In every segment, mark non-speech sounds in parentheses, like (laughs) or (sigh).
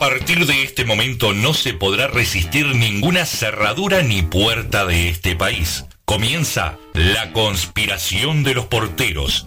partir de este momento no se podrá resistir ninguna cerradura ni puerta de este país. Comienza La conspiración de los porteros.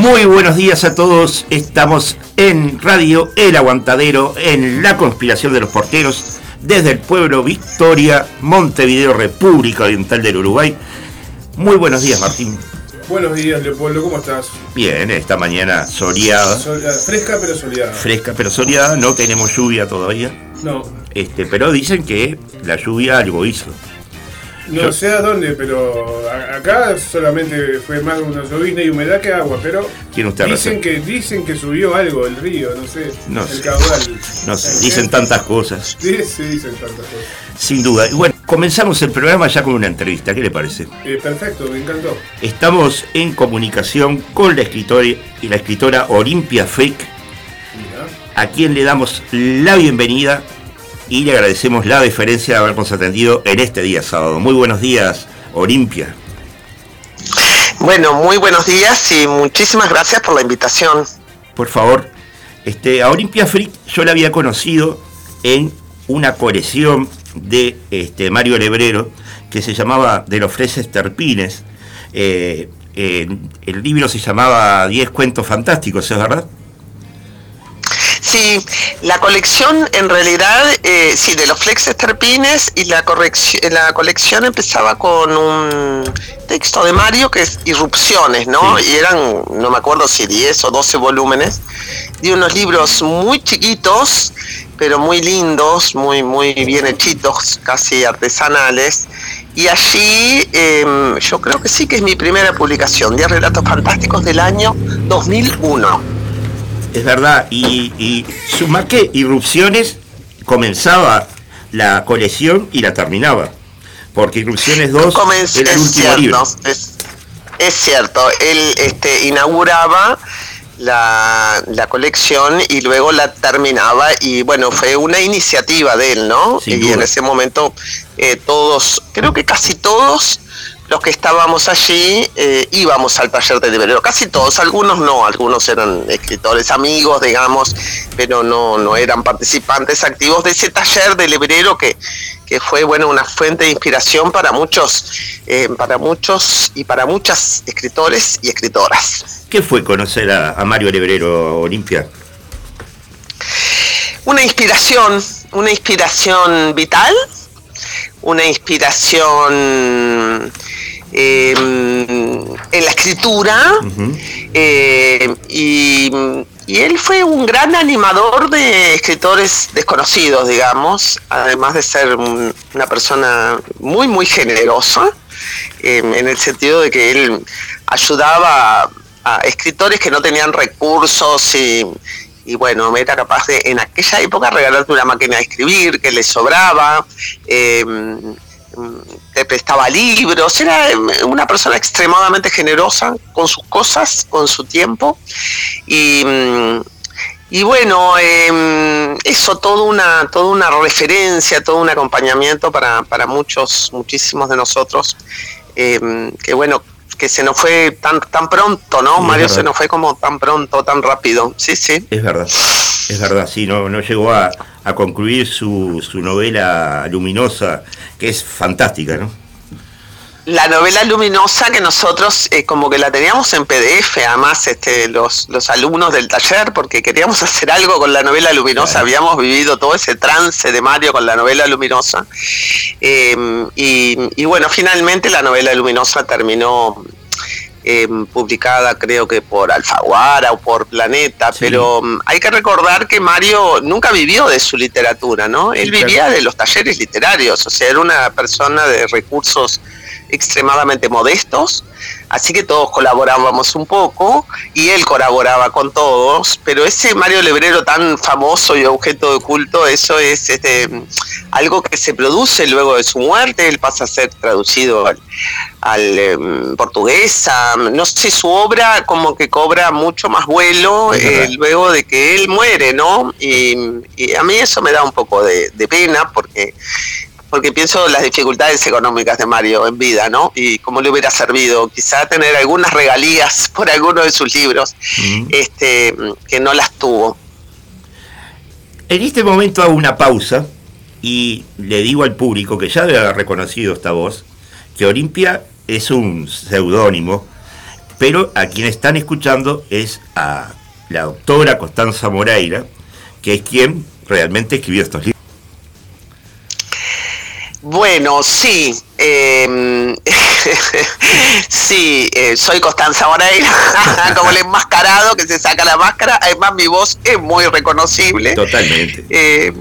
Muy buenos días a todos. Estamos en Radio El Aguantadero, en la conspiración de los porteros, desde el pueblo Victoria, Montevideo, República Oriental del Uruguay. Muy buenos días, Martín. Buenos días, Leopoldo, ¿cómo estás? Bien, esta mañana soleada. fresca pero soleada. Fresca pero soleada, no tenemos lluvia todavía. No. Este, pero dicen que la lluvia algo hizo. No sé a dónde, pero acá solamente fue más una llovizna y humedad que agua, pero dicen que dicen que subió algo el río, no sé, el caudal. No sé, dicen tantas cosas. Sí, sí, dicen tantas cosas. Sin duda. Y bueno, comenzamos el programa ya con una entrevista, ¿qué le parece? Eh, perfecto, me encantó. Estamos en comunicación con la escritora y la escritora Olimpia Fake, a quien le damos la bienvenida y le agradecemos la deferencia de habernos atendido en este día sábado. Muy buenos días, Olimpia. Bueno, muy buenos días y muchísimas gracias por la invitación. Por favor, este, a Olimpia Frick yo la había conocido en una colección de este, Mario Lebrero que se llamaba De los Freses Terpines. Eh, el libro se llamaba Diez cuentos fantásticos, ¿es verdad? Sí, la colección en realidad, eh, sí, de los flexes terpines y la, la colección empezaba con un texto de Mario que es Irrupciones, ¿no? Y eran, no me acuerdo si 10 o 12 volúmenes, de unos libros muy chiquitos, pero muy lindos, muy, muy bien hechitos, casi artesanales. Y allí em, yo creo que sí que es mi primera publicación, 10 relatos fantásticos del año 2001 es verdad. Y, y suma que Irrupciones comenzaba la colección y la terminaba. Porque Irrupciones 2 era el último libro. Es, cierto, él este, inauguraba la, la, colección y luego la terminaba y bueno, fue una iniciativa de él, ¿no? y en ese momento eh, todos, creo que casi todos los que estábamos allí eh, íbamos al taller de librero, casi todos, algunos no, algunos eran escritores amigos, digamos, pero no, no eran participantes activos de ese taller de librero que, que fue bueno una fuente de inspiración para muchos, eh, para muchos y para muchas escritores y escritoras. ¿Qué fue conocer a, a Mario Lebrero Olimpia? Una inspiración, una inspiración vital, una inspiración Em, en la escritura eh, y, él fue un gran animador de escritores desconocidos, digamos, además de ser una persona muy, muy generosa, em, en el sentido de que él ayudaba a, escritores que no tenían recursos y, y bueno, era capaz de en aquella época regalarte una máquina de escribir que le sobraba. Eh, te prestaba libros, era una persona extremadamente generosa con sus cosas, con su tiempo. Y, mm, y bueno, em, eso, toda una, toda una referencia, todo un acompañamiento para, para muchos, muchísimos de nosotros, em, que bueno, que se nos fue tan tan pronto, ¿no? Mario se nos fue como tan pronto, tan rápido. Sí, sí. Es verdad. Es verdad, sí, no, no llegó a, concluir su, su, novela luminosa, que es fantástica, ¿no? La novela luminosa que nosotros eh, como que la teníamos en PDF, además este, los, los alumnos del taller, porque queríamos (laughs) hacer algo con la novela luminosa, habíamos vivido todo ese trance de Mario con la novela luminosa. Y, y bueno, finalmente la novela luminosa terminó Em, publicada creo que por Alfaguara o por Planeta, pero mm, hay que recordar que Mario nunca vivió de su literatura, ¿no? Él vivía de los talleres literarios, o sea, era una persona de recursos extremadamente modestos, así que todos colaborábamos un poco y él colaboraba con todos, pero ese Mario Lebrero tan famoso y objeto de culto, eso es este, algo que se produce luego de su muerte, él pasa a ser traducido al, al em, portuguesa, no sé, su obra como que cobra mucho más vuelo eh, luego de que él muere, ¿no? Y, a mí eso me da un poco de, pena porque porque pienso las dificultades económicas de Mario en vida, ¿no? Y cómo le hubiera servido quizá tener algunas regalías (laughs) por alguno de sus libros, este, que no las tuvo. En este momento hago una pausa y le digo al público que ya debe haber reconocido esta voz, que Olimpia es un seudónimo, pero a quien están escuchando es a la doctora Constanza Moreira, que es quien realmente escribió estos libros. Bueno, sí, em, (laughs) sí, eh, soy Constanza Moreira, (laughs) como el enmascarado que se saca la máscara, además mi voz es muy reconocible. Totalmente. Eh,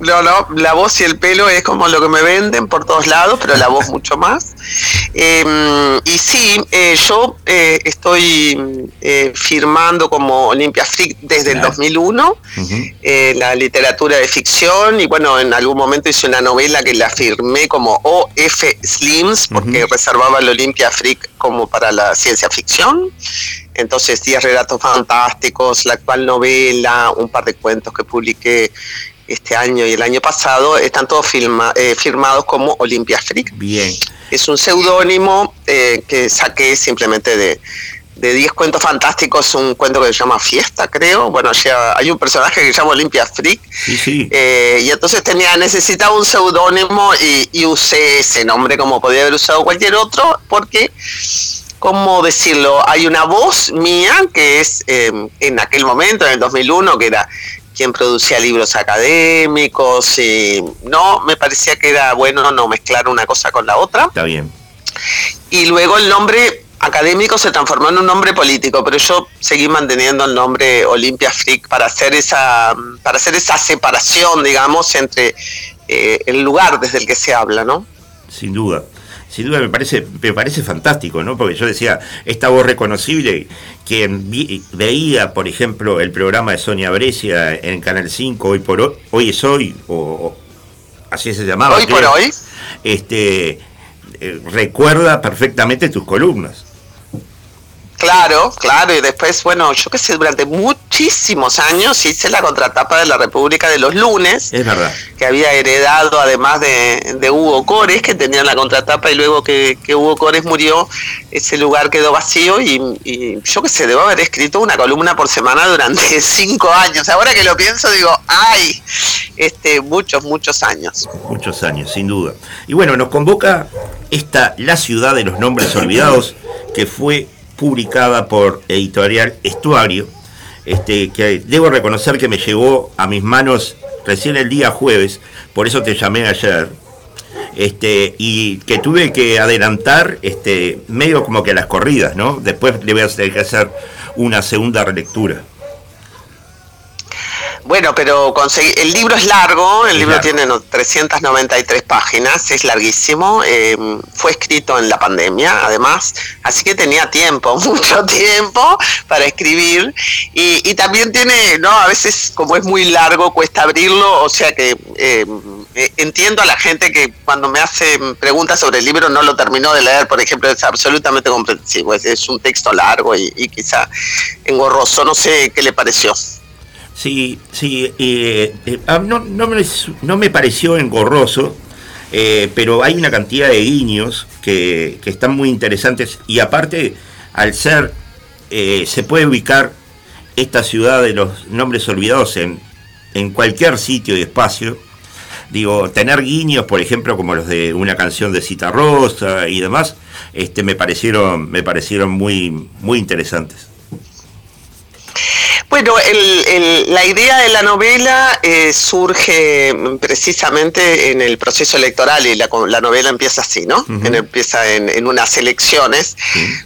no, no, la voz y el pelo es como lo que me venden por todos lados, pero la voz mucho más. Em, y sí, eh, yo eh, estoy eh, firmando como Olympia Freak desde el 2001, la literatura de ficción, y bueno, en algún momento hice una novela que la firmé como OF Slims, porque reservaba el Olympia Freak como para la ciencia ficción. Entonces, 10 relatos fantásticos, la actual novela, un par de cuentos que publiqué este año y el año pasado, están todos eh, firmados como Olympia Freak. Bien. Es un seudónimo eh, que saqué simplemente de, de 10 cuentos fantásticos, un cuento que se llama Fiesta, creo. Bueno, ya hay un personaje que se llama Olympia Freak. Sí, sí. Eh, y entonces tenía, necesitaba un seudónimo y, usé ese nombre como podía haber usado cualquier otro, porque, ¿cómo decirlo? Hay una voz mía que es en aquel momento, en el 2001, que era quien producía libros académicos y no, me parecía que era bueno no mezclar una cosa con la otra. Está bien. Y luego el nombre académico se transformó en un nombre político, pero yo seguí manteniendo el nombre Olympia Freak para hacer esa, para hacer esa separación, digamos, entre eh, el lugar desde el que se habla, ¿no? Sin duda sin duda me parece, me parece fantástico, ¿no? Porque yo decía, esta voz reconocible, quien veía, por ejemplo, el programa de Sonia Brescia en Canal 5, hoy por hoy, hoy es hoy, o, así se llamaba. Hoy por hoy. Este, eh, recuerda perfectamente tus columnas. Claro, claro, y después, bueno, yo qué sé, durante muchísimos años hice la contratapa de la República de los lunes. Es verdad. Que había heredado además de, Hugo Cores, que tenía la contratapa, y luego que, Hugo Cores murió, ese lugar quedó vacío y, yo qué sé, debo haber escrito una columna por semana durante (laughs) cinco años. Ahora que lo pienso, digo, ay, este, muchos, muchos años. Muchos años, sin duda. Y bueno, nos convoca esta La Ciudad de los Nombres Olvidados, que fue publicada por Editorial Estuario, este, que debo reconocer que me llegó a mis manos recién el día jueves, por eso te llamé ayer, este, y que tuve que adelantar este, medio como que las corridas, ¿no? Después le voy a hacer una segunda relectura. Bueno, pero el libro es largo, el libro tiene 393 páginas, es larguísimo, eh, fue escrito en la pandemia además, así que tenía tiempo, (laughs) mucho tiempo para escribir y, también tiene, no, a veces como es muy largo cuesta abrirlo, o sea que eh, entiendo a la gente que cuando me hace preguntas sobre el libro no lo terminó de leer, por ejemplo, es absolutamente comprensivo, es, un texto largo y, y quizá engorroso, no sé qué le pareció. Sí, sí, eh, eh, ah, no, no, me, no, me, pareció engorroso, eh, pero hay una cantidad de guiños que, están muy interesantes y aparte, al ser, se puede ubicar esta ciudad de los nombres olvidados en, en cualquier sitio y espacio. Digo, tener guiños, por ejemplo, como los de una canción de Cita Rosa y demás, este, me parecieron, me parecieron muy, muy interesantes. Bueno, la idea de la novela eh, surge precisamente en el proceso electoral y la, novela empieza así, ¿no? empieza en, unas elecciones,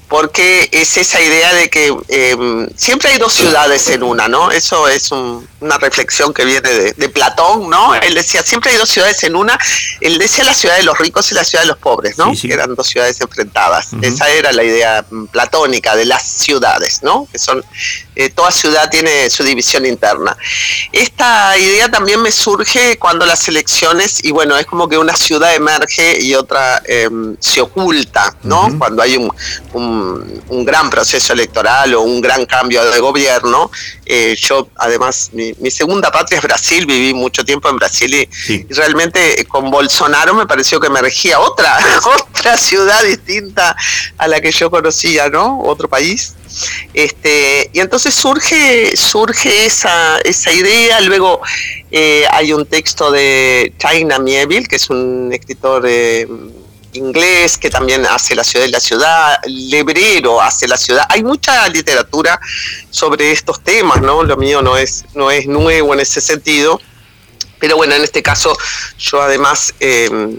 porque es esa idea de que em, siempre hay dos ciudades en una, ¿no? Eso es una reflexión que viene de, Platón, ¿no? Él decía, siempre hay dos ciudades en una, él decía la ciudad de los ricos y la ciudad de los pobres, ¿no? Que eran dos ciudades enfrentadas. Esa era la idea platónica de las ciudades, ¿no? Que son, eh, toda ciudad tiene su división interna. Esta idea también me surge cuando las elecciones, y bueno, es como que una ciudad emerge y otra em, se oculta, ¿no? Cuando hay un, un, gran proceso electoral o un gran cambio de gobierno. Eh, yo, además, mi, segunda patria es Brasil, viví mucho tiempo en Brasil y, realmente eh, con Bolsonaro me pareció que emergía otra, (laughs) otra ciudad distinta a la que yo conocía, ¿no? Otro país. Este, y entonces surge, surge esa, esa idea, luego eh, hay un texto de China Mieville, que es un escritor eh, inglés que también hace la ciudad de la ciudad, Lebrero hace la ciudad, hay mucha literatura sobre estos temas, ¿no? Lo mío no es, no es nuevo en ese sentido, pero bueno, en este caso yo además... Eh,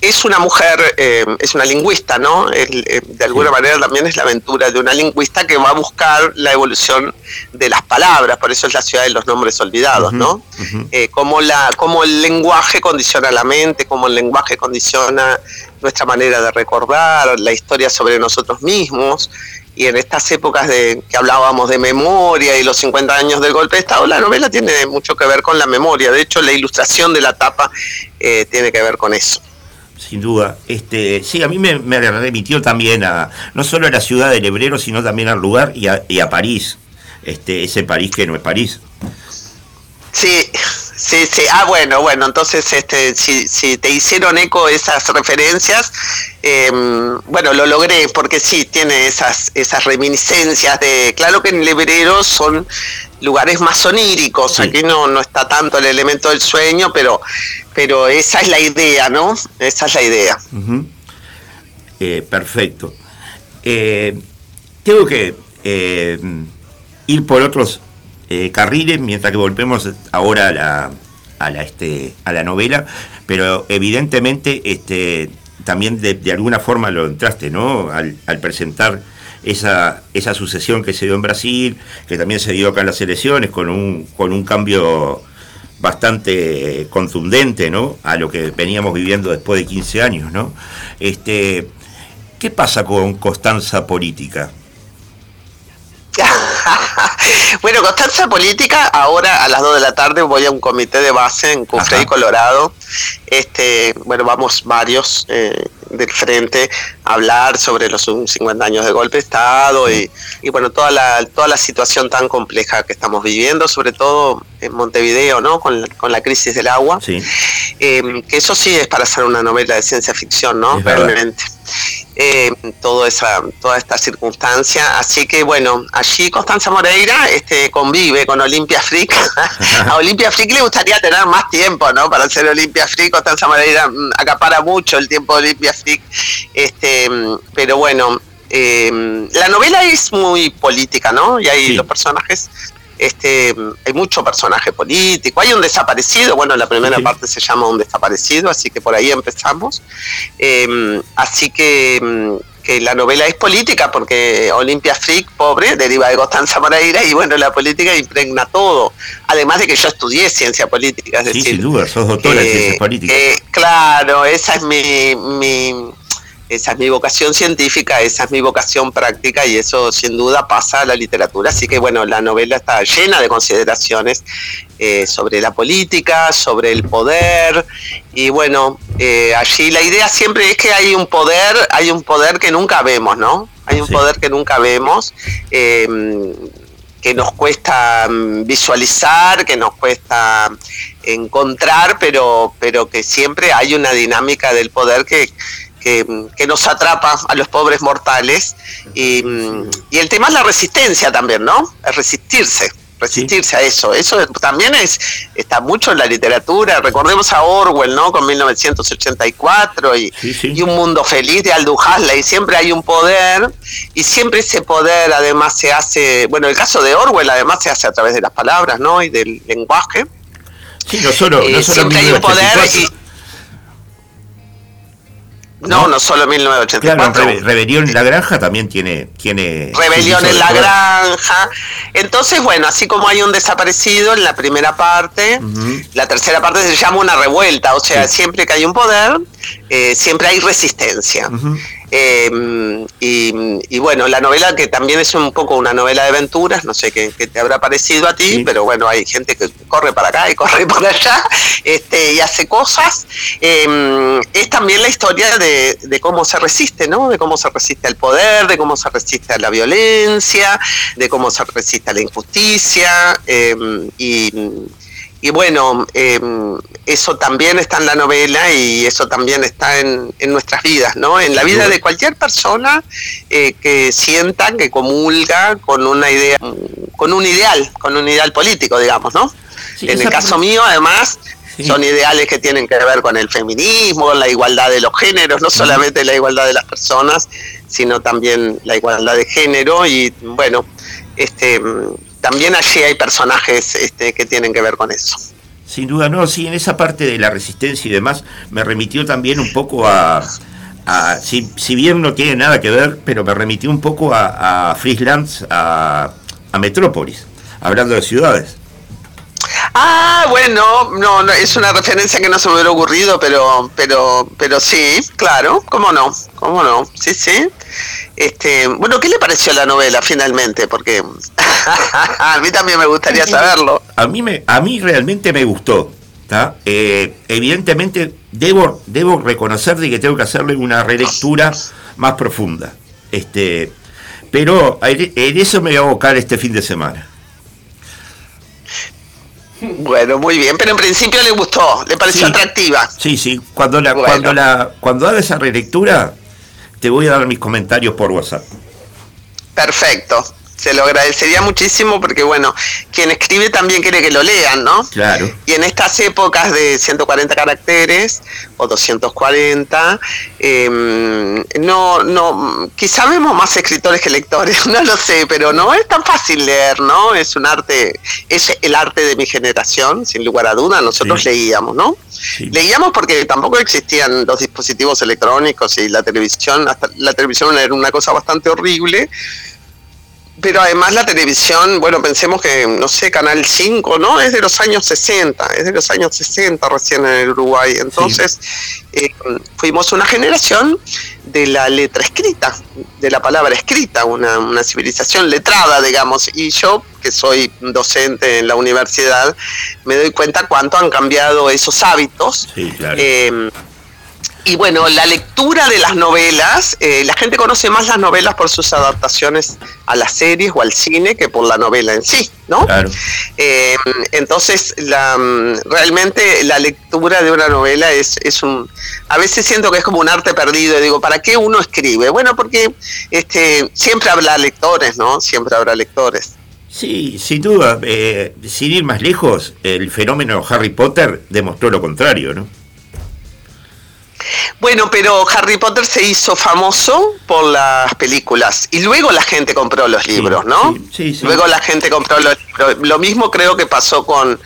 es una mujer, eh, es una lingüista, ¿no? Eh, de alguna manera también es la aventura de una lingüista que va a buscar la evolución de las palabras, por eso es la ciudad de los nombres olvidados, ¿no? Eh, cómo, la, cómo el lenguaje condiciona la mente, cómo el lenguaje condiciona nuestra manera de recordar, la historia sobre nosotros mismos. Y en estas épocas de que hablábamos de memoria y los 50 años del golpe de Estado, la novela tiene mucho que ver con la memoria. De hecho, la ilustración de la tapa tiene que ver con eso sin duda. Este, sí, a mí me, remitió también a no solo a la ciudad del Hebrero, sino también al lugar y a, París. Este, ese París que no es París. Sí, sí, sí. Ah, bueno, bueno, entonces este, si, si te hicieron eco esas referencias, em, bueno, lo logré, porque sí, tiene esas, esas reminiscencias de, claro que en el Hebrero son lugares más oníricos, aquí no, no está tanto el elemento del sueño, pero pero esa es la idea, ¿no? Esa es la idea. Eh, perfecto. Eh, tengo que eh, ir por otros carriles mientras que volvemos ahora a la, a la, este, a la novela, pero evidentemente este, también de, alguna forma lo entraste, ¿no? Al, al presentar esa, esa sucesión que se dio en Brasil, que también se dio acá en las elecciones, con un, con un cambio bastante contundente ¿no? a lo que veníamos viviendo después de 15 años. ¿no? Este, ¿Qué pasa con Constanza Política? (laughs) bueno, Constanza Política, ahora a las 2 de la tarde voy a un comité de base en Cufrey, Colorado. Este, bueno, vamos varios eh, del frente hablar sobre los 50 años de golpe de Estado y, bueno, toda la, toda la situación tan compleja que estamos viviendo, sobre todo en Montevideo, ¿no? Con, con la crisis del agua. Sí. Eh, que eso sí es para hacer una novela de ciencia ficción, ¿no? Realmente eh, toda, esa, toda esta circunstancia. Así que bueno, allí Constanza Moreira este, convive con Olimpia Freak. (laughs) a Olimpia Freak le gustaría tener más tiempo, ¿no? Para hacer Olimpia Freak. Constanza Moreira mm, acapara mucho el tiempo de Olimpia Freak. Este, mm, pero bueno, eh, la novela es muy política, ¿no? Y hay los personajes este, hay mucho personaje político, hay un desaparecido, bueno, la primera parte se llama Un desaparecido, así que por ahí empezamos. Em, así que, mm, que, la novela es política, porque Olimpia Freak, pobre, deriva de Constanza Moreira, y bueno, la política impregna todo. Además de que yo estudié ciencia política, es sí, sin duda, sos doctora en ciencias políticas. claro, esa es mi, mi esa es mi vocación científica, esa es mi vocación práctica y eso sin duda pasa a la literatura. Así que bueno, la novela está llena de consideraciones eh, sobre la política, sobre el poder y bueno, eh, allí la idea siempre es que hay un poder, hay un poder que nunca vemos, ¿no? Hay un poder que nunca vemos. Em, que nos cuesta mm, visualizar, que nos cuesta encontrar, pero, pero que siempre hay una dinámica del poder que, que, nos atrapa a los pobres mortales. Y, el tema es la resistencia también, ¿no? Es resistirse. resistirse a eso. Eso también es está mucho en la literatura. Recordemos a Orwell, ¿no? Con 1984 y, y un mundo feliz de Aldous Huxley. Siempre hay un poder y siempre ese poder además se hace, bueno, el caso de Orwell además se hace a través de las palabras, ¿no? Y del lenguaje. Sí, no solo, no eh, solo siempre hay un poder y, no, no, solo 1984. Claro, Rebelión en la Granja también tiene... tiene Rebelión en la Granja. Entonces, bueno, así como hay un desaparecido en la primera parte, la tercera parte se llama una revuelta, o sea, siempre que hay un poder, eh, siempre hay resistencia. Em, y, bueno, la novela que también es un poco una novela de aventuras, no sé qué, te habrá parecido a ti, pero bueno, hay gente que corre para acá y corre (laughs) para allá este, y hace cosas. Em, es también la historia de, cómo se resiste, ¿no? De cómo se resiste al poder, de cómo se resiste a la violencia, de cómo se resiste a la injusticia em, y y bueno, em, eso también está en la novela y eso también está en, nuestras vidas, ¿no? En la vida de cualquier persona eh, que sienta, que comulga con una idea, con un ideal, con un ideal político, digamos, ¿no? en el caso mío, además, son ideales que tienen que ver con el feminismo, la igualdad de los géneros, no solamente la igualdad de las personas, sino también la igualdad de género y bueno, este también allí hay personajes este, que tienen que ver con eso. Sin duda, no, sí, en esa parte de la resistencia y demás me remitió también un poco a, si, si, bien no tiene nada que ver, pero me remitió un poco a, a Frieslands, a, a Metrópolis, hablando de ciudades. Ah, bueno, no, no, es una referencia que no se me hubiera ocurrido, pero, pero, pero sí, claro, cómo no, cómo no, sí, sí. Este, bueno, ¿qué le pareció la novela finalmente? Porque (laughs) a mí también me gustaría saberlo. A mí, me, a mí realmente me gustó. Eh, evidentemente debo, debo reconocer de que tengo que hacerle una relectura más profunda. Este, pero en eso me voy a abocar este fin de semana. (laughs) Bueno, muy bien, pero en principio le gustó, le pareció atractiva. Sí, sí, cuando la, cuando la, cuando haga esa relectura, te voy a dar mis comentarios por WhatsApp. Perfecto. Se lo agradecería muchísimo porque, bueno, quien escribe también quiere que lo lean, ¿no? Claro. Y en estas épocas de 140 caracteres o 240, em, no, no, quizá vemos más escritores que lectores, (laughs) no lo sé, pero no es tan fácil leer, ¿no? Es un arte, es el arte de mi generación, sin lugar a duda, nosotros leíamos, ¿no? Leíamos porque tampoco existían los dispositivos electrónicos y la televisión, hasta la televisión era una cosa bastante horrible pero además la televisión, bueno, pensemos que, no sé, Canal 5, ¿no? Es de los años 60, es de los años 60 recién en el Uruguay. Entonces, eh, fuimos una generación de la letra escrita, de la palabra escrita, una, una, civilización letrada, digamos. Y yo, que soy docente en la universidad, me doy cuenta cuánto han cambiado esos hábitos. Sí, claro. Eh, y bueno, la lectura de las novelas, eh, la gente conoce más las novelas por sus adaptaciones a las series o al cine que por la novela en sí, ¿no? Claro. Eh, entonces, la, realmente la lectura de una novela es, es un... A veces siento que es como un arte perdido. Digo, ¿para qué uno escribe? Bueno, porque este, siempre habrá lectores, ¿no? Siempre habrá lectores. Sí, sin duda. Eh, sin ir más lejos, el fenómeno Harry Potter demostró lo contrario, ¿no? Bueno, pero Harry Potter se hizo famoso por las películas y luego la gente compró los libros, ¿no? Sí, sí, luego la gente compró los libros. Lo mismo creo que pasó con,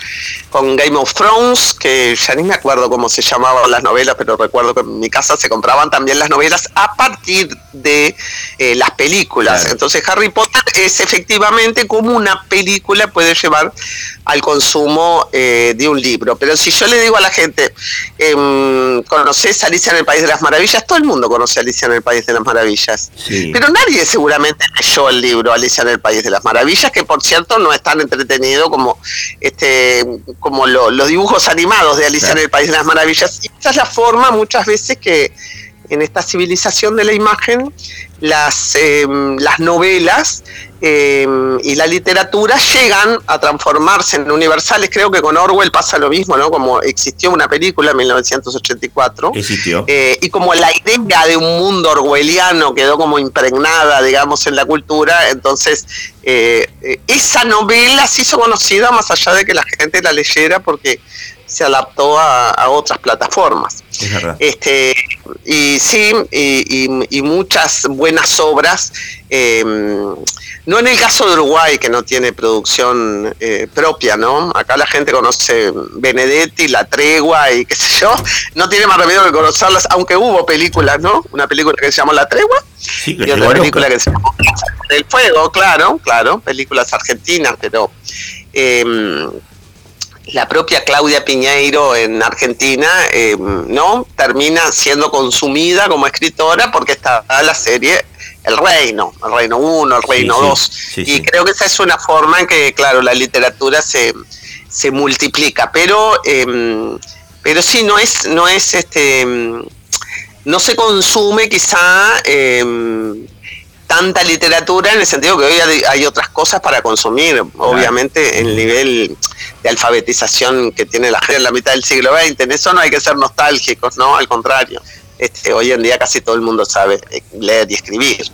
con Game of Thrones, que ya ni me acuerdo cómo se llamaban las novelas, pero recuerdo que en mi casa se compraban también las novelas a partir de eh, las películas. Entonces Harry Potter es efectivamente como una película puede llevar al consumo eh, de un libro. Pero si yo le digo a la gente, eh, ¿conoces Alicia en el País de las Maravillas? Todo el mundo conoce Alicia en el País de las Maravillas. Pero nadie seguramente leyó el libro Alicia en el País de las Maravillas, que por cierto no es tan entretenido como este como los dibujos animados de Alicia en el País de las Maravillas. Y esa es la forma muchas veces que en esta civilización de la imagen, las, em, las novelas em, y la literatura llegan a transformarse en universales. Creo que con Orwell pasa lo mismo, ¿no? Como existió una película en 1984. Existió. Eh, y como la idea de un mundo orwelliano quedó como impregnada, digamos, en la cultura, entonces eh, eh, esa novela se hizo conocida más allá de que la gente la leyera porque se adaptó a, otras plataformas. Este, y sí, y, muchas buenas obras. Em, no en el caso de Uruguay, que no tiene producción eh, propia, ¿no? Acá la gente conoce Benedetti, La Tregua y qué sé yo. No tiene más remedio que conocerlas, aunque hubo películas, ¿no? Una película que se llama La Tregua y otra película que se llama El Fuego, claro, claro, películas argentinas, pero... Eh, la propia Claudia Piñeiro en Argentina, eh, ¿no? Termina siendo consumida como escritora porque está la serie El Reino, El Reino 1, El Reino 2. y creo que esa es una forma en que, claro, la literatura se, se multiplica. Pero, em, pero sí, no es, no es este. Em, no se consume quizá em, tanta literatura en el sentido que hoy hay, otras cosas para consumir. Obviamente, el nivel de alfabetización que tiene la gente en la mitad del siglo XX, en eso no hay que ser nostálgicos, ¿no? Al contrario. Este, hoy en día casi todo el mundo sabe eh, leer y escribir.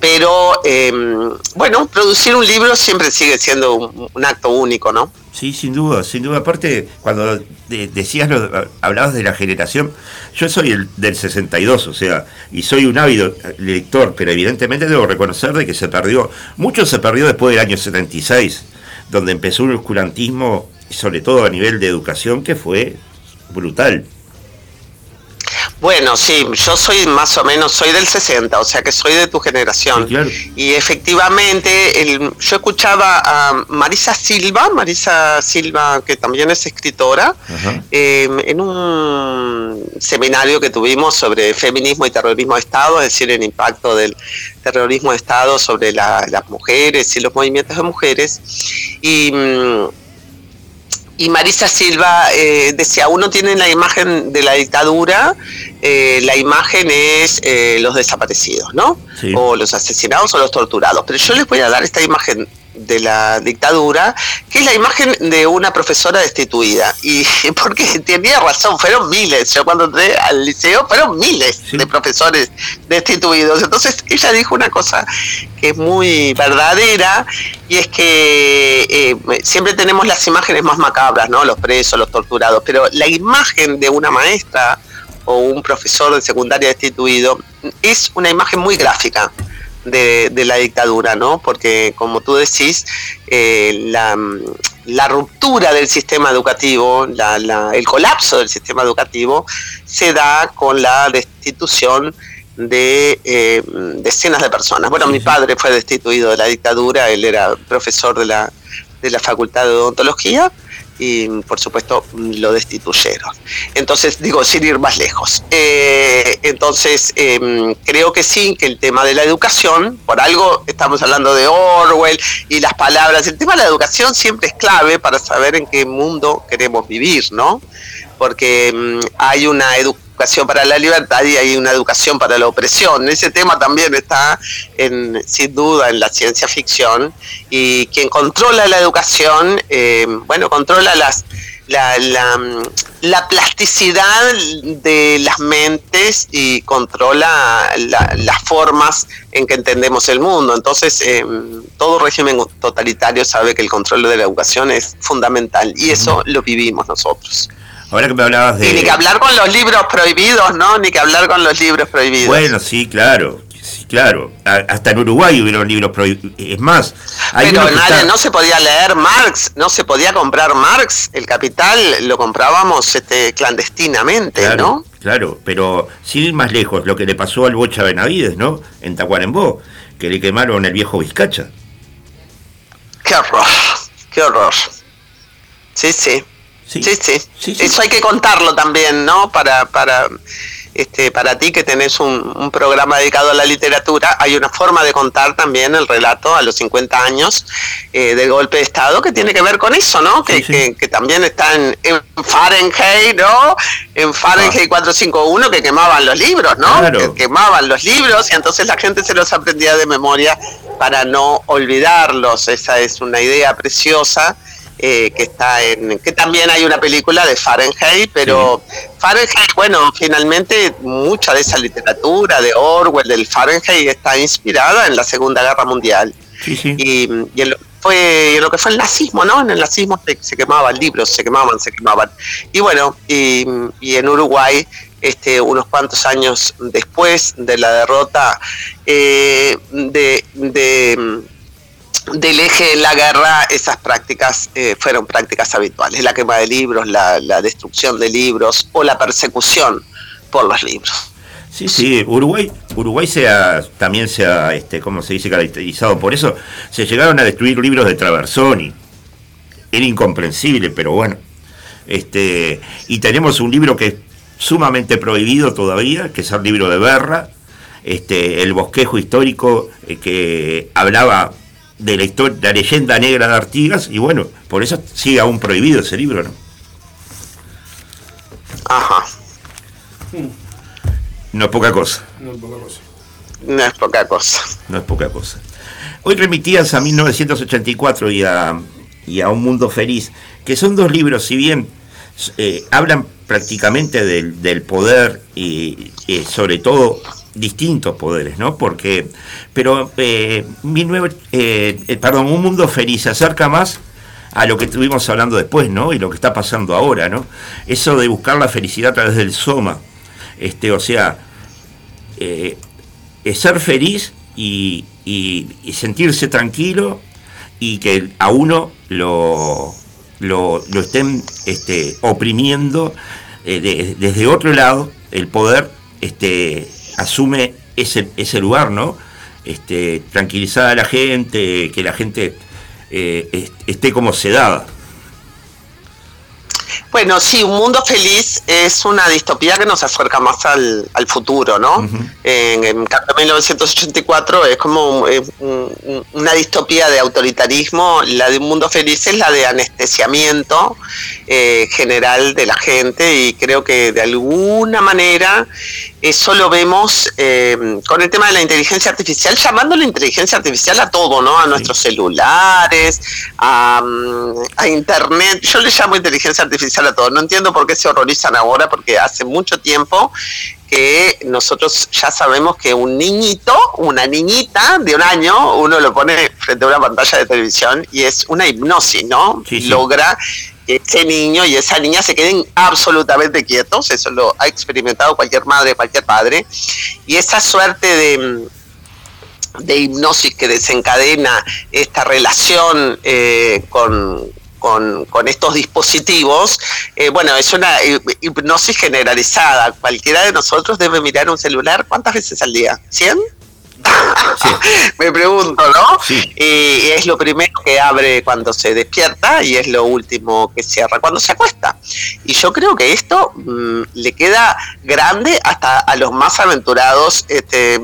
Pero em, bueno, producir un libro siempre sigue siendo un, acto único, ¿no? Sí, sin duda, sin duda. Aparte, cuando decías, lo, hablabas de la generación, yo soy el del 62, o sea, y soy un ávido lector, pero evidentemente debo reconocer de que se perdió, mucho se perdió después del año 76, donde empezó un oscurantismo, sobre todo a nivel de educación, que fue brutal. Bueno, sí, yo soy más o menos, soy del 60, o sea que soy de tu generación. Y efectivamente, yo escuchaba a Marisa Silva, Marisa Silva, que también es escritora, em, en un seminario que tuvimos sobre feminismo y terrorismo de Estado, es decir, el impacto del terrorismo de Estado sobre las mujeres y los movimientos de mujeres. Y mm, y Marisa Silva eh, decía, uno tiene la imagen de la dictadura, eh, la imagen es eh, los desaparecidos, ¿no? O los asesinados o los torturados. Pero yo les voy a dar esta imagen de la dictadura, que es la imagen de una profesora destituida. Y (laughs) porque tenía razón, fueron miles. Yo cuando entré al liceo fueron miles de profesores destituidos. Entonces ella dijo una cosa que es muy verdadera y es que eh, siempre tenemos las imágenes más macabras, ¿no? Los presos, los torturados, pero la imagen de una maestra o un profesor de secundaria destituido es una imagen muy gráfica de, la dictadura, ¿no? Porque, como tú decís, eh, la, ruptura del sistema educativo, el colapso del sistema educativo, se da con la destitución de eh, decenas de personas. Bueno, mi padre fue destituido de la dictadura, él era profesor de la, de la Facultad de Odontología y por supuesto lo destituyeron. Entonces, digo, sin ir más lejos. Eh, entonces, em, creo que sí, que el tema de la educación, por algo estamos hablando de Orwell y las palabras, el tema de la educación siempre es clave para saber en qué mundo queremos vivir, ¿no? Porque em, hay una educación educación para la libertad y hay una educación para la opresión. Ese tema también está en, sin duda en la ciencia ficción y quien controla la educación, eh, bueno, controla las, la, la, plasticidad de las mentes y controla las formas en que entendemos el mundo. Entonces, eh, todo régimen totalitario sabe que el control de la educación es fundamental y eso lo vivimos nosotros. Ahora que me hablabas de. ni que hablar con los libros prohibidos, ¿no? Ni que hablar con los libros prohibidos. Bueno, sí, claro. Sí, claro. Hasta en Uruguay hubieron libros prohibidos. Es más. Pero nadie, no se podía leer Marx, no se podía comprar Marx. El capital lo comprábamos este, clandestinamente, ¿no? Claro, pero sin ir más lejos, lo que le pasó al Bocha Benavides, ¿no? En Tacuarembó, que le quemaron el viejo Vizcacha. Qué horror, qué horror. Sí, sí. Sí, sí, Eso hay que contarlo también, ¿no? Para, para este, para ti que tenés un, programa dedicado a la literatura, hay una forma de contar también el relato a los 50 años eh, del golpe de Estado que tiene que ver con eso, ¿no? Que, que, también está en, Fahrenheit, ¿no? En Fahrenheit 451 ah. que quemaban los libros, ¿no? Que quemaban los libros y entonces la gente se los aprendía de memoria para no olvidarlos. Esa es una idea preciosa eh, que está en que también hay una película de Fahrenheit, pero Fahrenheit, bueno, finalmente mucha de esa literatura de Orwell, del Fahrenheit, está inspirada en la Segunda Guerra Mundial. Y, en lo, fue, lo que fue el nazismo, ¿no? En el nazismo se, quemaban libros, se quemaban, se quemaban. Y bueno, y, en Uruguay este, unos cuantos años después de la derrota eh, de, del eje de la guerra, esas prácticas eh, fueron prácticas habituales, la quema de libros, la, destrucción de libros o la persecución por los libros. Sí, sí, Uruguay, Uruguay también se ha, este, como se dice, caracterizado por eso. Se llegaron a destruir libros de Traversoni. Era incomprensible, pero bueno. Este, y tenemos un libro que es sumamente prohibido todavía, que es el libro de Berra, este, el bosquejo histórico eh, que hablaba de la, historia, la leyenda negra de Artigas, y bueno, por eso sigue aún prohibido ese libro, ¿no? Ajá. No es poca cosa. No es poca cosa. No es poca cosa. No es poca cosa. Hoy remitías a 1984 y a, y a Un Mundo Feliz, que son dos libros, si bien eh, hablan prácticamente del, del poder y, y, sobre todo distintos poderes, ¿no? Porque, pero eh, mi nuevo, eh, eh, perdón, un mundo feliz se acerca más a lo que estuvimos hablando después, ¿no? Y lo que está pasando ahora, ¿no? Eso de buscar la felicidad a través del soma, este, o sea, ser feliz y, sentirse tranquilo y que a uno lo, lo, estén este, oprimiendo desde otro lado el poder este, asume ese, ese lugar, ¿no? Este, tranquilizar a la gente, que la gente eh, esté como sedada. Bueno, sí, un mundo feliz es una distopía que nos acerca más al, futuro, ¿no? En, en 1984 es como una distopía de autoritarismo, la de un mundo feliz es la de anestesiamiento eh, general de la gente y creo que de alguna manera eso lo vemos eh, con el tema de la inteligencia artificial, llamando la inteligencia artificial a todo, ¿no? A nuestros celulares, a, mm, a Internet. Yo le llamo inteligencia artificial a todo. No entiendo por qué se horrorizan ahora, porque hace mucho tiempo que nosotros ya sabemos que un niñito, una niñita de un año, uno lo pone frente a una pantalla de televisión y es una hipnosis, ¿no? Logra que ese niño y esa niña se queden absolutamente quietos, eso lo ha experimentado cualquier madre, cualquier padre, y esa suerte de, de hipnosis que desencadena esta relación eh, con, con, estos dispositivos, eh, bueno, es una hipnosis generalizada. Cualquiera de nosotros debe mirar un celular, ¿cuántas veces al día? ¿100? (laughs) Me pregunto, ¿no? Y es lo primero que abre cuando se despierta y es lo último que cierra cuando se acuesta. Y yo creo que esto mm, le queda grande hasta a los más aventurados este,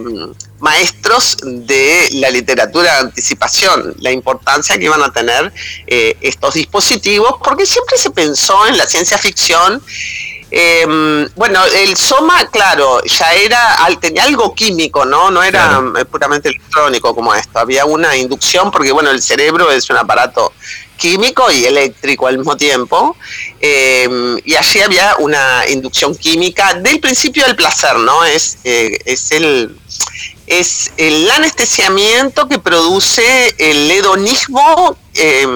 maestros de la literatura de anticipación, la importancia que iban a tener eh, estos dispositivos, porque siempre se pensó en la ciencia ficción eh, bueno, el soma, claro, ya era, tenía algo químico, ¿no? No era eh, puramente electrónico como esto. Había una inducción, porque bueno, el cerebro es un aparato químico y eléctrico al mismo tiempo. Em, y allí había una inducción química del principio del placer, ¿no? Es, eh, es el es el anestesiamiento que produce el hedonismo eh,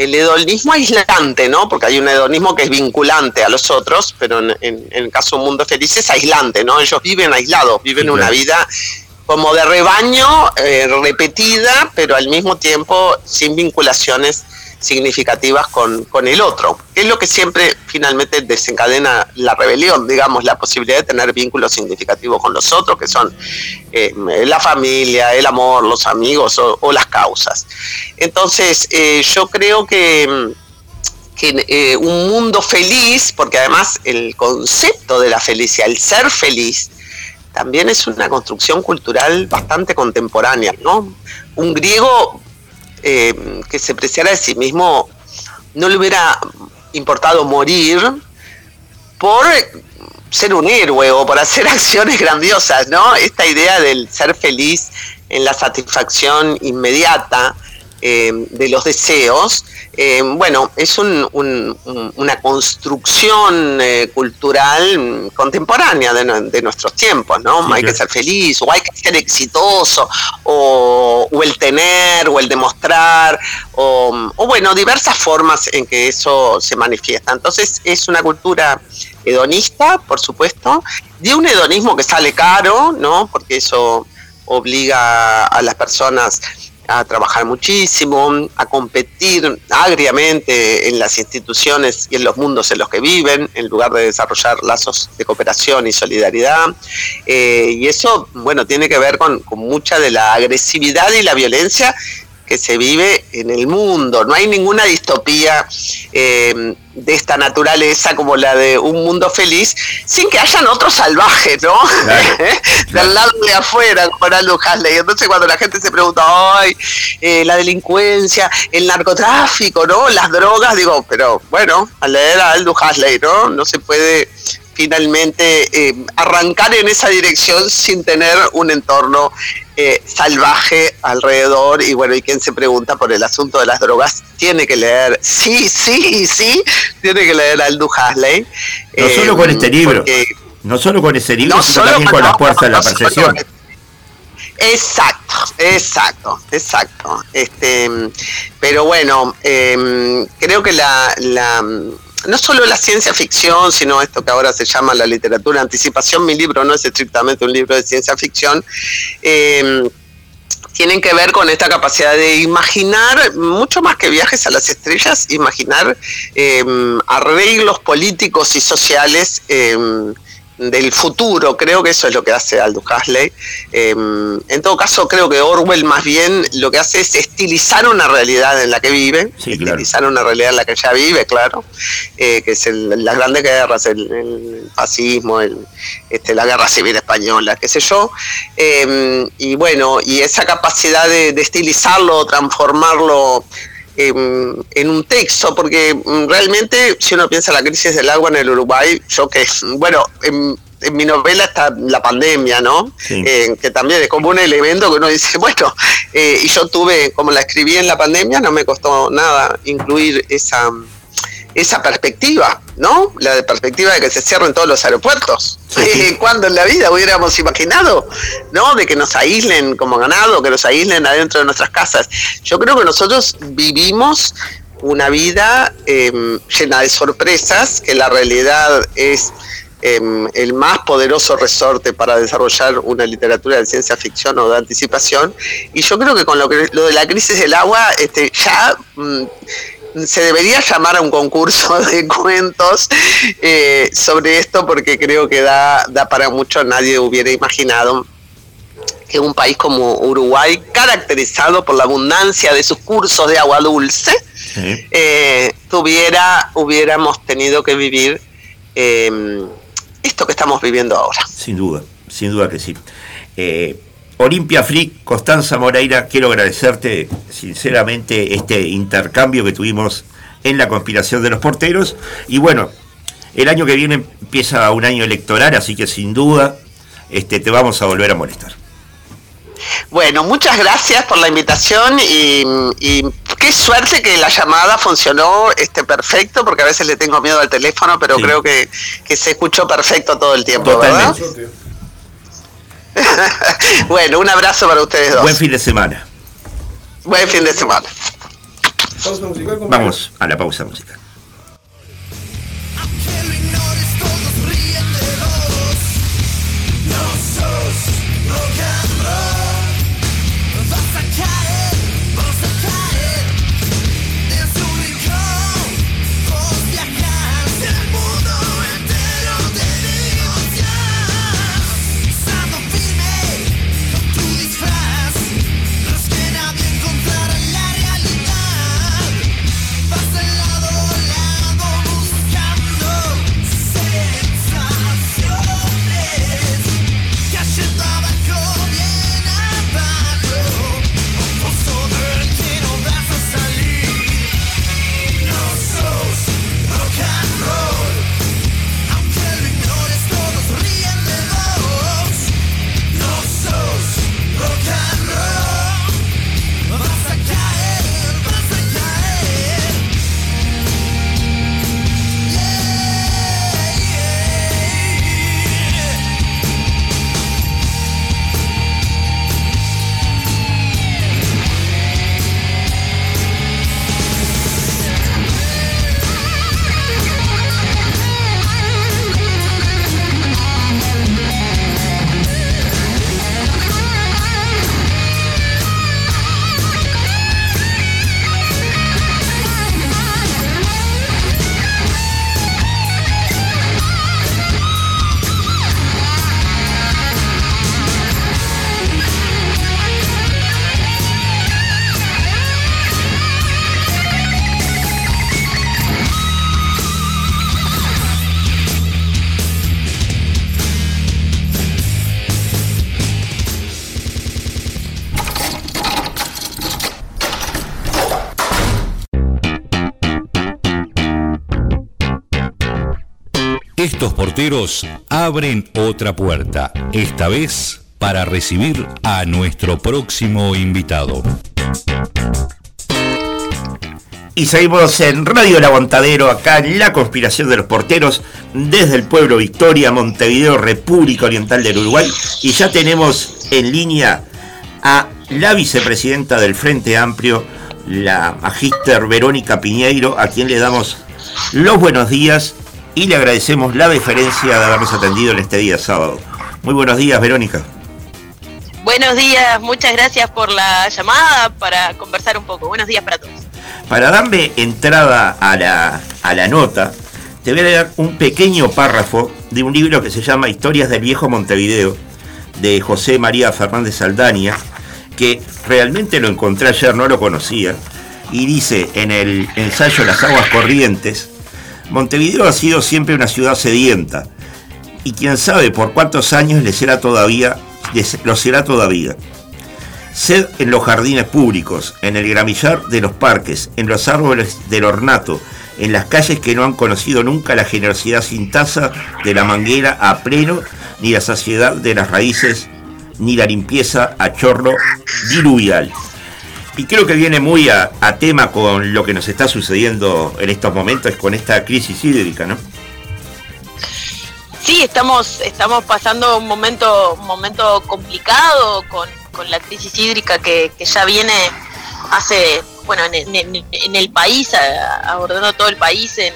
el hedonismo aislante, ¿no? Porque hay un hedonismo que es vinculante a los otros, pero en, el caso de un mundo feliz es aislante, ¿no? Ellos viven aislados, viven una vida como de rebaño eh, repetida, pero al mismo tiempo sin vinculaciones significativas con, con, el otro. Es lo que siempre finalmente desencadena la rebelión, digamos, la posibilidad de tener vínculos significativos con los otros, que son eh, la familia, el amor, los amigos o, las causas. Entonces, eh, yo creo que que eh, un mundo feliz, porque además el concepto de la felicidad, el ser feliz, también es una construcción cultural bastante contemporánea, ¿no? Un griego eh, que se preciara de sí mismo no le hubiera importado morir por ser un héroe o por hacer (laughs) acciones grandiosas, ¿no? Esta idea del ser feliz en la satisfacción inmediata eh, de los deseos, eh, bueno, es una construcción eh, cultural contemporánea de, nuestros tiempos, ¿no? hay que ser feliz, o hay que ser exitoso, o, el tener, o el demostrar, o, bueno, diversas formas en que eso se manifiesta. Entonces es una cultura hedonista, por supuesto, de un hedonismo que sale caro, ¿no? Porque eso obliga a las personas a trabajar muchísimo, a competir agriamente en las instituciones y en los mundos en los que viven, en lugar de desarrollar lazos de cooperación y solidaridad. Eh, y eso, bueno, tiene que ver con, con mucha de la agresividad y la violencia que se vive en el mundo. No hay ninguna distopía eh, de esta naturaleza como la de un mundo feliz, sin que hayan otros salvajes, ¿no? (laughs) Del lado de afuera, como Aldous Huxley. Entonces cuando la gente se pregunta, ay, eh, la delincuencia, el narcotráfico, ¿no? Las drogas, digo, pero bueno, al leer a Aldous Huxley, ¿no? No se puede finalmente eh, arrancar en esa dirección sin tener un entorno eh, salvaje alrededor y bueno, y quien se pregunta por el asunto de las drogas tiene que leer, sí, sí, sí, tiene que leer a Aldous Huxley. No solo con este libro, no solo con ese libro, sino también con, la fuerza de la percepción. Exacto, exacto, exacto. Este, pero bueno, creo que la, la no solo la ciencia ficción, sino esto que ahora se llama la literatura anticipación, mi libro no es estrictamente un libro de ciencia ficción, eh, tienen que ver con esta capacidad de imaginar, mucho más que viajes a las estrellas, imaginar eh, arreglos políticos y sociales. Eh, del futuro, creo que eso es lo que hace Aldous Huxley. Em, en todo caso, creo que Orwell más bien lo que hace es estilizar una realidad en la que vive, estilizar una realidad en la que ya vive, claro, eh, que es las grandes guerras, el, fascismo, el, este, la guerra civil española, qué sé yo. Em, y bueno, y esa capacidad de, de estilizarlo, transformarlo en un texto, porque mm, realmente si uno piensa la crisis del agua en el Uruguay, yo que, (laughs) bueno, en, mi novela está la pandemia, ¿no? Eh, que también es como un elemento que uno dice, (laughs) bueno, eh, y yo tuve, como la escribí en la pandemia, no me costó nada incluir esa esa perspectiva, ¿no? La perspectiva de que se cierren todos los aeropuertos. (laughs) Cuando en la vida hubiéramos imaginado, ¿no? De que nos aíslen como ganado, que nos aíslen adentro de nuestras casas. Yo creo que nosotros vivimos una vida em, llena de sorpresas, que la realidad es em, el más poderoso resorte para desarrollar una literatura de ciencia ficción o de anticipación. Y yo creo que con lo, que, lo de la crisis del agua, este, ya... Mm, se debería llamar a un concurso (laughs) de cuentos eh, sobre esto porque creo que da, da para mucho, nadie hubiera imaginado que un país como Uruguay, caracterizado por la abundancia de sus cursos de agua dulce, eh, tuviera, hubiéramos tenido que vivir em, esto que estamos viviendo ahora. Sin duda, sin duda que sí. Eh, Olimpia Free, Constanza Moreira, quiero agradecerte sinceramente este intercambio que tuvimos en la conspiración de los porteros. Y bueno, el año que viene empieza un año electoral, así que sin duda este, te vamos a volver a molestar. Bueno, muchas gracias por la invitación y, qué suerte que la llamada funcionó este perfecto, porque a veces le tengo miedo al teléfono, pero creo que, se escuchó perfecto todo el tiempo, Totalmente. (laughs) bueno, un abrazo para ustedes dos. Buen fin de semana. Buen fin de semana. Vamos a la pausa musical. Abren otra puerta, esta vez para recibir a nuestro próximo invitado. Y seguimos en Radio El Aguantadero, acá en La Conspiración de los Porteros, desde el pueblo Victoria, Montevideo, República Oriental del Uruguay. Y ya tenemos en línea a la vicepresidenta del Frente Amplio, la magíster Verónica Piñeiro, a quien le damos los buenos días y le agradecemos la deferencia de habernos atendido en este día sábado. Muy buenos días, Verónica. Buenos días, muchas gracias por la llamada para conversar un poco. Buenos días para todos. Para darle entrada a la, a la nota, te voy a leer un pequeño párrafo de un libro que se llama Historias del Viejo Montevideo, de José María Fernández Saldaña, que realmente lo encontré ayer, no lo conocía, y dice en el ensayo Las aguas corrientes, Montevideo ha sido siempre una ciudad sedienta, y quién sabe por cuántos años lo será todavía. Sed en los jardines públicos, en el gramillar de los parques, en los árboles del ornato, en las calles que no han conocido nunca la generosidad sin tasa de la manguera a pleno, ni la saciedad de las raíces, ni la limpieza a chorro diluvial. Y creo que viene muy a, tema con lo que nos está sucediendo en estos momentos, con esta crisis hídrica, ¿no? Sí, estamos, estamos pasando un momento, un momento complicado con, la crisis hídrica que, ya viene hace, bueno, en, el país, abordando todo el país, en,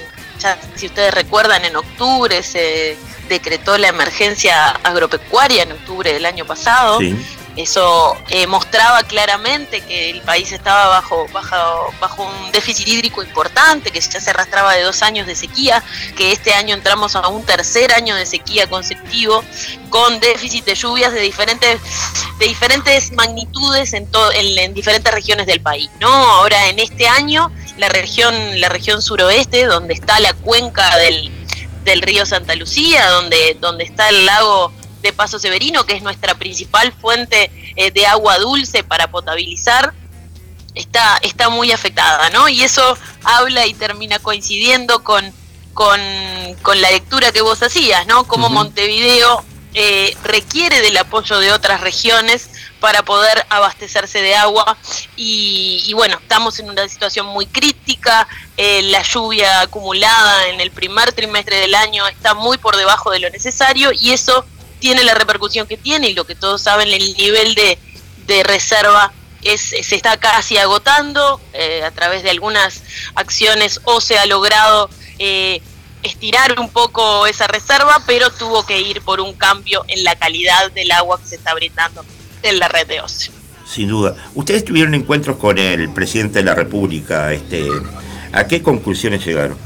si ustedes recuerdan, en octubre se decretó la emergencia agropecuaria en octubre del año pasado. Eso eh, mostraba claramente que el país estaba bajo, bajo, bajo un déficit hídrico importante, que ya se arrastraba de dos años de sequía, que este año entramos a un tercer año de sequía consecutivo, con déficit de lluvias de diferentes, de diferentes magnitudes en, en, diferentes regiones del país. ¿no? Ahora en este año, la región, la región suroeste, donde está la cuenca del, del río Santa Lucía, donde, donde está el lago de Paso Severino, que es nuestra principal fuente eh, de agua dulce para potabilizar, está, está muy afectada, ¿no? Y eso habla y termina coincidiendo con, con, la lectura que vos hacías, ¿no? Como Montevideo eh, requiere del apoyo de otras regiones para poder abastecerse de agua y, bueno, estamos en una situación muy crítica, eh, la lluvia acumulada en el primer trimestre del año está muy por debajo de lo necesario y eso tiene la repercusión que tiene y lo que todos saben, el nivel de, reserva es, se está casi agotando eh, a través de algunas acciones o se ha logrado eh, estirar un poco esa reserva, pero tuvo que ir por un cambio en la calidad del agua que se está brindando en la red de ocio. Sin duda. Ustedes tuvieron encuentros con el presidente de la República. Este, ¿A qué conclusiones llegaron?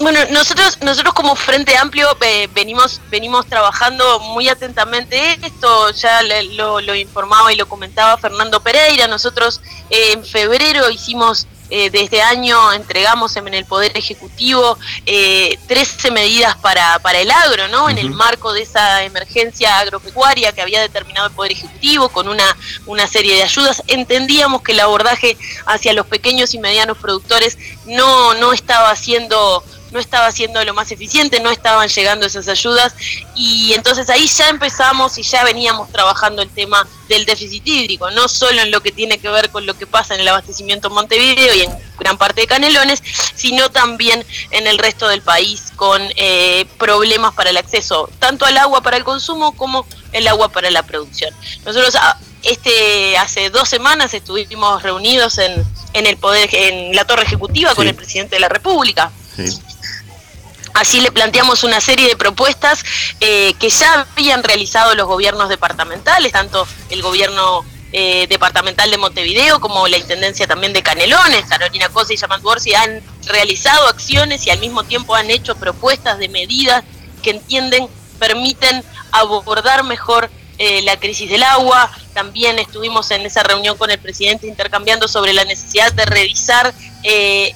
Bueno, nosotros, nosotros como Frente Amplio eh, venimos, venimos trabajando muy atentamente esto, ya lo, lo, informaba y lo comentaba Fernando Pereira, nosotros eh, en febrero hicimos eh, desde este año entregamos en el Poder Ejecutivo eh, 13 medidas para, para el agro, ¿no? En el marco de esa emergencia agropecuaria que había determinado el Poder Ejecutivo con una, una serie de ayudas. Entendíamos que el abordaje hacia los pequeños y medianos productores no, no estaba siendo no estaba siendo lo más eficiente, no estaban llegando esas ayudas y entonces ahí ya empezamos y ya veníamos trabajando el tema del déficit hídrico, no solo en lo que tiene que ver con lo que pasa en el abastecimiento en Montevideo y en gran parte de Canelones, sino también en el resto del país con eh, problemas para el acceso tanto al agua para el consumo como el agua para la producción. Nosotros ah, este hace dos semanas estuvimos reunidos en, en el poder en la torre ejecutiva con el presidente de la República. Así le planteamos una serie de propuestas eh, que ya habían realizado los gobiernos departamentales, tanto el gobierno eh, departamental de Montevideo como la Intendencia también de Canelones, Carolina Cosa y Yamandu han realizado acciones y al mismo tiempo han hecho propuestas de medidas que entienden permiten abordar mejor eh, la crisis del agua. También estuvimos en esa reunión con el presidente intercambiando sobre la necesidad de revisar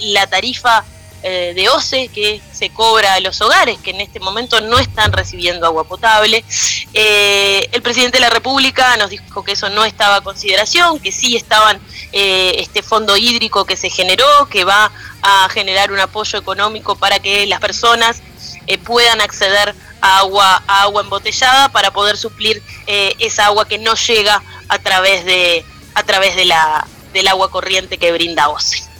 la tarifa eh, de OCE que se cobra a los hogares que en este momento no están recibiendo agua potable. Eh, el presidente de la República nos dijo que eso no estaba a consideración, que sí estaban eh, este fondo hídrico que se generó, que va a generar un apoyo económico para que las personas eh, puedan acceder a agua, agua embotellada para poder suplir esa agua que no llega a través de a través de la del agua corriente que brinda OCE.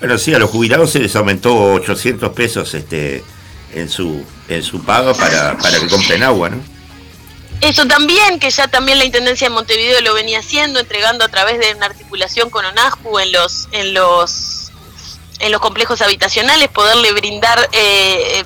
Pero sí, a los jubilados se les aumentó 800 pesos este en su en su pago para, para que compren agua, ¿no? Eso también, que ya también la Intendencia de Montevideo lo venía haciendo, entregando a través de una articulación con ONASPU en los, en los, en los complejos habitacionales, poderle brindar eh,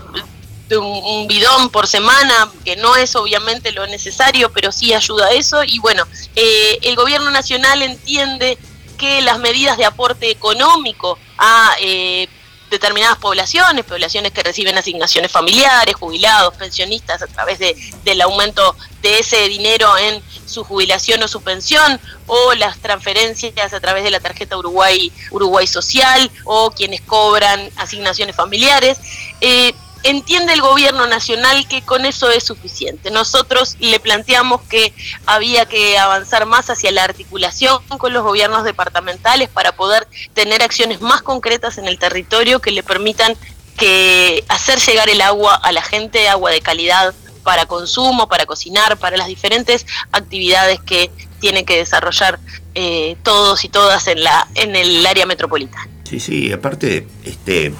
un, bidón por semana, que no es obviamente lo necesario, pero sí ayuda a eso. Y bueno, eh, el gobierno nacional entiende que las medidas de aporte económico a eh, determinadas poblaciones, poblaciones que reciben asignaciones familiares, jubilados, pensionistas a través de, del aumento de ese dinero en su jubilación o su pensión, o las transferencias a través de la tarjeta Uruguay, Uruguay Social, o quienes cobran asignaciones familiares. Eh, entiende el gobierno nacional que con eso es suficiente. Nosotros le planteamos que había que avanzar más hacia la articulación con los gobiernos departamentales para poder tener acciones más concretas en el territorio que le permitan que hacer llegar el agua a la gente, agua de calidad para consumo, para cocinar, para las diferentes actividades que tienen que desarrollar eh, todos y todas en la en el área metropolitana. Sí, sí, aparte, este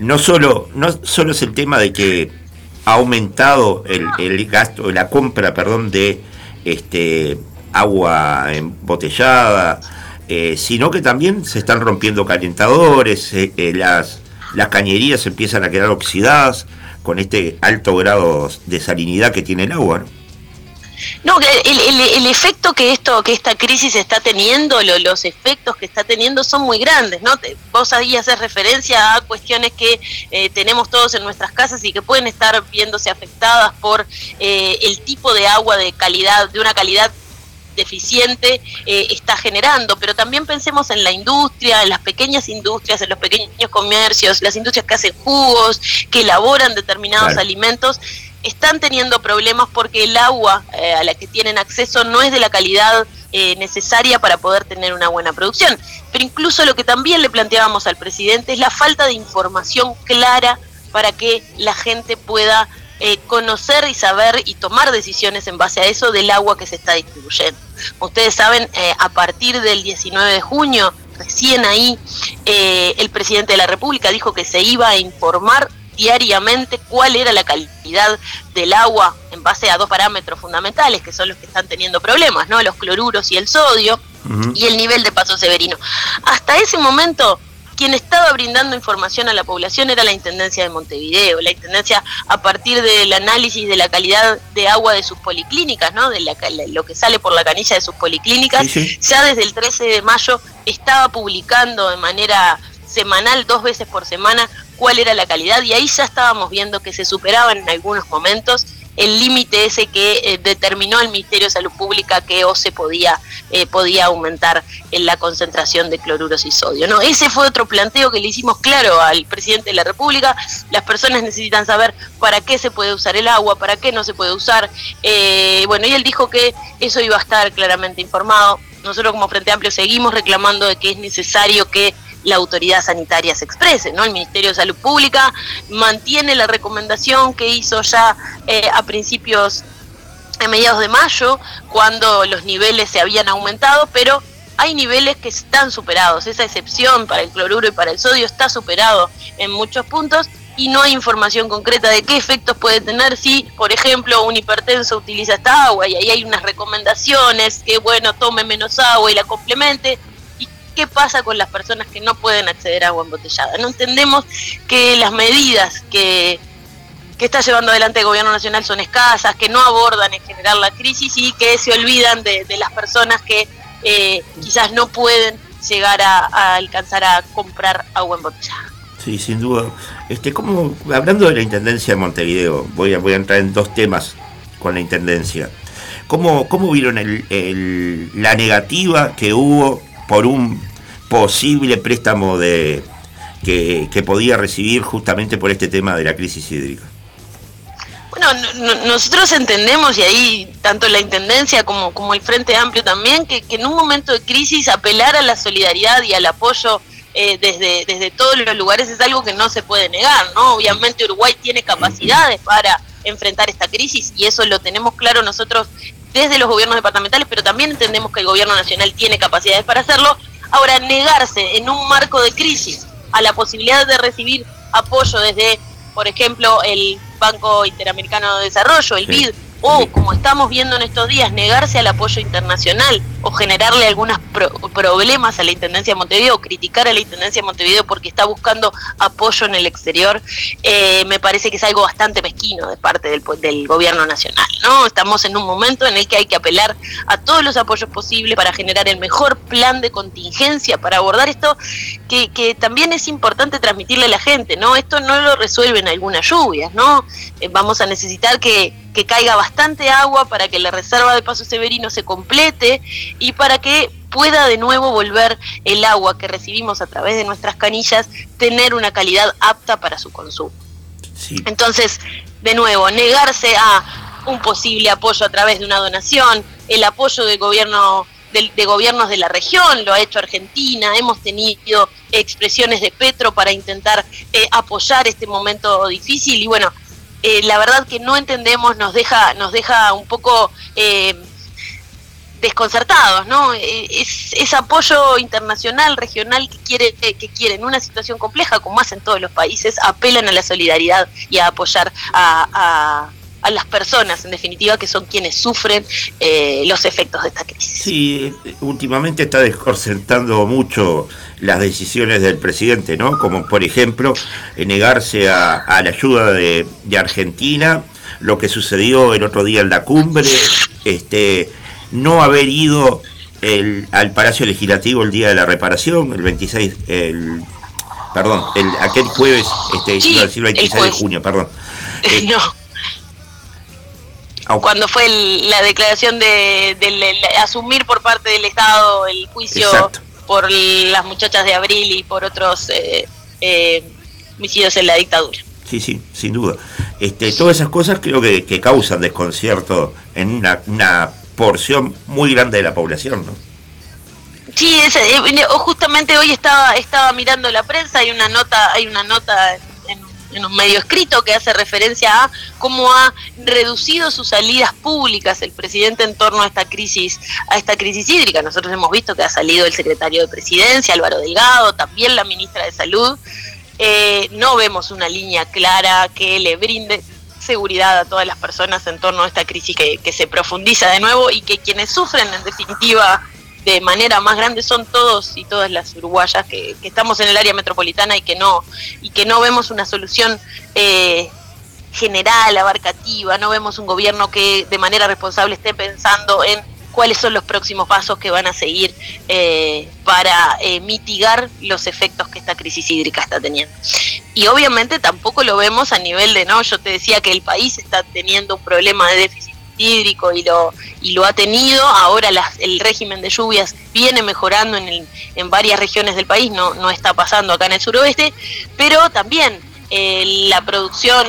no solo, no solo es el tema de que ha aumentado el, el gasto, la compra, perdón, de este agua embotellada, eh, sino que también se están rompiendo calentadores, eh, eh, las, las cañerías empiezan a quedar oxidadas con este alto grado de salinidad que tiene el agua. No, el, el, el, efecto que esto, que esta crisis está teniendo, los efectos que está teniendo son muy grandes, ¿no? vos ahí haces referencia a cuestiones que eh, tenemos todos en nuestras casas y que pueden estar viéndose afectadas por eh, el tipo de agua de calidad, de una calidad deficiente eh, está generando, pero también pensemos en la industria, en las pequeñas industrias, en los pequeños comercios, las industrias que hacen jugos, que elaboran determinados alimentos están teniendo problemas porque el agua eh, a la que tienen acceso no es de la calidad eh, necesaria para poder tener una buena producción. Pero incluso lo que también le planteábamos al presidente es la falta de información clara para que la gente pueda eh, conocer y saber y tomar decisiones en base a eso del agua que se está distribuyendo. Ustedes saben, a partir del 19 de junio, recién ahí, el presidente de la República dijo que se iba a informar diariamente cuál era la calidad del agua en base a dos parámetros fundamentales, que son los que están teniendo problemas, ¿no? Los cloruros y el sodio, y el nivel de paso severino. Hasta ese momento, quien estaba brindando información a la población era la Intendencia de Montevideo, la Intendencia a partir del análisis de la calidad de agua de sus policlínicas, ¿no? de lo que sale por la canilla de sus policlínicas, ya desde el 13 de mayo estaba publicando de manera semanal, dos veces por semana, cuál era la calidad y ahí ya estábamos viendo que se superaban en algunos momentos el límite ese que eh, determinó el Ministerio de Salud Pública que o se podía, eh, podía aumentar en la concentración de cloruros y sodio. No, ese fue otro planteo que le hicimos claro al presidente de la República. Las personas necesitan saber para qué se puede usar el agua, para qué no se puede usar. Eh, bueno, y él dijo que eso iba a estar claramente informado. Nosotros como Frente Amplio seguimos reclamando de que es necesario que la autoridad sanitaria se exprese. ¿no? El Ministerio de Salud Pública mantiene la recomendación que hizo ya eh, a principios, a mediados de mayo, cuando los niveles se habían aumentado, pero hay niveles que están superados. Esa excepción para el cloruro y para el sodio está superado en muchos puntos y no hay información concreta de qué efectos puede tener si, por ejemplo, un hipertenso utiliza esta agua y ahí hay unas recomendaciones que, bueno, tome menos agua y la complemente qué pasa con las personas que no pueden acceder a agua embotellada. No entendemos que las medidas que, está llevando adelante el gobierno nacional son escasas, que no abordan en general la crisis y que se olvidan de, las personas que eh, quizás no pueden llegar a, alcanzar a comprar agua embotellada. Sí, sin duda. Este, como, hablando de la Intendencia de Montevideo, voy a, voy a entrar en dos temas con la Intendencia. ¿Cómo, cómo vieron el, la negativa que hubo por un posible préstamo de, que, podía recibir justamente por este tema de la crisis hídrica. Bueno, nosotros entendemos, y ahí tanto la Intendencia como, como el Frente Amplio también, que, en un momento de crisis apelar a la solidaridad y al apoyo eh, desde, desde todos los lugares es algo que no se puede negar, ¿no? Obviamente Uruguay tiene capacidades para enfrentar esta crisis y eso lo tenemos claro nosotros desde los gobiernos departamentales, pero también entendemos que el gobierno nacional tiene capacidades para hacerlo. Ahora, negarse en un marco de crisis a la posibilidad de recibir apoyo desde, por ejemplo, el Banco Interamericano de Desarrollo, el BID, o, como estamos viendo en estos días, negarse al apoyo internacional o generarle algunos problemas a la Intendencia de Montevideo o criticar a la Intendencia de Montevideo porque está buscando apoyo en el exterior, eh, me parece que es algo bastante mezquino de parte del, del gobierno nacional. ¿no? Estamos en un momento en el que hay que apelar a todos los apoyos posibles para generar el mejor plan de contingencia para abordar esto, que, que también es importante transmitirle a la gente, ¿no? Esto no lo resuelven algunas lluvias, ¿no? Eh, vamos a necesitar que que caiga bastante agua para que la reserva de Paso Severino se complete y para que pueda de nuevo volver el agua que recibimos a través de nuestras canillas tener una calidad apta para su consumo. Entonces, de nuevo, negarse a un posible apoyo a través de una donación, el apoyo del gobierno de, gobiernos de la región, lo ha hecho Argentina, hemos tenido expresiones de Petro para intentar eh, apoyar este momento difícil y bueno, eh, la verdad que no entendemos, nos deja, nos deja un poco eh, desconcertados, ¿no? Eh, es, ese apoyo internacional, regional que quiere, que quiere una situación compleja, como hacen todos los países, apelan a la solidaridad y a apoyar a, a las personas, en definitiva, que son quienes sufren los efectos de esta crisis. Sí, últimamente está desconcertando mucho las decisiones del presidente, ¿no? Como por ejemplo negarse a, la ayuda de, Argentina, lo que sucedió el otro día en la cumbre, este, no haber ido al Palacio Legislativo el día de la reparación, el 26, el, perdón, el, aquel jueves, este, el 26 de junio, perdón. (laughs) Eh, no. Cuando fue la declaración de, asumir por parte del Estado el juicio por las muchachas de abril y por otros eh, eh, homicidios en la dictadura. Sí, sí, sin duda. Este, todas esas cosas creo que, causan desconcierto en una, porción muy grande de la población, ¿no? Sí, eh, justamente hoy estaba estaba mirando la prensa, hay una nota, hay una nota en un medio escrito que hace referencia a cómo ha reducido sus salidas públicas el presidente en torno a esta crisis, a esta crisis hídrica. Nosotros hemos visto que ha salido el secretario de Presidencia, Álvaro Delgado, también la ministra de Salud. Eh, no vemos una línea clara que le brinde seguridad a todas las personas en torno a esta crisis que, que se profundiza de nuevo y que quienes sufren en definitiva de manera más grande son todos y todas las uruguayas que, estamos en el área metropolitana y que no y que no vemos una solución eh, general abarcativa no vemos un gobierno que de manera responsable esté pensando en cuáles son los próximos pasos que van a seguir eh, para eh, mitigar los efectos que esta crisis hídrica está teniendo. Y obviamente tampoco lo vemos a nivel de, no, yo te decía que el país está teniendo un problema de déficit hídrico y lo, y lo ha tenido. Ahora el régimen de lluvias viene mejorando en, en varias regiones del país, no, no está pasando acá en el suroeste, pero también eh, la producción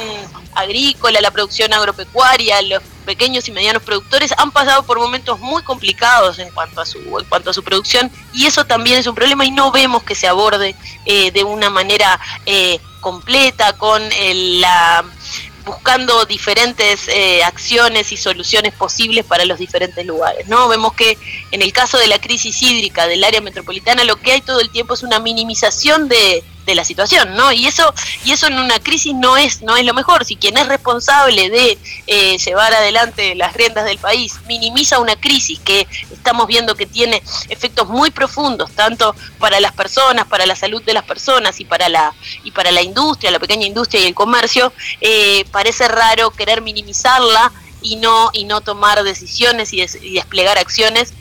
agrícola, la producción agropecuaria, los pequeños y medianos productores han pasado por momentos muy complicados en cuanto a su en cuanto a su producción y eso también es un problema y no vemos que se aborde eh, de una manera eh, completa con la buscando diferentes eh, acciones y soluciones posibles para los diferentes lugares. ¿no? Vemos que en el caso de la crisis hídrica del área metropolitana lo que hay todo el tiempo es una minimización de, de la situación, ¿no? Y eso, y eso en una crisis no es, no es lo mejor. Si quien es responsable de eh, llevar adelante las riendas del país minimiza una crisis que estamos viendo que tiene efectos muy profundos, tanto para las personas, para la salud de las personas y para la, y para la industria, la pequeña industria y el comercio, eh, parece raro querer minimizarla y no, y no tomar decisiones y, y desplegar acciones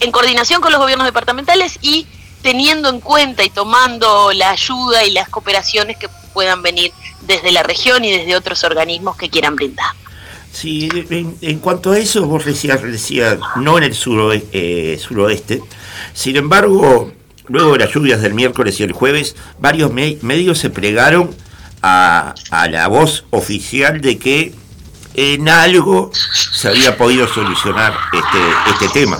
en coordinación con los gobiernos departamentales y teniendo en cuenta y tomando la ayuda y las cooperaciones que puedan venir desde la región y desde otros organismos que quieran brindar. Sí, en, cuanto a eso, vos decías, no en el eh, suroeste, sin embargo, luego de las lluvias del miércoles y el jueves, varios medios se plegaron a, a la voz oficial de que en algo se había podido solucionar este, este tema.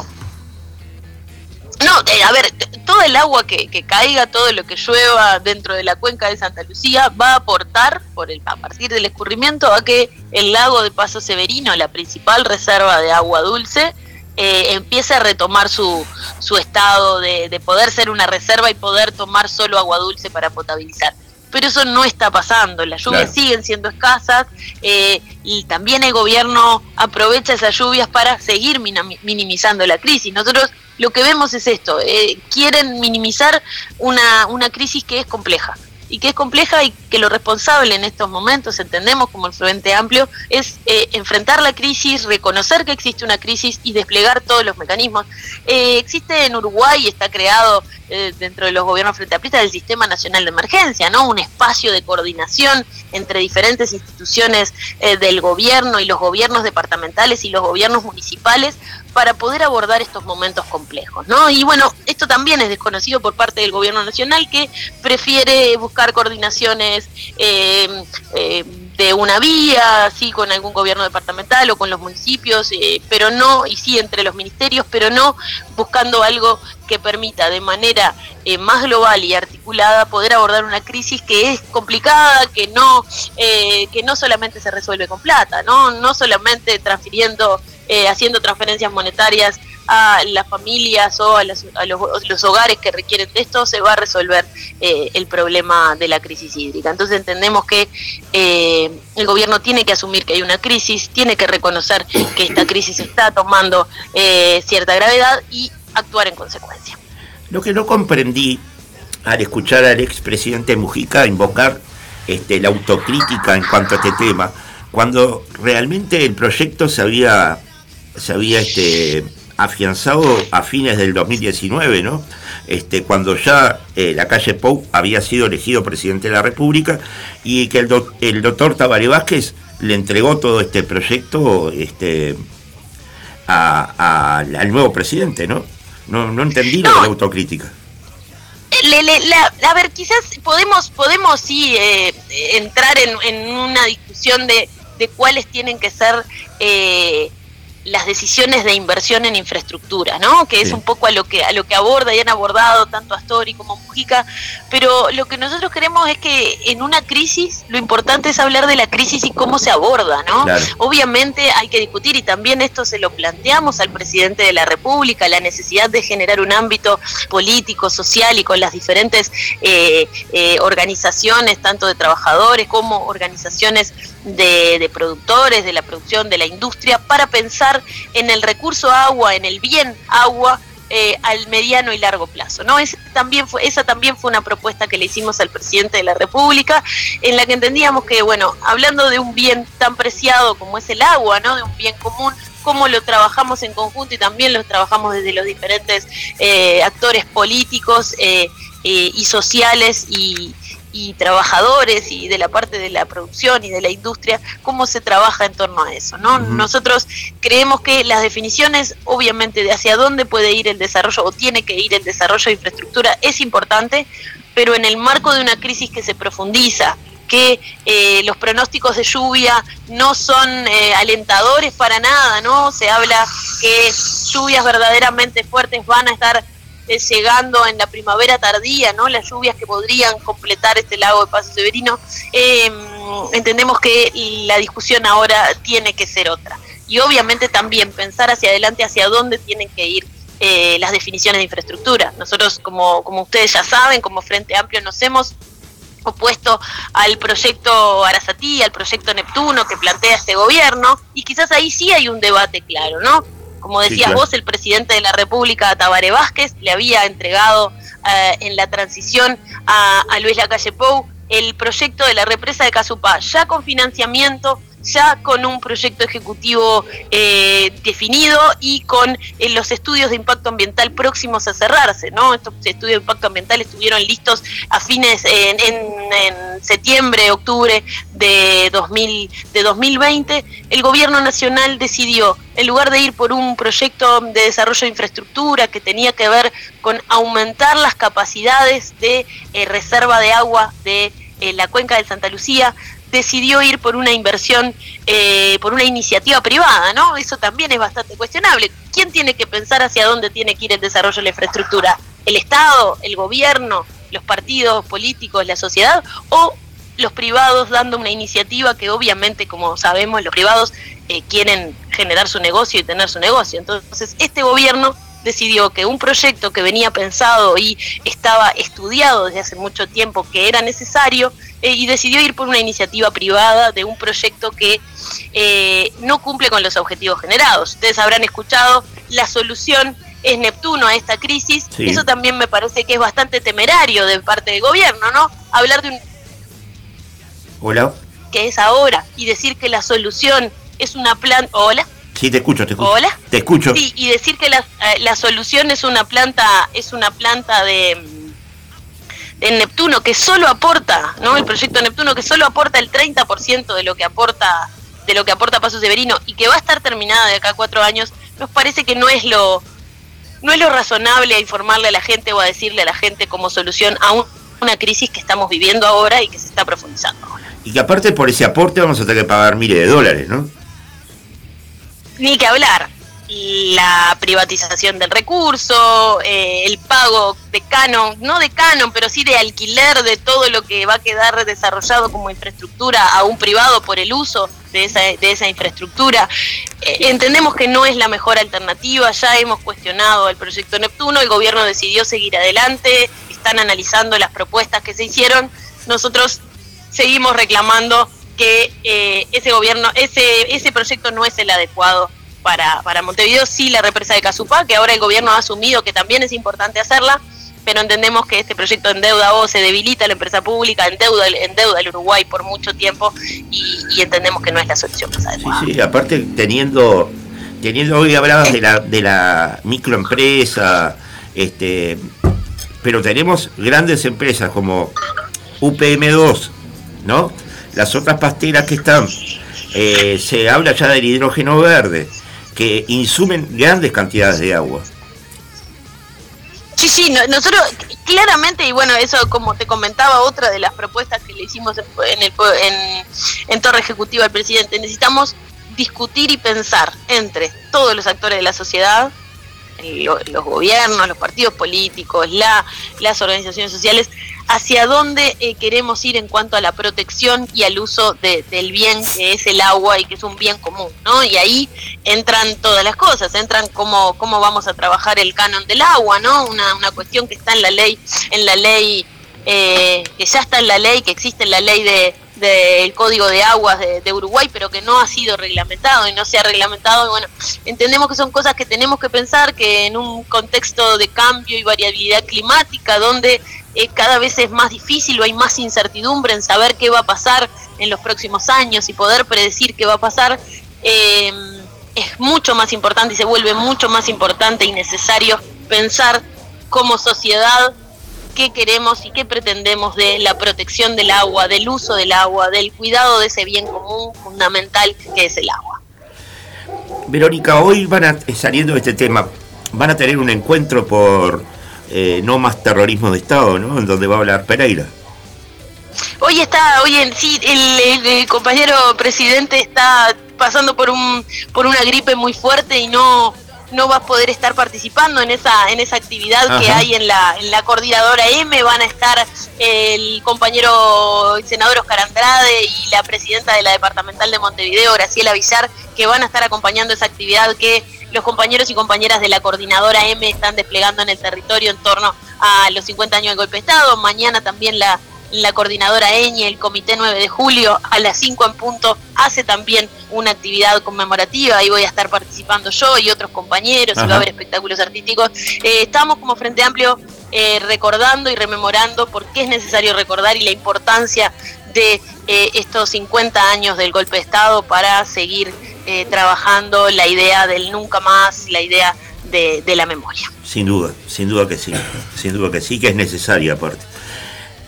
No, eh, a ver, toda el agua que, caiga, todo lo que llueva dentro de la cuenca de Santa Lucía va a aportar, por el, a partir del escurrimiento, a que el lago de Paso Severino, la principal reserva de agua dulce, eh, empiece a retomar su, su estado de, de poder ser una reserva y poder tomar solo agua dulce para potabilizar pero eso no está pasando, las lluvias siguen siendo escasas eh, y también el gobierno aprovecha esas lluvias para seguir minimizando la crisis. Nosotros lo que vemos es esto, eh, quieren minimizar una, una crisis que es compleja y que es compleja y que lo responsable en estos momentos, entendemos como el Frente Amplio, es eh, enfrentar la crisis, reconocer que existe una crisis y desplegar todos los mecanismos. Eh, existe en Uruguay, está creado eh, dentro de los gobiernos frente a el Sistema Nacional de Emergencia, ¿no? Un espacio de coordinación entre diferentes instituciones del gobierno y los gobiernos departamentales y los gobiernos municipales para poder abordar estos momentos complejos, ¿no? Y bueno, esto también es desconocido por parte del gobierno nacional que prefiere buscar coordinaciones eh, eh, de una vía, sí, con algún gobierno departamental o con los municipios, eh, pero no, y sí entre los ministerios, pero no buscando algo que permita de manera más global y articulada poder abordar una crisis que es complicada, que no, que no solamente se resuelve con plata, no, no solamente transfiriendo eh, haciendo transferencias monetarias a las familias o a, los, hogares que requieren de esto, se va a resolver eh, el problema de la crisis hídrica. Entonces entendemos que eh, el gobierno tiene que asumir que hay una crisis, tiene que reconocer que esta crisis está tomando cierta gravedad y actuar en consecuencia. Lo que no comprendí al escuchar al expresidente Mujica invocar este, la autocrítica en cuanto a este tema, cuando realmente el proyecto se había se había este, afianzado a fines del 2019, ¿no? Este, cuando ya eh, la calle Pou había sido elegido presidente de la República y que el, el doctor Tabaré Vázquez le entregó todo este proyecto este, al nuevo presidente, ¿no? No, no entendí la autocrítica. a ver, quizás podemos, podemos sí eh, entrar en, una discusión de, de cuáles tienen que ser eh, las decisiones de inversión en infraestructura, ¿no? Que es un poco a lo que a lo que aborda y han abordado tanto Astori como Mujica, pero lo que nosotros queremos es que en una crisis lo importante es hablar de la crisis y cómo se aborda, ¿no? Obviamente hay que discutir y también esto se lo planteamos al presidente de la República, la necesidad de generar un ámbito político, social y con las diferentes eh, eh, organizaciones, tanto de trabajadores como organizaciones de, productores, de la producción, de la industria, para pensar en el recurso agua, en el bien agua, eh, al mediano y largo plazo. ¿no? también fue, esa también fue una propuesta que le hicimos al presidente de la República, en la que entendíamos que, bueno, hablando de un bien tan preciado como es el agua, ¿no? de un bien común, cómo lo trabajamos en conjunto y también lo trabajamos desde los diferentes eh, actores políticos eh, y sociales y, y trabajadores y de la parte de la producción y de la industria, cómo se trabaja en torno a eso. ¿no? Nosotros creemos que las definiciones, obviamente, de hacia dónde puede ir el desarrollo o tiene que ir el desarrollo de infraestructura es importante, pero en el marco de una crisis que se profundiza, que eh, los pronósticos de lluvia no son eh, alentadores para nada, ¿no? Se habla que lluvias verdaderamente fuertes van a estar eh, llegando en la primavera tardía, ¿no? Las lluvias que podrían completar este lago de Paso Severino, em, entendemos que la discusión ahora tiene que ser otra. Y obviamente también pensar hacia adelante, hacia dónde tienen que ir eh, las definiciones de infraestructura. Nosotros, como, como ustedes ya saben, como Frente Amplio nos hemos opuesto al proyecto Arasatí, al proyecto Neptuno que plantea este gobierno, y quizás ahí sí hay un debate claro, ¿no? Como decías vos, el presidente de la República, Tabaré Vázquez, le había entregado eh, en la transición a, a Luis Lacalle Pou el proyecto de la represa de Casupá, ya con financiamiento, ya con un proyecto ejecutivo eh, definido y con eh, los estudios de impacto ambiental próximos a cerrarse, ¿no? Estos estudios de impacto ambiental estuvieron listos a fines en, septiembre, octubre de, 2000, de 2020. El gobierno nacional decidió, en lugar de ir por un proyecto de desarrollo de infraestructura que tenía que ver con aumentar las capacidades de eh, reserva de agua de la cuenca de Santa Lucía, decidió ir por una inversión, eh, por una iniciativa privada, ¿no? Eso también es bastante cuestionable. ¿Quién tiene que pensar hacia dónde tiene que ir el desarrollo de la infraestructura? el Estado, el gobierno, los partidos políticos, la sociedad, o los privados dando una iniciativa que obviamente, como sabemos, los privados eh, quieren generar su negocio y tener su negocio. Entonces, este gobierno decidió que un proyecto que venía pensado y estaba estudiado desde hace mucho tiempo que era necesario eh, y decidió ir por una iniciativa privada de un proyecto que eh, no cumple con los objetivos generados. Ustedes habrán escuchado la solución es Neptuno a esta crisis. Eso también me parece que es bastante temerario de parte del gobierno, ¿no? Hablar de un... Hola. Que es ahora y decir que la solución es una planta... Hola. Sí, te escucho, te escucho. Hola. Te escucho. Sí, y decir que la, eh, la solución es una planta, es una planta de, de Neptuno que solo aporta, ¿no? El proyecto Neptuno que solo aporta el 30% de lo que aporta de lo que aporta Paso Severino y que va a estar terminada de acá a cuatro años, nos parece que no es lo no es lo razonable a informarle a la gente o a decirle a la gente como solución a una crisis que estamos viviendo ahora y que se está profundizando Y que aparte por ese aporte vamos a tener que pagar miles de dólares, ¿no? Ni que hablar. La privatización del recurso, eh, el pago de canon, no de canon, pero sí de alquiler de todo lo que va a quedar desarrollado como infraestructura a un privado por el uso de esa, de esa infraestructura. Eh, entendemos que no es la mejor alternativa, ya hemos cuestionado el proyecto Neptuno, el gobierno decidió seguir adelante, están analizando las propuestas que se hicieron. Nosotros seguimos reclamando que eh, ese gobierno, ese, ese proyecto no es el adecuado para, para Montevideo, sí la represa de Casupá, que ahora el gobierno ha asumido que también es importante hacerla, pero entendemos que este proyecto endeuda o se debilita la empresa pública, endeuda, endeuda el Uruguay por mucho tiempo y, entendemos que no es la solución más adecuada. Sí, sí, aparte teniendo, teniendo hoy hablabas de la, de la microempresa, este, pero tenemos grandes empresas como UPM2, ¿no? las otras pasteras que están, eh, se habla ya del hidrógeno verde, que insumen grandes cantidades de agua. Sí, sí, nosotros claramente, y bueno, eso como te comentaba, otra de las propuestas que le hicimos en, el, en, en Torre Ejecutiva al presidente, necesitamos discutir y pensar entre todos los actores de la sociedad, los gobiernos, los partidos políticos, la, las organizaciones sociales, hacia dónde eh, queremos ir en cuanto a la protección y al uso del bien que es el agua y que es un bien común, ¿no? Y ahí entran todas las cosas, entran cómo, cómo vamos a trabajar el canon del agua, ¿no? Una, una cuestión que está en la ley, en la ley, eh, que ya está en la ley, que existe en la ley de del Código de Aguas de, Uruguay, pero que no ha sido reglamentado y no se ha reglamentado. Y bueno, entendemos que son cosas que tenemos que pensar, que en un contexto de cambio y variabilidad climática, donde eh, cada vez es más difícil o hay más incertidumbre en saber qué va a pasar en los próximos años y poder predecir qué va a pasar, eh, es mucho más importante y se vuelve mucho más importante y necesario pensar como sociedad qué queremos y qué pretendemos de la protección del agua, del uso del agua, del cuidado de ese bien común fundamental que es el agua. Verónica, hoy van a, eh, saliendo de este tema, van a tener un encuentro por eh, no más terrorismo de Estado, ¿no? En donde va a hablar Pereira. Hoy está, oye, sí, el, compañero presidente está pasando por un por una gripe muy fuerte y no no va a poder estar participando en esa en esa actividad que hay en la, en la coordinadora M. Van a estar el compañero senador Oscar Andrade y la presidenta de la departamental de Montevideo, Graciela Villar, que van a estar acompañando esa actividad que los compañeros y compañeras de la coordinadora M están desplegando en el territorio en torno a los 50 años del golpe de Estado. Mañana también la la coordinadora EñE, el Comité 9 de Julio, a las 5 en punto, hace también una actividad conmemorativa. Ahí voy a estar participando yo y otros compañeros, y va a haber espectáculos artísticos. Eh, estamos como Frente Amplio eh, recordando y rememorando por qué es necesario recordar y la importancia de eh, estos 50 años del golpe de Estado para seguir trabajando la idea del nunca más, la idea de, de la memoria. Sin duda, sin duda que sí, sin duda que sí, que es necesaria aparte.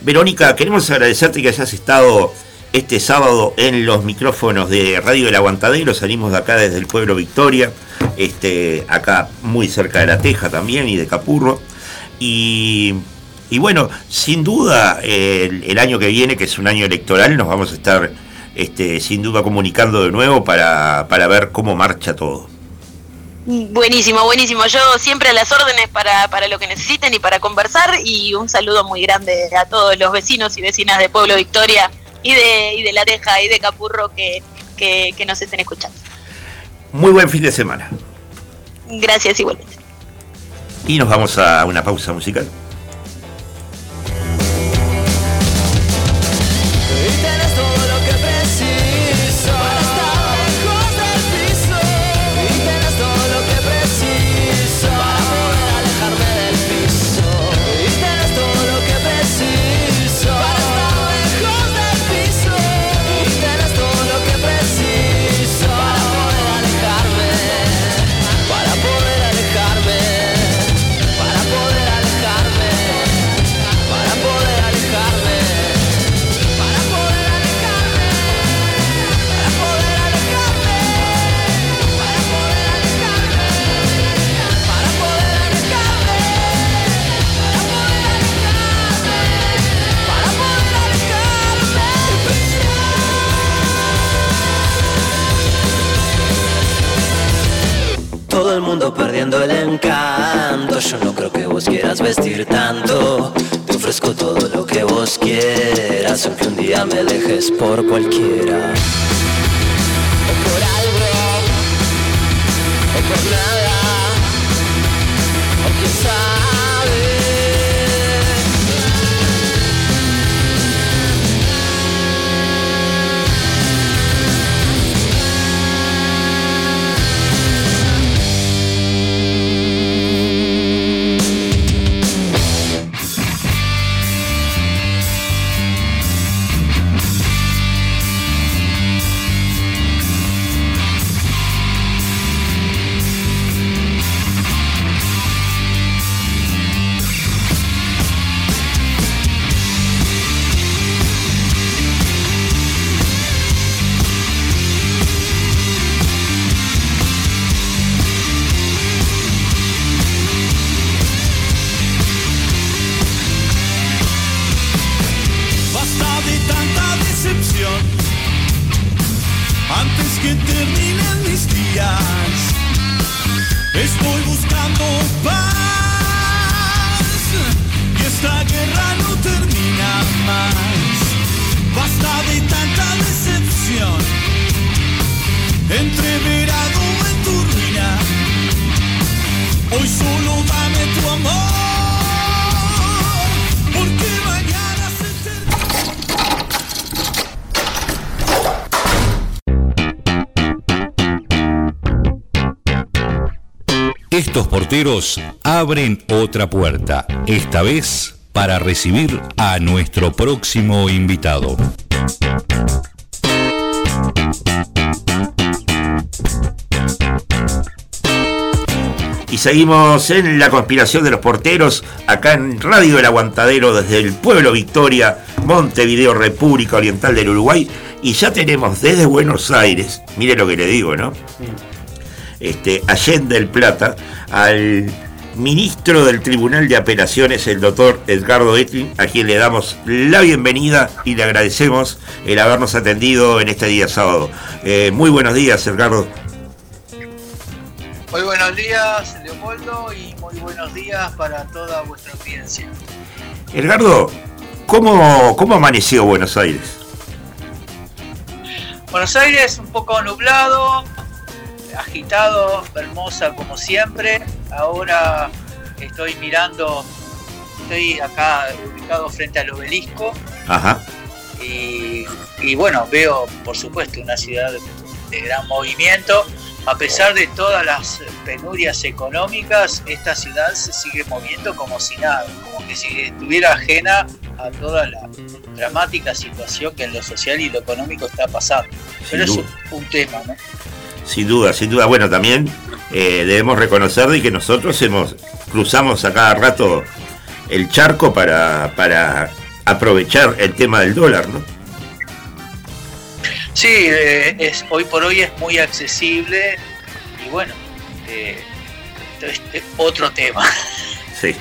Verónica, queremos agradecerte que hayas estado este sábado en los micrófonos de Radio El Aguantadero. Salimos de acá desde el pueblo Victoria, este, acá muy cerca de La Teja también y de Capurro. Y, bueno, sin duda, el, año que viene, que es un año electoral, nos vamos a estar este, sin duda comunicando de nuevo para, para ver cómo marcha todo. Buenísimo, buenísimo. Yo siempre a las órdenes para, para lo que necesiten y para conversar y un saludo muy grande a todos los vecinos y vecinas de Pueblo Victoria y de, y de La Teja y de Capurro que, que, que nos estén escuchando. Muy buen fin de semana. Gracias igualmente. Y nos vamos a una pausa musical. Perdiendo el encanto. Yo no creo que vos quieras vestir tanto. Te ofrezco todo lo que vos quieras, aunque un día me dejes por cualquiera. O por algo, o por nada, abren otra puerta, esta vez para recibir a nuestro próximo invitado. Y seguimos en la conspiración de los porteros, acá en Radio El Aguantadero, desde el pueblo Victoria, Montevideo, República Oriental del Uruguay. Y ya tenemos desde Buenos Aires, mire lo que le digo, ¿no? Este, Allende el Plata, al ministro del Tribunal de Apelaciones, el doctor Edgardo Etlin, a quien le damos la bienvenida y le agradecemos el habernos atendido en este día sábado. Eh, muy buenos días, Edgardo. Muy buenos días, Leopoldo, y muy buenos días para toda vuestra audiencia. Edgardo, ¿cómo, cómo amaneció Buenos Aires? Buenos Aires un poco nublado, agitado, hermosa como siempre. Ahora estoy mirando, estoy acá ubicado frente al obelisco. Ajá. Y, bueno, veo por supuesto una ciudad de, gran movimiento. A pesar de todas las penurias económicas, esta ciudad se sigue moviendo como si nada, como que si estuviera ajena a toda la dramática situación que en lo social y lo económico está pasando. Pero es un tema, ¿no? Sin duda, sin duda. Bueno, también eh, debemos reconocer de que nosotros hemos cruzamos a cada rato el charco para, para aprovechar el tema del dólar, ¿no? Sí, eh, es, hoy por hoy es muy accesible y bueno, eh, otro tema. (laughs) Sí,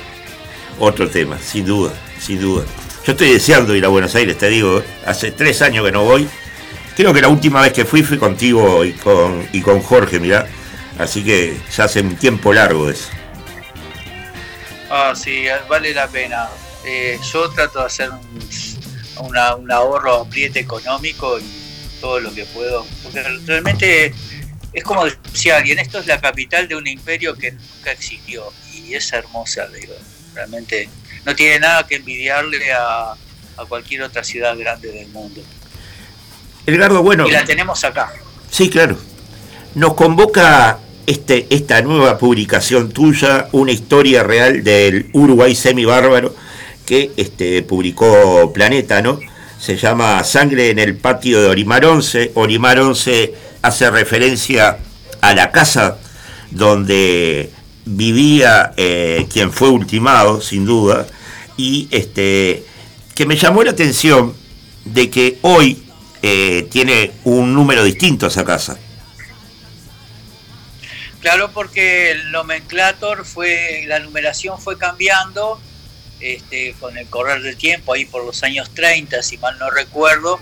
otro tema, sin duda, sin duda. Yo estoy deseando ir a Buenos Aires, te digo, hace tres años que no voy Creo que la última vez que fui fui contigo y con, y con Jorge, mirá. Así que ya hace un tiempo largo eso. Ah, sí, vale la pena. Eh, yo trato de hacer un, ahorro apriete económico y todo lo que puedo, porque realmente es como decía alguien, esto es la capital de un imperio que nunca existió y es hermosa, digo, realmente no tiene nada que envidiarle a, a cualquier otra ciudad grande del mundo. Edgardo, bueno. Y la tenemos acá. Sí, claro. Nos convoca este, esta nueva publicación tuya, una historia real del Uruguay semibárbaro que este, publicó Planeta, ¿no? Se llama Sangre en el patio de Orimar 11. Orimar 11 hace referencia a la casa donde vivía eh, quien fue ultimado, sin duda, y este, que me llamó la atención de que hoy eh, tiene un número distinto esa casa. Claro, porque el nomenclator fue, la numeración fue cambiando este, con el correr del tiempo, ahí por los años 30, si mal no recuerdo,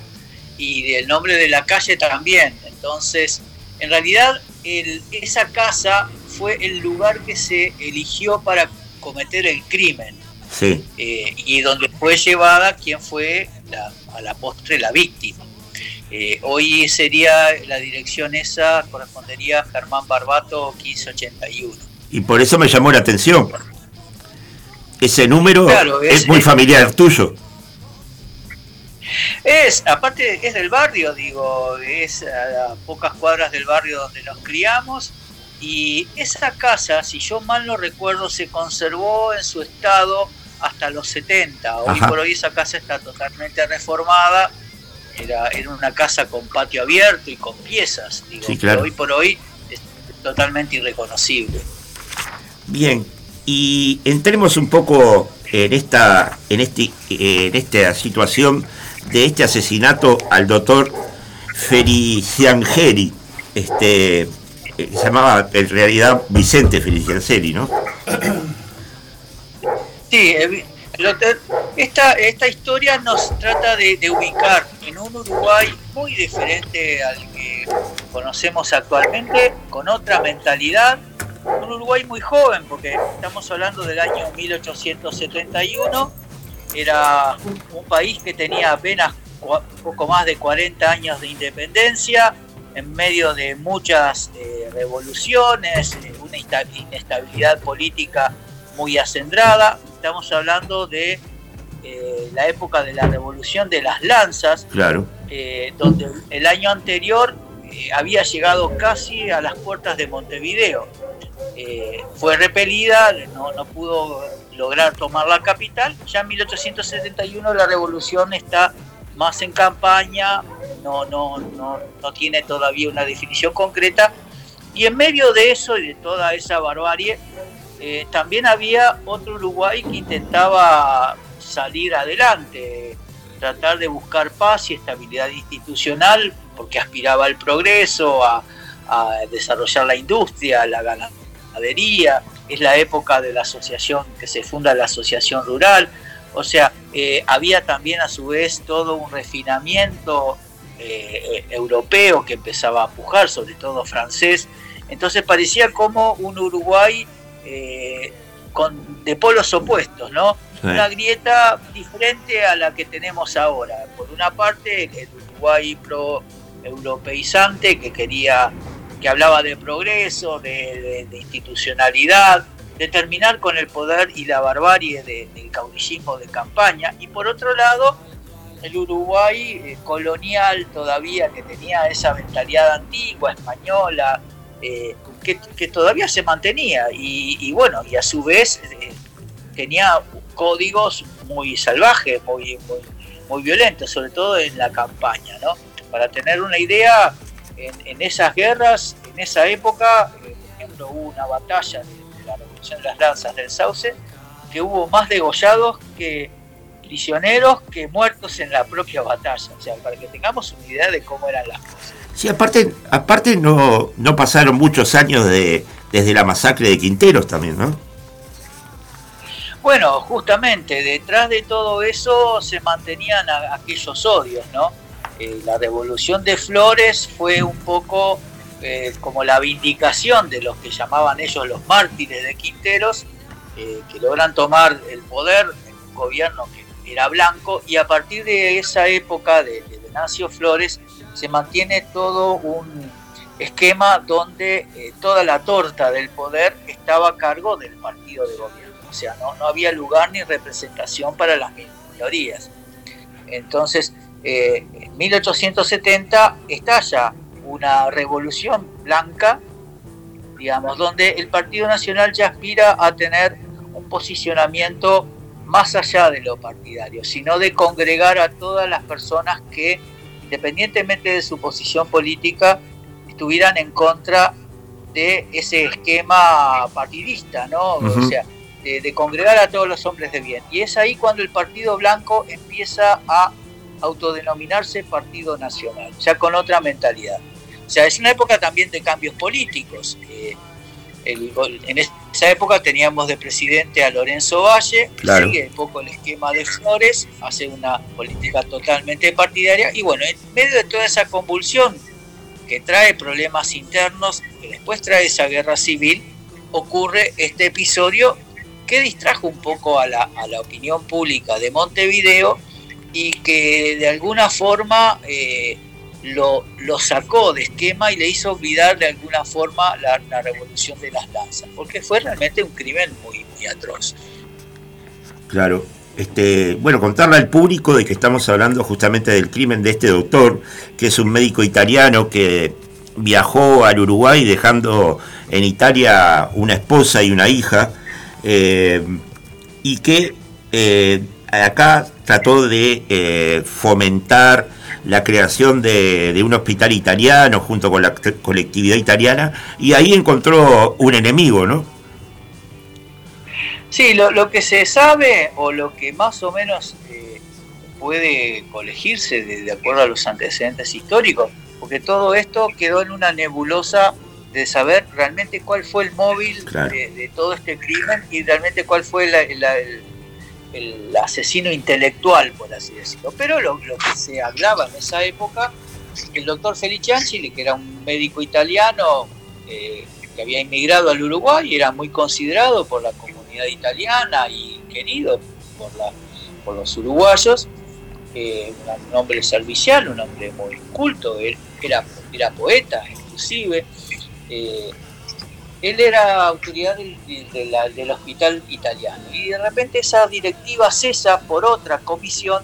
y el nombre de la calle también. Entonces, en realidad, esa casa fue el lugar que se eligió para cometer el crimen. Sí. Eh, y donde fue llevada quien fue a la postre la víctima. Eh, hoy sería la dirección esa, correspondería a Germán Barbato 1581. Y por eso me llamó la atención. Ese número es, muy familiar tuyo. Es, aparte es del barrio, digo, es a pocas cuadras del barrio donde nos criamos y esa casa, si yo mal no recuerdo, se conservó en su estado hasta los 70. Hoy por hoy esa casa está totalmente reformada era, era una casa con patio abierto y con piezas, digo, hoy por hoy es totalmente irreconocible. Bien, y entremos un poco en esta, en este, en esta situación de este asesinato al doctor Feliciangeli, este eh, se llamaba en realidad Vicente Feliciangeli, ¿no? Sí, esta, esta historia nos trata de, ubicar en un Uruguay muy diferente al que conocemos actualmente, con otra mentalidad, un Uruguay muy joven, porque estamos hablando del año 1871, era un país que tenía apenas poco más de 40 años de independencia, en medio de muchas eh, revoluciones, eh, una inestabilidad política muy acendrada. Estamos hablando de eh, la época de la revolución de las lanzas, claro. Eh, donde el año anterior eh, había llegado casi a las puertas de Montevideo. fue repelida, no, no pudo lograr tomar la capital. Ya en 1871 la revolución está más en campaña, no, no, no, no tiene todavía una definición concreta. Y en medio de eso y de toda esa barbarie, eh, también había otro Uruguay que intentaba salir adelante, tratar de buscar paz y estabilidad institucional, porque aspiraba al progreso, a, desarrollar la industria, la ganadería, es la época de la asociación que se funda la asociación rural, o sea, eh, había también a su vez todo un refinamiento eh, europeo que empezaba a pujar, sobre todo francés, entonces parecía como un Uruguay eh, con, de polos opuestos, ¿no? Una grieta diferente a la que tenemos ahora. Por una parte, el Uruguay pro-europeizante que quería, que hablaba de progreso, de, institucionalidad, de terminar con el poder y la barbarie del caudillismo de campaña. Y por otro lado, el Uruguay eh, colonial todavía que tenía esa mentalidad antigua, española, eh, que, todavía se mantenía y, bueno, y a su vez eh, tenía códigos muy salvajes, muy, muy, violentos, sobre todo en la campaña, ¿no? Para tener una idea, en, esas guerras, en esa época, eh, por ejemplo, hubo una batalla de, la Revolución de las Lanzas del Sauce, que hubo más degollados que prisioneros que muertos en la propia batalla, o sea, para que tengamos una idea de cómo eran las cosas. Sí, aparte, aparte no, no pasaron muchos años de, desde la masacre de Quinteros también, ¿no? Bueno, justamente detrás de todo eso se mantenían aquellos odios, ¿no? Eh, la revolución de Flores fue un poco eh, como la vindicación de los que llamaban ellos los mártires de Quinteros, eh, que logran tomar el poder en un gobierno que era blanco, y a partir de esa época de, de Flores se mantiene todo un esquema donde eh, toda la torta del poder estaba a cargo del partido de gobierno. O sea, no, había lugar ni representación para las minorías. Entonces, eh, en 1870 estalla una revolución blanca, digamos, donde el Partido Nacional ya aspira a tener un posicionamiento más allá de lo partidario, sino de congregar a todas las personas que, independientemente de su posición política, estuvieran en contra de ese esquema partidista, ¿no? O sea, de, congregar a todos los hombres de bien. Y es ahí cuando el Partido Blanco empieza a autodenominarse Partido Nacional, ya con otra mentalidad. O sea, es una época también de cambios políticos. Eh, en esa época teníamos de presidente a Lorenzo Valle, sigue un poco el esquema de Flores, hace una política totalmente partidaria, y bueno, en medio de toda esa convulsión que trae problemas internos, que después trae esa guerra civil, ocurre este episodio que distrajo un poco a la, opinión pública de Montevideo y que de alguna forma eh, lo, sacó de esquema y le hizo olvidar de alguna forma la, revolución de las lanzas, porque fue realmente un crimen muy, muy atroz. Claro, este, bueno, contarle al público de que estamos hablando justamente del crimen de este doctor, que es un médico italiano que viajó al Uruguay dejando en Italia una esposa y una hija, eh, y que eh, acá trató de eh, fomentar la creación de, de, un hospital italiano junto con la colectividad italiana, y ahí encontró un enemigo, ¿no? Sí, lo, que se sabe o lo que más o menos eh, puede colegirse de, acuerdo a los antecedentes históricos, porque todo esto quedó en una nebulosa de saber realmente cuál fue el móvil de, todo este crimen y realmente cuál fue el, asesino intelectual, por así decirlo. Pero lo, que se hablaba en esa época, el doctor Felicianchi, que era un médico italiano eh, que había inmigrado al Uruguay era muy considerado por la comunidad, italiana y querido por, los uruguayos, eh, un hombre servicial, un hombre muy culto, era poeta inclusive. Eh, él era autoridad del, hospital italiano y de repente esa directiva cesa por otra comisión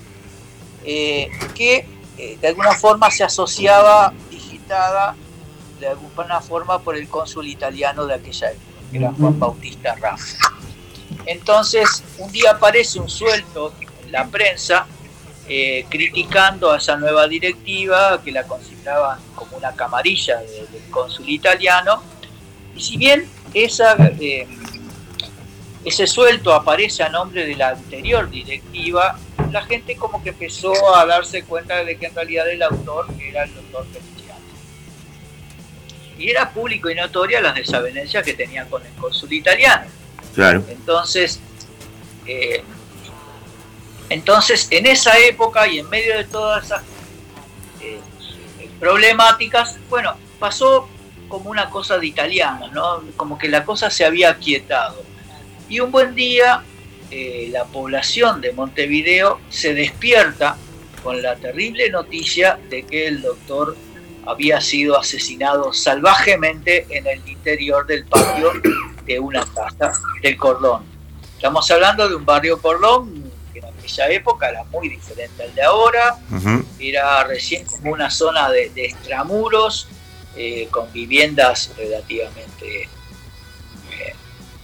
eh, que de alguna forma se asociaba digitada de alguna forma por el cónsul italiano de aquella época, que era Juan Bautista Rafa. Entonces, un día aparece un suelto en la prensa eh, criticando a esa nueva directiva que la consideraban como una camarilla del cónsul italiano. Y si bien esa, eh, ese suelto aparece a nombre de la anterior directiva, la gente como que empezó a darse cuenta de que en realidad el autor era el doctor Feliciano. Y era público y notoria las desavenencias que tenía con el cónsul italiano. Entonces, eh, entonces, en esa época y en medio de todas esas eh, problemáticas, bueno, pasó como una cosa de italianos, ¿no? Como que la cosa se había aquietado. Y un buen día, eh, la población de Montevideo se despierta con la terrible noticia de que el doctor había sido asesinado salvajemente en el interior del patio de una casa del Cordón. Estamos hablando de un barrio Cordón que en aquella época era muy diferente al de ahora, era recién como una zona de, extramuros, eh, con viviendas relativamente eh,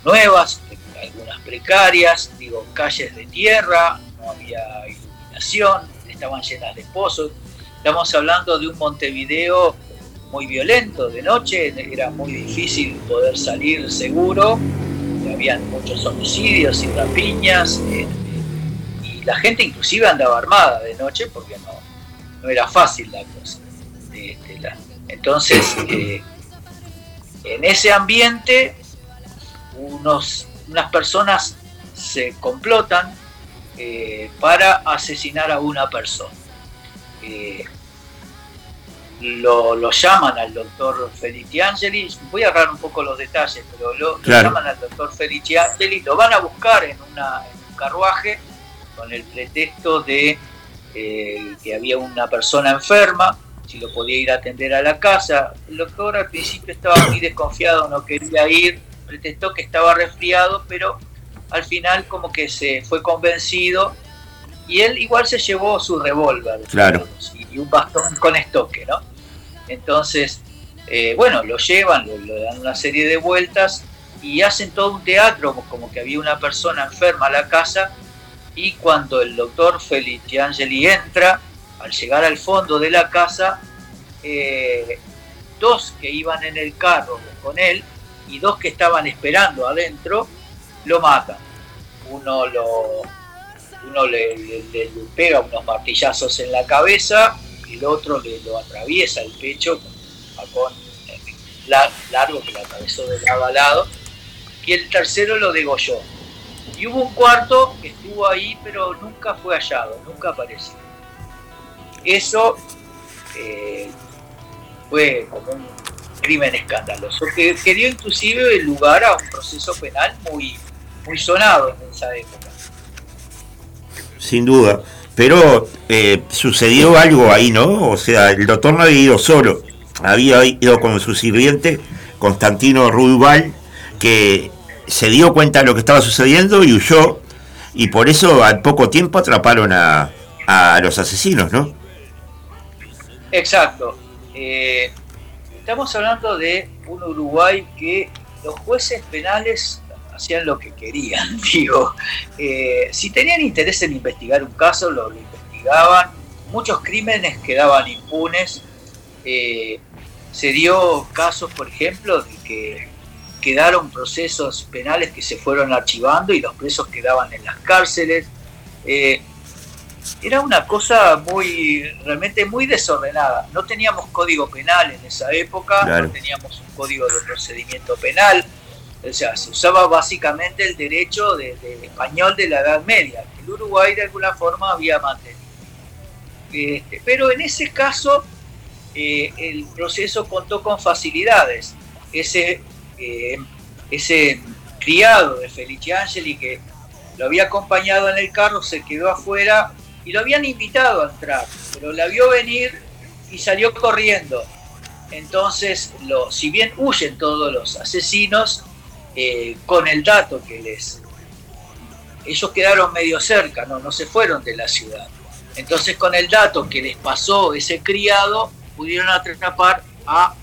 nuevas, algunas precarias, digo, calles de tierra, no había iluminación, estaban llenas de pozos. Estamos hablando de un Montevideo muy violento de noche, era muy difícil poder salir seguro, había muchos homicidios y rapiñas, eh, y la gente inclusive andaba armada de noche porque no, era fácil la cosa. Entonces, eh, en ese ambiente, unos, unas personas se complotan eh, para asesinar a una persona. Lo, llaman al doctor Angeli, voy a agarrar un poco los detalles, pero lo, llaman al doctor Angeli, lo van a buscar en, una, un carruaje con el pretexto de eh, que había una persona enferma, si lo podía ir a atender a la casa. El doctor al principio estaba muy desconfiado, no quería ir, pretextó que estaba resfriado, pero al final como que se fue convencido y él igual se llevó su revólver. Claro y un bastón con estoque, ¿no? Entonces, eh, bueno, lo llevan, le dan una serie de vueltas y hacen todo un teatro, como que había una persona enferma a la casa, y cuando el doctor Felice Angeli entra, al llegar al fondo de la casa, eh, dos que iban en el carro con él y dos que estaban esperando adentro, lo matan. Uno lo, uno le, pega unos martillazos en la cabeza el otro le lo atraviesa el pecho con largo que lo atravesó de lado a lado y el tercero lo degolló. Y hubo un cuarto que estuvo ahí pero nunca fue hallado, nunca apareció. Eso eh, fue como un crimen escandaloso que, que dio inclusive lugar a un proceso penal muy, muy sonado en esa época sin duda. Pero eh, sucedió algo ahí, ¿no? O sea, el doctor no había ido solo, había ido con su sirviente, Constantino Ruibal, que se dio cuenta de lo que estaba sucediendo y huyó, y por eso al poco tiempo atraparon a, a los asesinos, ¿no? Exacto. Eh, estamos hablando de un Uruguay que los jueces penales hacían lo que querían, (laughs) digo. Eh, si tenían interés en investigar un caso, lo, investigaban. Muchos crímenes quedaban impunes. Eh, se dio casos, por ejemplo, de que quedaron procesos penales que se fueron archivando y los presos quedaban en las cárceles. Eh, era una cosa muy, realmente muy desordenada. No teníamos código penal en esa época, no teníamos un código de procedimiento penal, o sea, se usaba básicamente el derecho de, español de la Edad Media, que el Uruguay de alguna forma había mantenido. Este, pero en ese caso, eh, el proceso contó con facilidades. Ese, eh, ese criado de Felice Angeli que lo había acompañado en el carro se quedó afuera y lo habían invitado a entrar, pero la vio venir y salió corriendo. Entonces, lo, si bien huyen todos los asesinos, eh, con el dato que les... Ellos quedaron medio cerca, no, no se fueron de la ciudad. Entonces con el dato que les pasó ese criado, pudieron atrapar a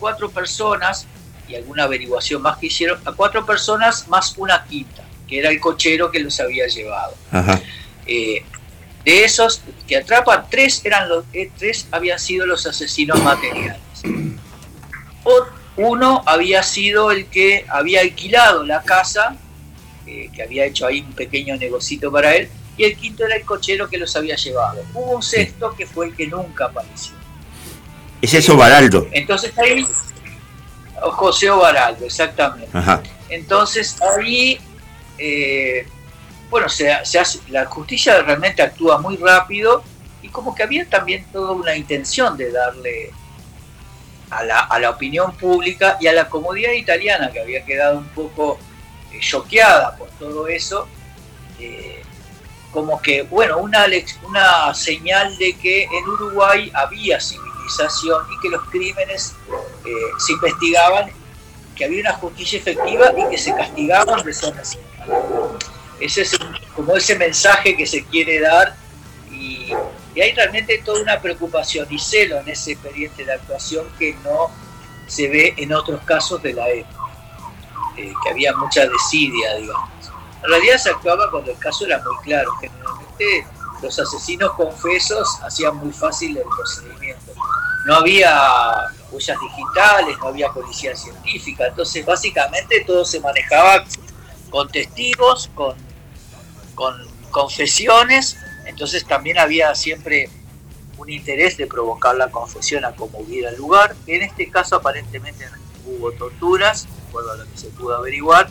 cuatro personas y alguna averiguación más que hicieron, a cuatro personas más una quinta, que era el cochero que los había llevado. Eh, de esos que atrapan, tres, eran los, eh, tres habían sido los asesinos materiales. Uno había sido el que había alquilado la casa, eh, que había hecho ahí un pequeño negocito para él, y el quinto era el cochero que los había llevado. Hubo un sexto que fue el que nunca apareció. Es eso Baraldo. Entonces ahí, José Baraldo, exactamente. Entonces ahí, eh, bueno, se, hace, la justicia realmente actúa muy rápido y como que había también toda una intención de darle a la, opinión pública y a la comodidad italiana que había quedado un poco eh, choqueada por todo eso, eh, como que, bueno, una, una señal de que en Uruguay había civilización y que los crímenes eh, se investigaban, que había una justicia efectiva y que se castigaban de zona Ese es como ese mensaje que se quiere dar y, hay realmente toda una preocupación y celo en ese expediente de actuación que no se ve en otros casos de la época, eh, que había mucha desidia, digamos. En realidad se actuaba cuando el caso era muy claro. Generalmente los asesinos confesos hacían muy fácil el procedimiento. No había huellas digitales, no había policía científica, entonces básicamente todo se manejaba con testigos, con, con confesiones entonces también había siempre un interés de provocar la confesión a como hubiera lugar. En este caso aparentemente hubo torturas, de acuerdo a lo que se pudo averiguar,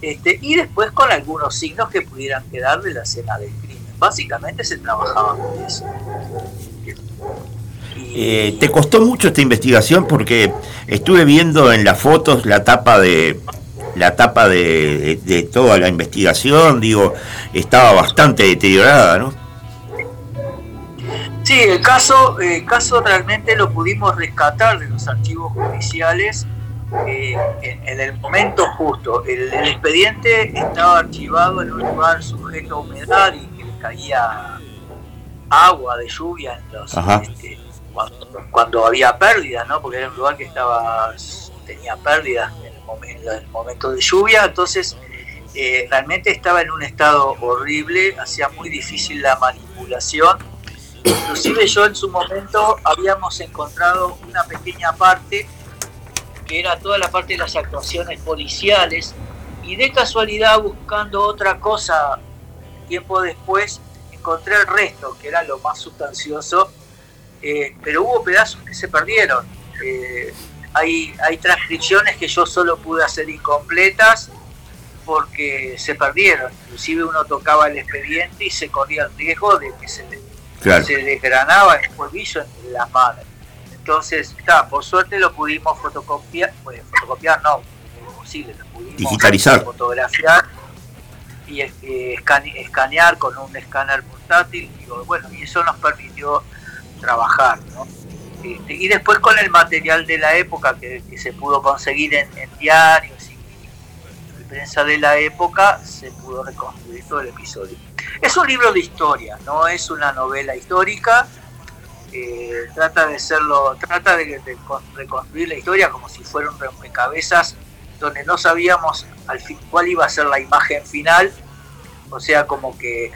este, y después con algunos signos que pudieran quedar de la escena del crimen. Básicamente se trabajaba con eso. Eh, ¿Te costó mucho esta investigación? Porque estuve viendo en las fotos la tapa de la tapa de, toda la investigación, digo, estaba bastante deteriorada, ¿no? Sí, el caso, el caso realmente lo pudimos rescatar de los archivos judiciales eh, en, el momento justo. El, expediente estaba archivado en un lugar sujeto a humedad y que caía agua de lluvia en los, este, cuando, había pérdidas, ¿no? Porque era un lugar que estaba tenía pérdidas en el momento, de lluvia, entonces eh, realmente estaba en un estado horrible, hacía muy difícil la manipulación. Inclusive yo en su momento habíamos encontrado una pequeña parte que era toda la parte de las actuaciones policiales y de casualidad buscando otra cosa tiempo después encontré el resto, que era lo más sustancioso, eh, pero hubo pedazos que se perdieron. Eh, hay, hay transcripciones que yo solo pude hacer incompletas porque se perdieron. Inclusive uno tocaba el expediente y se corría el riesgo de que se, se desgranaba el polvillo entre las manos. Entonces, está, por suerte lo pudimos fotocopiar, pues, fotocopiar no, imposible, lo pudimos digitalizar, fotografiar y eh, escanear con un escáner portátil. Y, bueno, y eso nos permitió trabajar, ¿no? Este, y después con el material de la época que, se pudo conseguir en, diarios y, prensa de la época, se pudo reconstruir todo el episodio. Es un libro de historia, no es una novela histórica. Eh, trata de serlo, trata de, reconstruir la historia como si fuera un rompecabezas donde no sabíamos al fin cuál iba a ser la imagen final, o sea, como que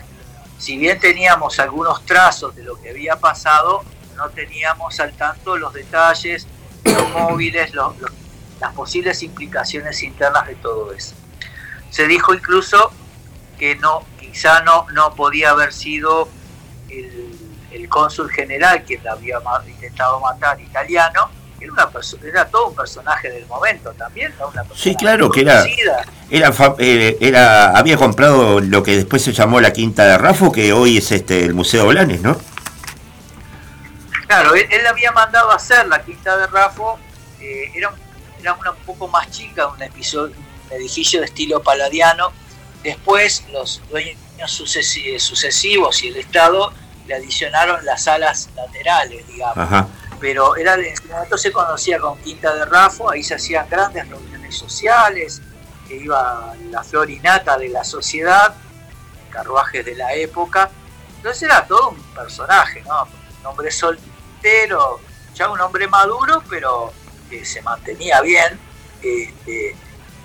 si bien teníamos algunos trazos de lo que había pasado, no teníamos al tanto los detalles, los móviles, las posibles implicaciones internas de todo eso. Se dijo incluso que no, quizá no, no podía haber sido el, cónsul general quien la había intentado matar italiano, era, una era todo un personaje del momento también, sí, claro, que era, era, eh, era, había comprado lo que después se llamó la Quinta de Rafo, que hoy es este el Museo Blanes, ¿no? Claro, él, había mandado a hacer la quinta de Rafo, eh, era, era una un poco más chica, un, episodio, un edificio de estilo paladiano. Después los dueños sucesivos y el Estado le adicionaron las salas laterales, digamos. Pero era, en ese momento se conocía con Quinta de Rafo, ahí se hacían grandes reuniones sociales, que iba la florinata de la sociedad, carruajes de la época. Entonces era todo un personaje, ¿no? Un hombre sol, ya un hombre maduro, pero que se mantenía bien. Este,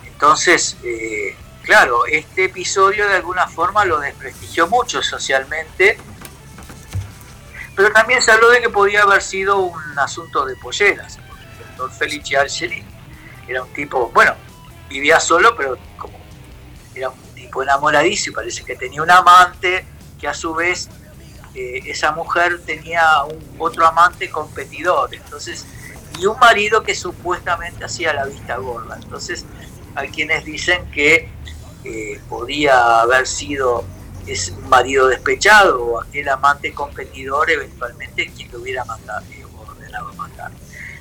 entonces, eh, claro, este episodio de alguna forma lo desprestigió mucho socialmente, pero también se habló de que podía haber sido un asunto de polleras, el doctor Felice Archeri era un tipo, bueno, vivía solo, pero como era un tipo enamoradizo y parece que tenía un amante que a su vez esa mujer tenía un otro amante competidor, entonces, y un marido que supuestamente hacía la vista gorda. Entonces, hay quienes dicen que eh, podía haber sido es un marido despechado o aquel amante competidor eventualmente quien lo hubiera mandado, ordenado matar.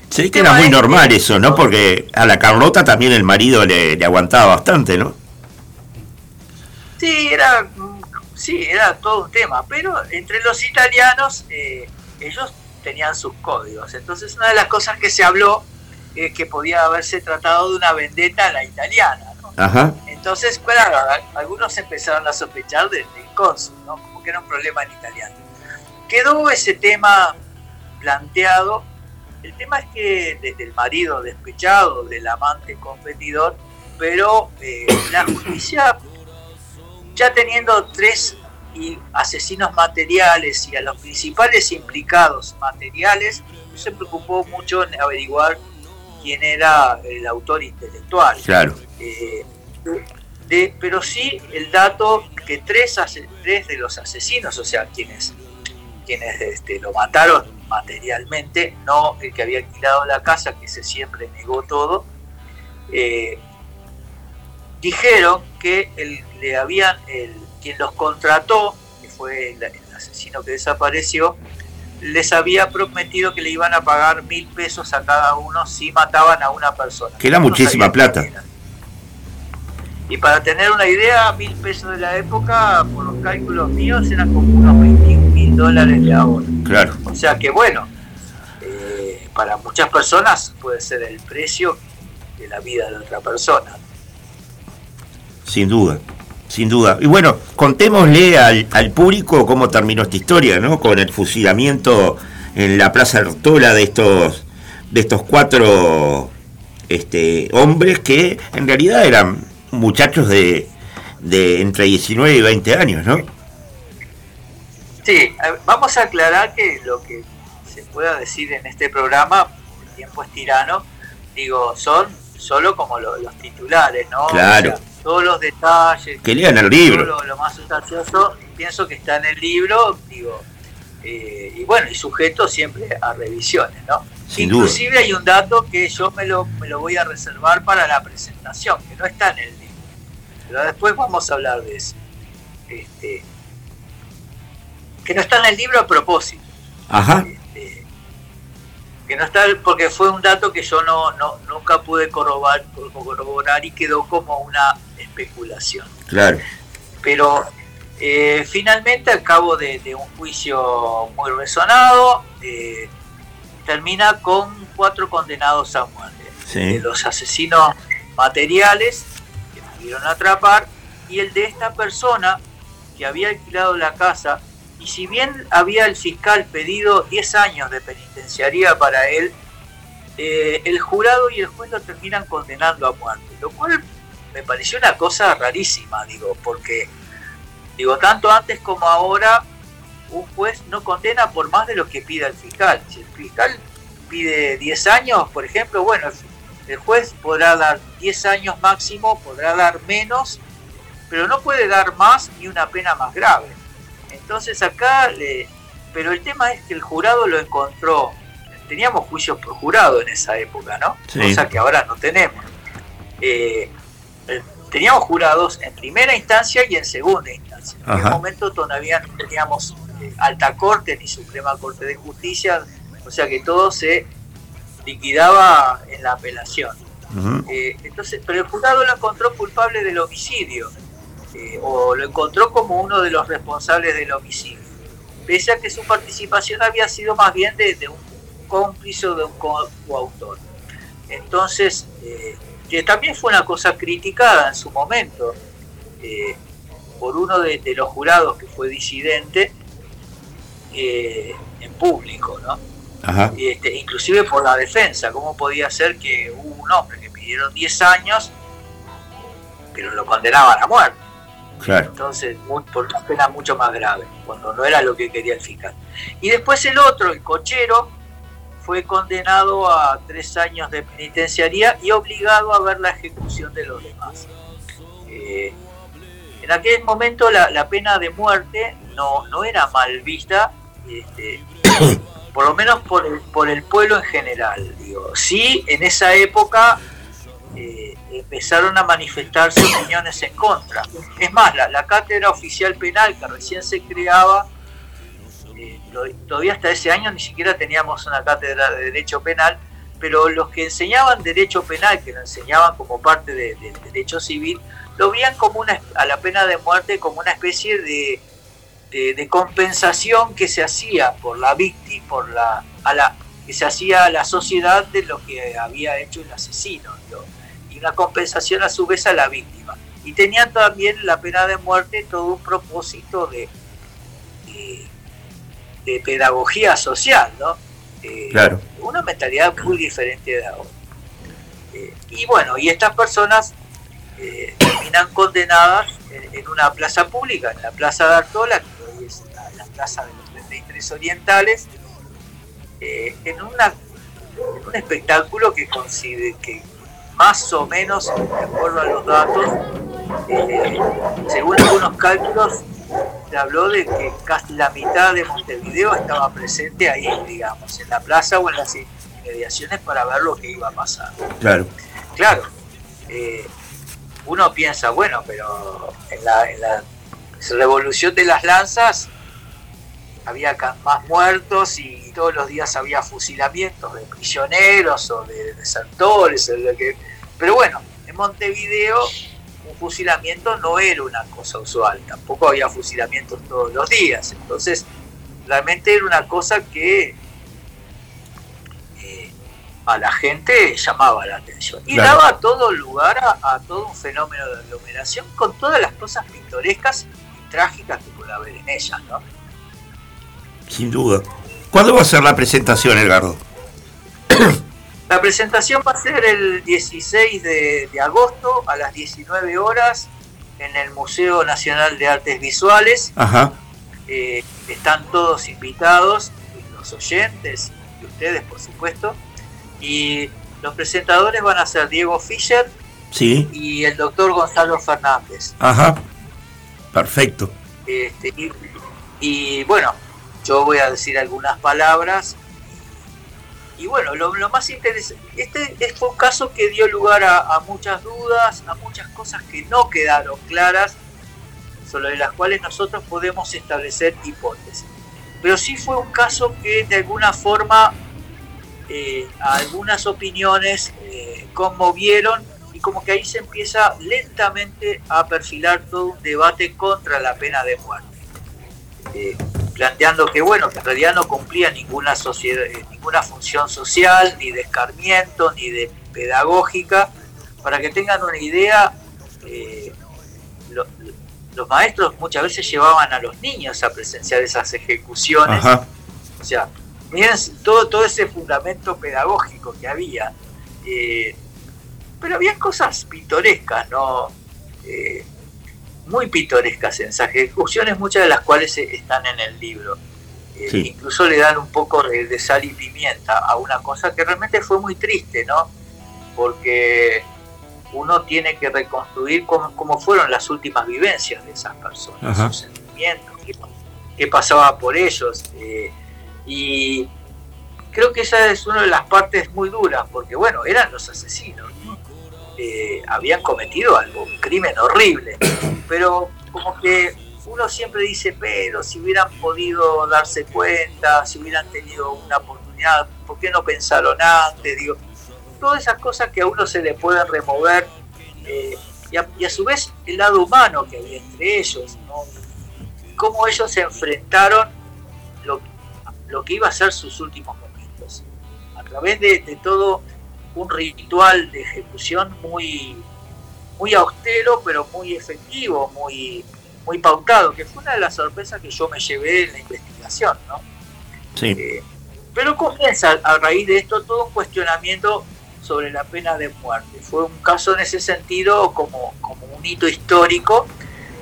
Sí, que era muy normal eso, ¿no? Porque a la Carlota también el marido le, le aguantaba bastante, ¿no? Sí, era sí, era todo un tema, pero entre los italianos eh, ellos tenían sus códigos. Entonces una de las cosas que se habló es que podía haberse tratado de una vendetta a la italiana. Entonces, claro, algunos empezaron a sospechar del, cónsul, ¿no? como que era un problema en italiano. Quedó ese tema planteado. El tema es que desde el marido despechado, del amante competidor, pero eh, la justicia ya teniendo tres asesinos materiales y a los principales implicados materiales, se preocupó mucho en averiguar quién era el autor intelectual. Claro. Eh, de, pero sí el dato que tres, tres de los asesinos, o sea, quienes, quienes este, lo mataron materialmente, no el que había alquilado la casa, que se siempre negó todo, eh, dijeron que el, le habían, el, quien los contrató, que fue el, asesino que desapareció, les había prometido que le iban a pagar mil pesos a cada uno si mataban a una persona. Que era muchísima plata. Y para tener una idea, mil pesos de la época, por los cálculos míos, eran como unos 21 mil dólares de ahora. Claro. O sea que bueno, eh, para muchas personas puede ser el precio de la vida de otra persona. Sin duda, sin duda. Y bueno, contémosle al, al público cómo terminó esta historia, ¿no? Con el fusilamiento en la Plaza Artola de estos, de estos cuatro este, hombres que en realidad eran muchachos de, de entre 19 y 20 años, ¿no? Sí, vamos a aclarar que lo que se pueda decir en este programa, el tiempo es tirano, digo, son solo como los titulares, ¿no? Claro. Todos los detalles. Que lean el libro. Lo, más sustancioso, pienso que está en el libro, digo, eh, y bueno, y sujeto siempre a revisiones, ¿no? Inclusive hay un dato que yo me lo, me lo voy a reservar para la presentación, que no está en el libro. Pero después vamos a hablar de eso. Este, que no está en el libro a propósito. Ajá. Este, que no está porque fue un dato que yo no, no nunca pude corroborar, corroborar y quedó como una especulación. Claro. Pero eh, finalmente, al cabo de, un juicio muy resonado, eh, termina con cuatro condenados a muerte. Los asesinos materiales que pudieron atrapar y el de esta persona que había alquilado la casa y si bien había el fiscal pedido 10 años de penitenciaría para él, eh, el jurado y el juez lo terminan condenando a muerte, lo cual me pareció una cosa rarísima, digo, porque digo, tanto antes como ahora un juez no condena por más de lo que pida el fiscal. Si el fiscal pide 10 años, por ejemplo, bueno, el juez podrá dar 10 años máximo, podrá dar menos, pero no puede dar más ni una pena más grave. Entonces acá, le, pero el tema es que el jurado lo encontró. Teníamos juicios por jurado en esa época, ¿no? Cosa que ahora no tenemos. Eh, eh, teníamos jurados en primera instancia y en segunda instancia. En ese momento todavía no teníamos alta corte ni suprema corte de justicia, o sea que todo se liquidaba en la apelación. Eh, entonces, pero el jurado lo encontró culpable del homicidio, eh, o lo encontró como uno de los responsables del homicidio, pese a que su participación había sido más bien de, un cómplice o de un coautor. Entonces, eh, que también fue una cosa criticada en su momento por uno de, los jurados que fue disidente, eh, en público, ¿no? Este, inclusive por la defensa, ¿cómo podía ser que hubo un hombre que pidieron 10 años, pero lo condenaban a muerte? Entonces, por una pena mucho más grave, cuando no era lo que quería el fiscal. Y después el otro, el cochero, fue condenado a tres años de penitenciaría y obligado a ver la ejecución de los demás. Eh, en aquel momento la, la, pena de muerte no, no era mal vista este, (coughs) por lo menos por el, por el pueblo en general. Digo. Sí, en esa época eh, empezaron a manifestarse opiniones en contra. Es más, la, cátedra oficial penal que recién se creaba, eh, todavía hasta ese año ni siquiera teníamos una cátedra de derecho penal, pero los que enseñaban derecho penal, que lo enseñaban como parte del derecho civil, lo veían como una, a la pena de muerte como una especie de compensación que se hacía por la víctima, por la, que se hacía a la sociedad de lo que había hecho el asesino, una compensación a su vez a la víctima. Y tenían también la pena de muerte todo un propósito de, de, pedagogía social, ¿no? Eh, claro. Una mentalidad muy diferente de ahora. Eh, y bueno, y estas personas eh, terminan condenadas en, una plaza pública, en la Plaza de Artola, Plaza de los 33 Orientales, en, una, un espectáculo que consigue que más o menos, de acuerdo a los datos, eh, según algunos cálculos, se habló de que casi la mitad de Montevideo estaba presente ahí, digamos, en la plaza o en las inmediaciones para ver lo que iba a pasar. Claro. Claro. Eh, uno piensa, bueno, pero en la, en la revolución de las lanzas había más muertos y todos los días había fusilamientos de prisioneros o de desertores. Pero bueno, en Montevideo un fusilamiento no era una cosa usual, tampoco había fusilamientos todos los días. Entonces, realmente era una cosa que eh, a la gente llamaba la atención y daba todo lugar a, todo un fenómeno de aglomeración con todas las cosas pintorescas y trágicas que puede haber en ellas, ¿no? Sin duda. ¿Cuándo va a ser la presentación, Edgardo? (coughs) La presentación va a ser el 16 de, agosto a las 19 horas en el Museo Nacional de Artes Visuales. Ajá. Eh, están todos invitados, los oyentes y ustedes, por supuesto. Y los presentadores van a ser Diego Fischer sí. y el doctor Gonzalo Fernández. Ajá. Perfecto. Este, y bueno, yo voy a decir algunas palabras. Y bueno, lo, más interesante, este fue un caso que dio lugar a, muchas dudas, a muchas cosas que no quedaron claras, sobre las cuales nosotros podemos establecer hipótesis. Pero sí fue un caso que de alguna forma eh, algunas opiniones eh, conmovieron y como que ahí se empieza lentamente a perfilar todo un debate contra la pena de muerte. Eh, planteando que bueno, que en realidad no cumplía ninguna sociedad, eh, ninguna función social, ni de escarmiento, ni de pedagógica. Para que tengan una idea, eh, los maestros muchas veces llevaban a los niños a presenciar esas ejecuciones. O sea, miren todo, todo ese fundamento pedagógico que había. Eh, pero había cosas pintorescas, ¿no? Muy pintorescas en esas ejecuciones, muchas de las cuales están en el libro. Eh, incluso le dan un poco de, sal y pimienta a una cosa que realmente fue muy triste, ¿no? Porque uno tiene que reconstruir cómo, fueron las últimas vivencias de esas personas, sus sentimientos, qué, pasaba por ellos. Eh, y creo que esa es una de las partes muy duras, porque bueno, eran los asesinos, eh, habían cometido algo, un crimen horrible, pero como que uno siempre dice, pero si hubieran podido darse cuenta, si hubieran tenido una oportunidad, ¿por qué no pensaron antes? Digo, todas esas cosas que a uno se le pueden remover eh, y, a, su vez el lado humano que había entre ellos, ¿no? cómo ellos se enfrentaron lo, lo que iba a ser sus últimos momentos, a través de, de todo un ritual de ejecución muy, muy austero, pero muy efectivo, muy, muy pautado, que fue una de las sorpresas que yo me llevé en la investigación, ¿no? Sí. Eh, pero comienza a raíz de esto todo un cuestionamiento sobre la pena de muerte. Fue un caso en ese sentido como, como un hito histórico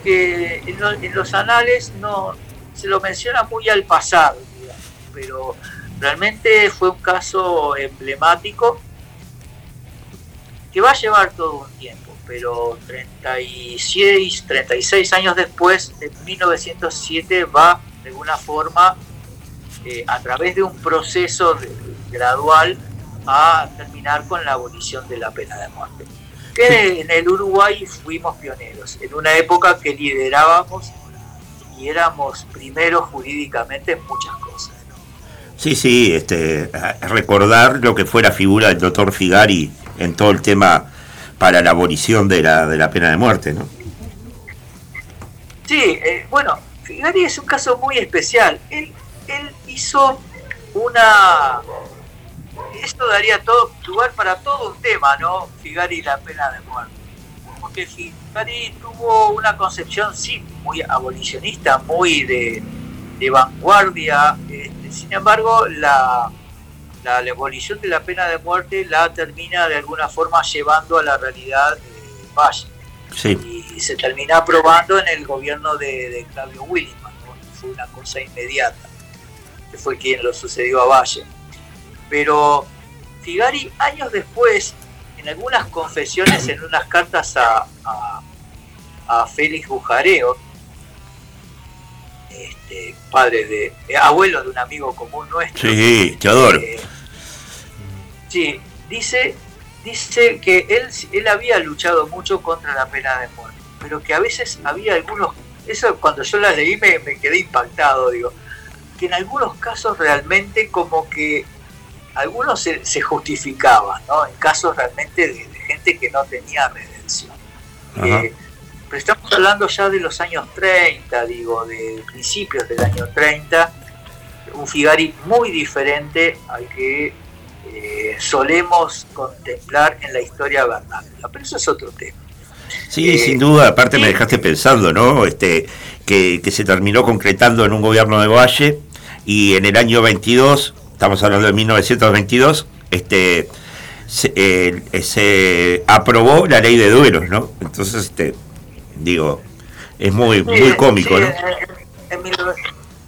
que en, los anales no se lo menciona muy al pasado, pero realmente fue un caso emblemático que va a llevar todo un tiempo, pero 36, 36 años después, en 1907, va de alguna forma, eh, a través de un proceso gradual, a terminar con la abolición de la pena de muerte. Que en el Uruguay fuimos pioneros, en una época que liderábamos y éramos primeros jurídicamente en muchas cosas. Sí, sí, este, recordar lo que fue la figura del doctor Figari en todo el tema para la abolición de la, de la pena de muerte, ¿no? Sí, eh, bueno, Figari es un caso muy especial. Él, hizo una... Esto daría todo lugar para todo un tema, ¿no? Figari y la pena de muerte. Porque Figari tuvo una concepción, sí, muy abolicionista, muy de, de vanguardia. Este, sin embargo, la, la, abolición de la pena de muerte la termina de alguna forma llevando a la realidad de Valle. Y se termina aprobando en el gobierno de, Claudio Williman, fue una cosa inmediata, que fue quien lo sucedió a Valle. Pero Figari, años después, en algunas confesiones, en unas cartas a, a, Félix Bujareo, este, padre de, eh, abuelo de un amigo común nuestro. Sí, te adoro. Eh, Sí, dice, dice que él, él había luchado mucho contra la pena de muerte, pero que a veces había algunos, eso cuando yo la leí me, quedé impactado, digo, que en algunos casos realmente como que algunos se, justificaban, ¿no? En casos realmente de, gente que no tenía redención. Eh, pero estamos hablando ya de los años 30, digo, de principios del año 30, un Figari muy diferente al que eh, solemos contemplar en la historia vernácula, pero eso es otro tema. Sí, eh, sin duda, aparte me dejaste pensando, ¿no? Este, que, que, se terminó concretando en un gobierno de Valle y en el año 22, estamos hablando de 1922, este, se, se aprobó la ley de duelos, ¿no? Entonces, este, digo, es muy, muy cómico, ¿no?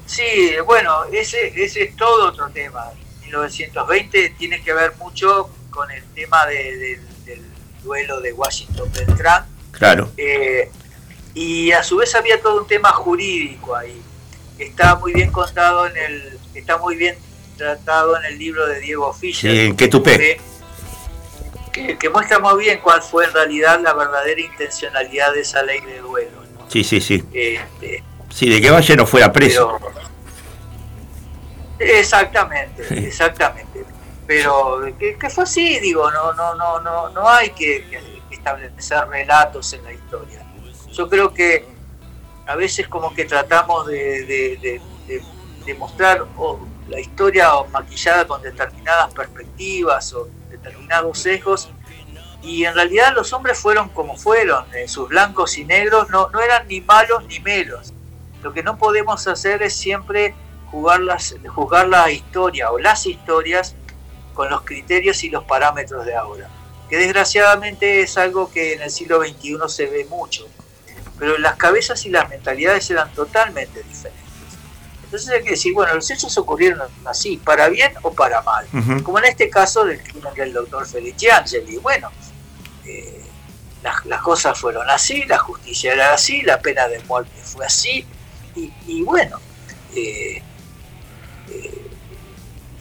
sí, bueno, ese, ese es todo otro tema. 1920 tiene que ver mucho con el tema del duelo de Washington Beltrán. Claro. Eh, y a su vez había todo un tema jurídico ahí. Está muy bien contado en el, está muy bien tratado en el libro de Diego Fischer. Sí, ¿qué tupe? que, muestra muy bien cuál fue en realidad la verdadera intencionalidad de esa ley de duelo. Sí, sí, sí. Este, sí, de que Valle no fuera preso. Exactamente, exactamente. Pero que, fue así, digo, no, no, no, no, no hay que, establecer relatos en la historia. Yo creo que a veces como que tratamos de, de, mostrar la historia maquillada con determinadas perspectivas o determinados sesgos y en realidad los hombres fueron como fueron, eh, sus blancos y negros no, no eran ni malos ni melos. Lo que no podemos hacer es siempre jugar, las, juzgar la historia o las historias con los criterios y los parámetros de ahora, que desgraciadamente es algo que en el siglo XXI se ve mucho, pero las cabezas y las mentalidades eran totalmente diferentes. Entonces hay que decir, bueno, los hechos ocurrieron así, para bien o para mal. Como en este caso del crimen del doctor Feliciangeli. Bueno, eh, las, cosas fueron así, la justicia era así, la pena de muerte fue así. Y, bueno, eh,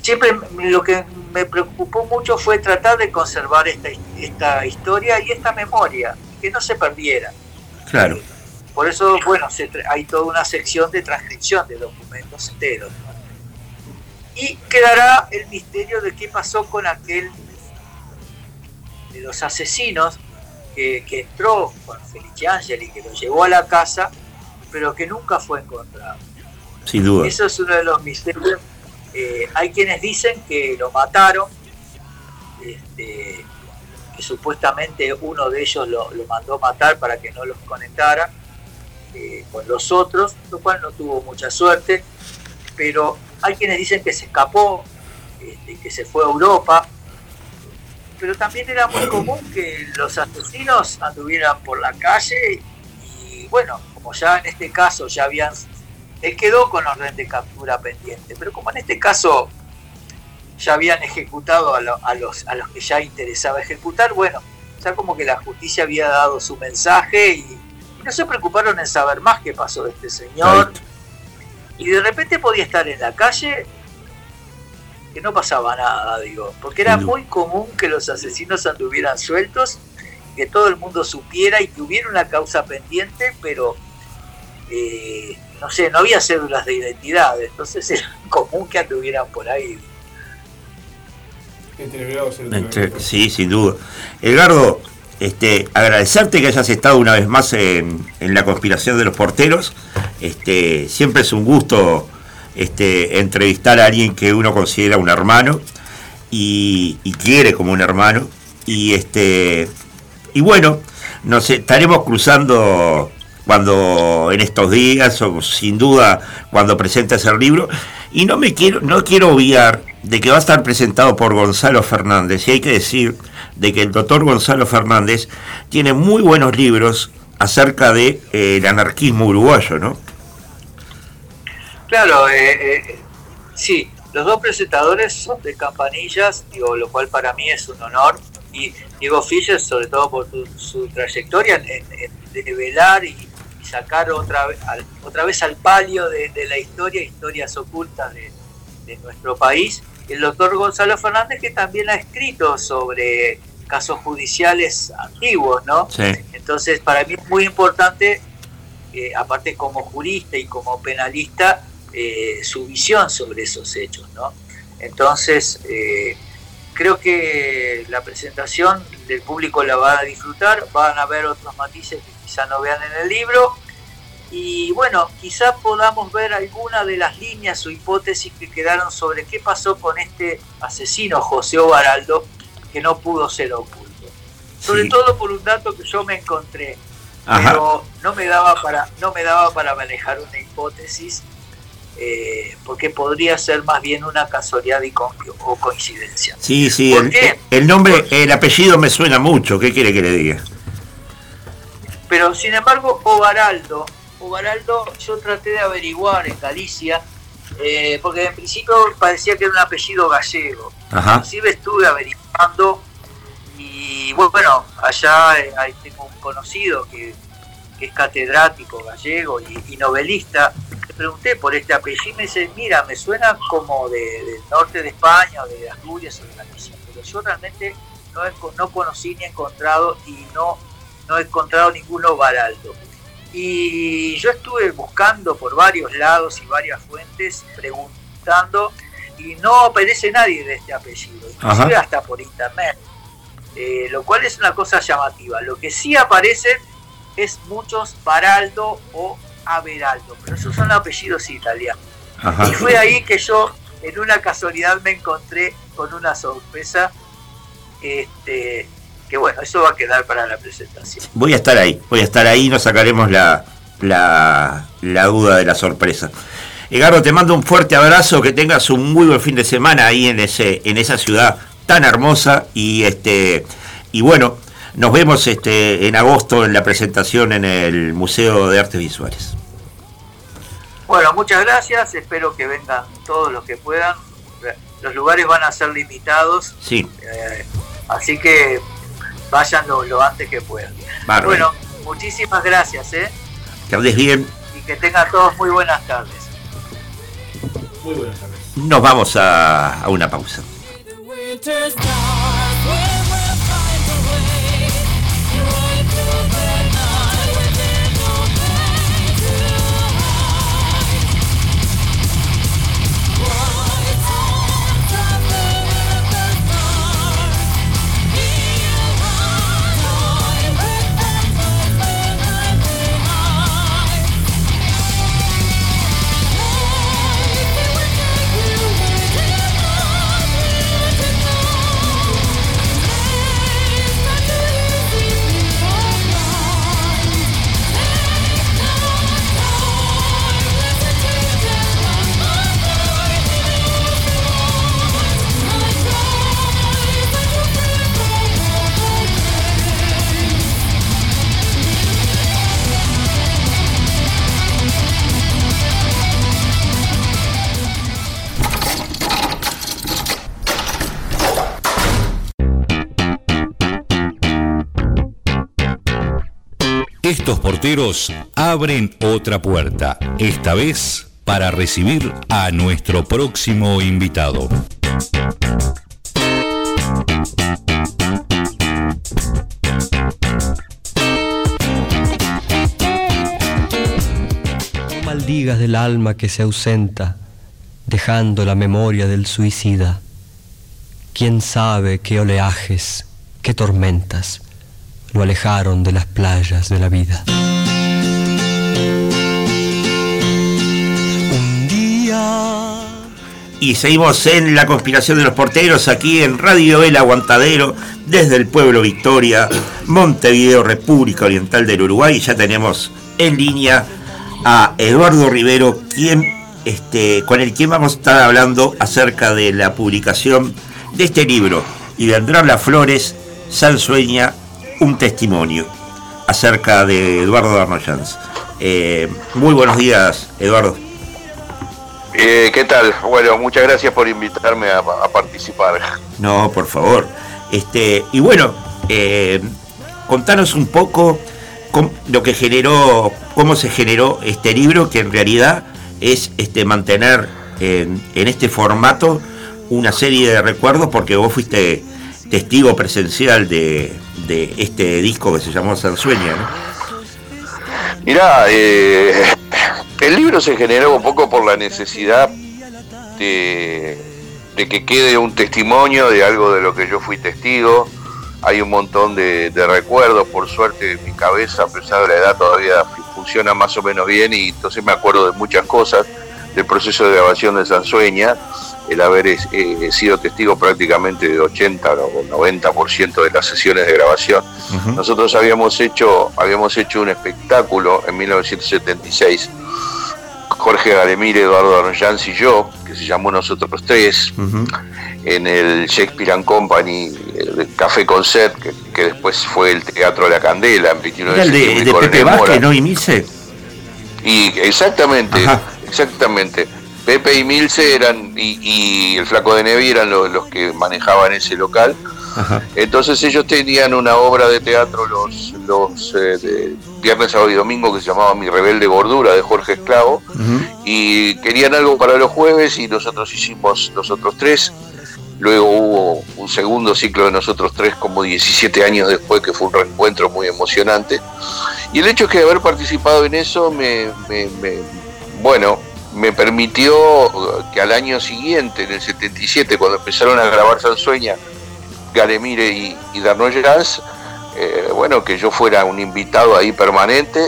siempre lo que me preocupó mucho fue tratar de conservar esta, esta historia y esta memoria, que no se perdiera. Claro. Por eso, bueno, hay toda una sección de transcripción de documentos enteros. Y quedará el misterio de qué pasó con aquel de los asesinos que, entró con Felice Angeli, que lo llevó a la casa, pero que nunca fue encontrado. Sin duda. Eso es uno de los misterios. Eh, hay quienes dicen que lo mataron, este, que supuestamente uno de ellos lo, mandó matar para que no los conectara eh, con los otros, lo cual no tuvo mucha suerte, pero hay quienes dicen que se escapó, este, que se fue a Europa, pero también era muy común que los asesinos anduvieran por la calle y bueno, como ya en este caso ya habían, él quedó con orden de captura pendiente, pero como en este caso ya habían ejecutado a, a, los, a los que ya interesaba ejecutar, bueno, ya como que la justicia había dado su mensaje y no se preocuparon en saber más qué pasó de este señor. Y de repente podía estar en la calle que no pasaba nada, digo, porque era muy común que los asesinos anduvieran sueltos, que todo el mundo supiera y que hubiera una causa pendiente, pero eh, no sé, no había cédulas de identidad, entonces era común que anduvieran por ahí. Sí, sin duda. Edgardo, este, agradecerte que hayas estado una vez más en, la conspiración de los porteros. Este, siempre es un gusto este, entrevistar a alguien que uno considera un hermano y, quiere como un hermano. Y este y bueno, nos estaremos cruzando cuando en estos días o sin duda cuando presentes el libro y no me quiero no quiero obviar de que va a estar presentado por Gonzalo Fernández y hay que decir de que el doctor Gonzalo Fernández tiene muy buenos libros acerca de, eh, anarquismo uruguayo, ¿no? Claro, eh, eh, sí, los dos presentadores son de campanillas, digo, lo cual para mí es un honor. Y Diego Fischer, sobre todo por su, trayectoria en, velar y, sacar otra, otra vez al palio de, la historia, historias ocultas de, de nuestro país. El doctor Gonzalo Fernández, que también ha escrito sobre casos judiciales antiguos, ¿no? Entonces, para mí es muy importante, eh, aparte como jurista y como penalista, eh, su visión sobre esos hechos. ¿no? Entonces, eh, creo que la presentación del público la va a disfrutar, van a ver otros matices que quizá no vean en el libro. Y bueno, quizá podamos ver alguna de las líneas o hipótesis que quedaron sobre qué pasó con este asesino José Ovaraldo, que no pudo ser oculto. Sobre todo por un dato que yo me encontré, pero no me daba para, no me daba para manejar una hipótesis eh, porque podría ser más bien una casualidad y o coincidencia. Sí, sí, el, nombre, el apellido me suena mucho, ¿qué quiere que le diga? Pero sin embargo, Ovaraldo, Ovaraldo yo traté de averiguar en Galicia, eh, porque en principio parecía que era un apellido gallego. Inclusive estuve averiguando y bueno, allá eh, tengo un conocido que, es catedrático gallego y novelista, pregunté por este apellido y me dice, mira, me suena como de, del norte de España o de Asturias o de Galicia, pero yo realmente no, no conocí ni encontrado y no, no he encontrado ninguno baraldo. Y yo estuve buscando por varios lados y varias fuentes, preguntando, y no aparece nadie de este apellido, inclusive hasta por internet, eh, lo cual es una cosa llamativa. Lo que sí aparece es muchos Baraldo o Averaldo, pero esos son apellidos italianos. Y fue ahí que yo, en una casualidad, me encontré con una sorpresa. Este, que bueno, eso va a quedar para la presentación. Voy a estar ahí, voy a estar ahí y nos sacaremos la, la, la duda de la sorpresa. Edgardo, te mando un fuerte abrazo, que tengas un muy buen fin de semana ahí en ese, en esa ciudad tan hermosa y este y bueno, nos vemos este en agosto en la presentación en el Museo de Artes Visuales. Bueno, muchas gracias. Espero que vengan todos los que puedan. Los lugares van a ser limitados. Sí. Eh, así que vayan lo, antes que puedan. Bueno, muchísimas gracias. ¿eh? Que andes bien. Y que tengan todos muy buenas tardes. Muy buenas tardes. Nos vamos a, a una pausa. Estos porteros abren otra puerta, esta vez para recibir a nuestro próximo invitado. No maldigas del alma que se ausenta, dejando la memoria del suicida. ¿Quién sabe qué oleajes, qué tormentas? Lo alejaron de las playas de la vida. Un día... Y seguimos en la conspiración de los porteros aquí en Radio El Aguantadero desde el pueblo Victoria, Montevideo, República Oriental del Uruguay. Ya tenemos en línea a Eduardo Rivero, quien, este, con el quien vamos a estar hablando acerca de la publicación de este libro. Y vendrán las flores, Sansueña un testimonio acerca de Eduardo Arnoyans. Eh, muy buenos días, Eduardo. Eh, ¿Qué tal? Bueno, muchas gracias por invitarme a, participar. No, por favor. Este, y bueno, eh, contanos un poco lo que generó, cómo se generó este libro, que en realidad es este, mantener en, en este formato una serie de recuerdos, porque vos fuiste testigo presencial de, de este disco que se llamó Sansueña, ¿no? Mirá, eh, el libro se generó un poco por la necesidad de, que quede un testimonio de algo de lo que yo fui testigo. Hay un montón de, recuerdos, por suerte mi cabeza, a pesar de la edad, todavía funciona más o menos bien y entonces me acuerdo de muchas cosas del proceso de grabación de Sansueña, el haber eh, sido testigo prácticamente de 80 o 90% de las sesiones de grabación. Nosotros habíamos hecho, habíamos hecho un espectáculo en 1976 Jorge Galemir, Eduardo Arranjans y yo, que se llamó Nosotros Tres, en el Shakespeare and Company, el Café Concert, que, que, después fue el Teatro de la Candela, en 29 de, de, de Pepe Vázquez, ¿no? Y Milce. Y exactamente, exactamente. Pepe y Milce eran, y, el Flaco de Nevi eran los que manejaban ese local entonces ellos tenían una obra de teatro los, los eh, viernes, sábado y domingo que se llamaba Mi Rebelde Gordura de Jorge Esclavo y querían algo para los jueves y nosotros hicimos nosotros tres. Luego hubo un segundo ciclo de nosotros tres como 17 años después que fue un reencuentro muy emocionante. Y el hecho es que haber participado en eso me, bueno, me permitió que al año siguiente, en el 77, cuando empezaron a grabar Sansueña, Galemire y, y eh, bueno, que yo fuera un invitado ahí permanente.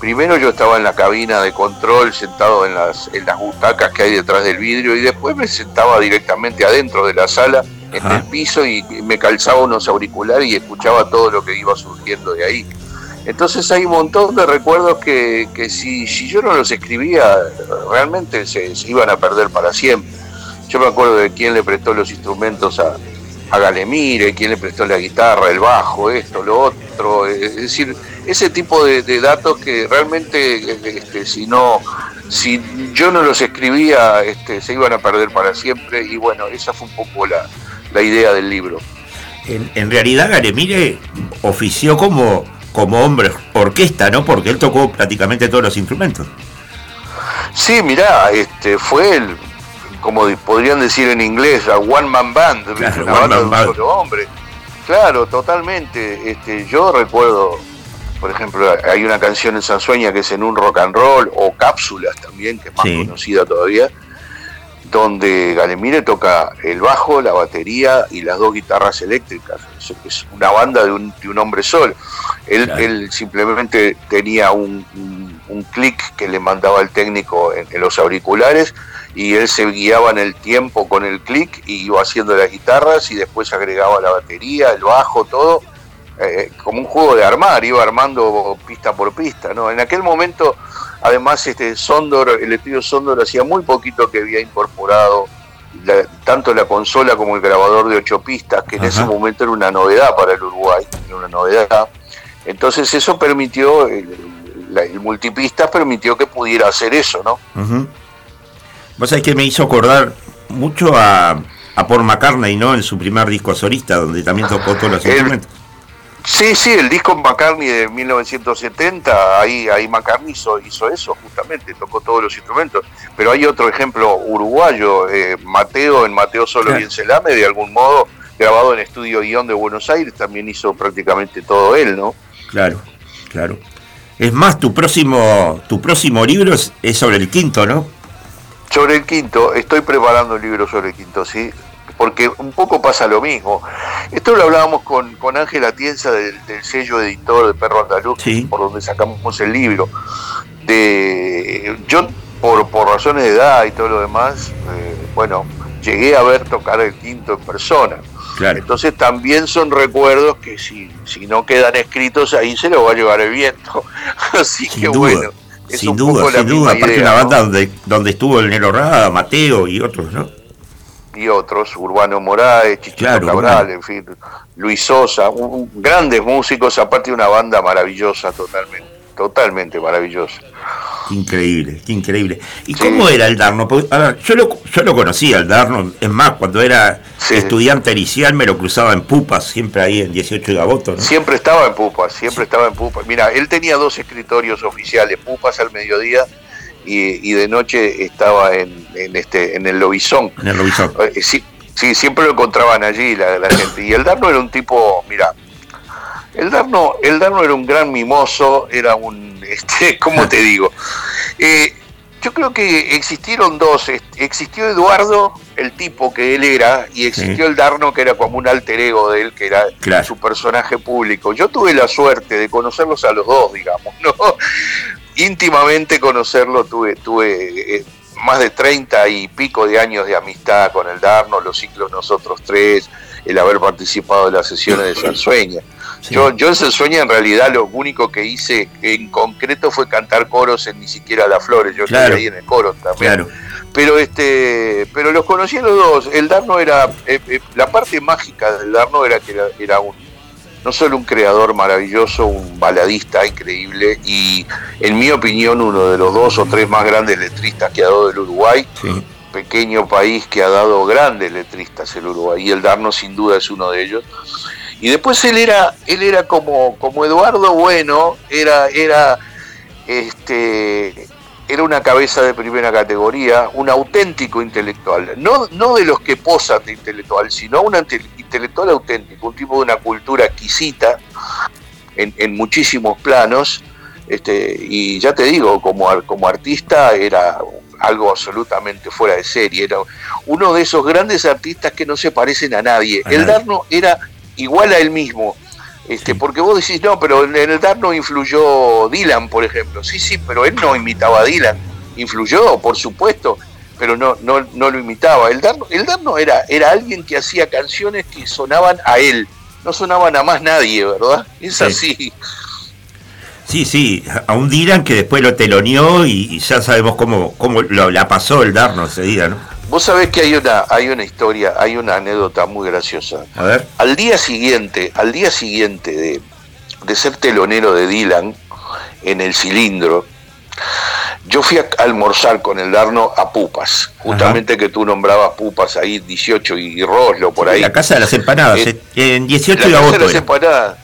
Primero yo estaba en la cabina de control, sentado en las, en las butacas que hay detrás del vidrio, y después me sentaba directamente adentro de la sala, en el piso, y me calzaba unos auriculares y escuchaba todo lo que iba surgiendo de ahí. Entonces hay un montón de recuerdos que, que si, yo no los escribía, realmente se, iban a perder para siempre. Yo me acuerdo de quién le prestó los instrumentos a, a Galemire, quién le prestó la guitarra, el bajo, esto, lo otro. Es decir, ese tipo de, datos que realmente, este, si no, si yo no los escribía, este, se iban a perder para siempre. Y bueno, esa fue un poco la, idea del libro. En, realidad Galemire ofició como, como hombre orquesta, ¿no? Porque él tocó prácticamente todos los instrumentos. Sí, mirá, este, fue el, como podrían decir en inglés, a one man band, una banda de un solo hombre. Claro, totalmente. Este, yo recuerdo, por ejemplo, hay una canción en Sansueña que es en un rock and roll, o Cápsulas también, que es más conocida todavía, donde Galemire toca el bajo, la batería y las dos guitarras eléctricas. Es una banda de un, de un hombre solo. Él, él, simplemente tenía un, un, clic que le mandaba el técnico en los auriculares y él se guiaba en el tiempo con el clic y iba haciendo las guitarras y después agregaba la batería, el bajo, todo, eh, como un juego de armar, iba armando pista por pista, ¿no? En aquel momento, además, este Sondor, el estudio Sondor hacía muy poquito que había incorporado tanto la consola como el grabador de ocho pistas, que en ese momento era una novedad para el Uruguay, era una novedad. Entonces eso permitió, el, el, multipistas permitió que pudiera hacer eso, ¿no? Vos sabés que me hizo acordar mucho a, a Paul McCartney, ¿no? En su primer disco solista, donde también tocó todos los instrumentos. Sí, sí, el disco McCartney de 1970, ahí, ahí McCartney hizo, hizo eso, justamente, tocó todos los instrumentos. Pero hay otro ejemplo uruguayo, eh, Mateo, en Mateo Solo y en Celame, de algún modo, grabado en Estudio Guión de Buenos Aires, también hizo prácticamente todo él, ¿no? Claro, claro. Es más, tu próximo, tu próximo libro es sobre el quinto, ¿no? Sobre el quinto, estoy preparando un libro sobre el quinto, ¿sí? Porque un poco pasa lo mismo. Esto lo hablábamos con, con Ángel Atienza del, sello editor de Perro Andaluz, por donde sacamos el libro. De, yo, por, por razones de edad y todo lo demás, eh, bueno, llegué a ver tocar el quinto en persona. Claro. Entonces también son recuerdos que si, si no quedan escritos ahí se lo va a llevar el viento. (laughs) Así que bueno sin duda, sin duda. Aparte una banda donde, donde estuvo el Nero Rada, Mateo y otros, ¿no? Y otros, Urbano Moraes, Chichito Cabral, en fin, Luis Sosa, grandes músicos, aparte de una banda maravillosa totalmente, totalmente maravillosa. Increíble, qué increíble. ¿Y cómo era el Darno? yo lo, yo lo conocía, el Darno, es más, cuando era estudiante inicial me lo cruzaba en Pupas, siempre ahí en 18 de agosto. Siempre estaba en Pupas, siempre estaba en Pupas. Mira, él tenía dos escritorios oficiales, Pupas al mediodía y, de noche estaba en, este, en el Lobizón. En el Lobizón. Eh, sí, sí, siempre lo encontraban allí la, la gente. Y el Darno era un tipo, mira, el Darno, el Darno era un gran mimoso, era un (laughs) este, ¿cómo te digo? Eh, yo creo que existieron dos. Existió Eduardo, el tipo que él era, y existió el Darno, que era como un alter ego de él, que era su personaje público. Yo tuve la suerte de conocerlos a los dos, digamos, ¿no? Íntimamente conocerlo, tuve, tuve eh, más de treinta y pico de años de amistad con el Darno, los ciclos nosotros tres, el haber participado en las sesiones de Sansueña. Yo, yo en Sansueña en realidad lo único que hice en concreto fue cantar coros en ni siquiera las flores, yo estuve ahí en el coro también. Pero este, pero los conocí a los dos. El Darno era, eh, eh, la parte mágica del Darno era que era, un, no solo un creador maravilloso, un baladista increíble y en mi opinión uno de los dos o tres más grandes letristas que ha dado el Uruguay. Pequeño país que ha dado grandes letristas el Uruguay y el Darno sin duda es uno de ellos. Y después él era, él era como, como Eduardo Bueno, era, era, este, era una cabeza de primera categoría, un auténtico intelectual, no, no de los que posan de intelectual, sino un intelectual auténtico, un tipo de una cultura exquisita en, muchísimos planos, este, y ya te digo, como, como artista era algo absolutamente fuera de serie, era uno de esos grandes artistas que no se parecen a nadie. el Darno era igual a él mismo. Este, Porque vos decís, no, pero en el Darno influyó Dylan, por ejemplo. Sí, sí, pero él no imitaba a Dylan. Influyó, por supuesto, pero no, no, no lo imitaba. El Darno, el Darno era, era alguien que hacía canciones que sonaban a él, no sonaban a más nadie, ¿verdad? (laughs) Es así. Sí, sí, a un Dylan que después lo teloneó y, ya sabemos cómo, cómo lo, la pasó el Darno ese día, ¿no? Vos sabés que hay una, hay una historia, hay una anécdota muy graciosa. A ver. Al día siguiente, al día siguiente de, ser telonero de Dylan en el cilindro, yo fui a almorzar con el Darno a Pupas, justamente que tú nombrabas Pupas ahí, 18 y Roslo, por ahí. La casa de las empanadas, eh, en 18 de agosto. las empanadas,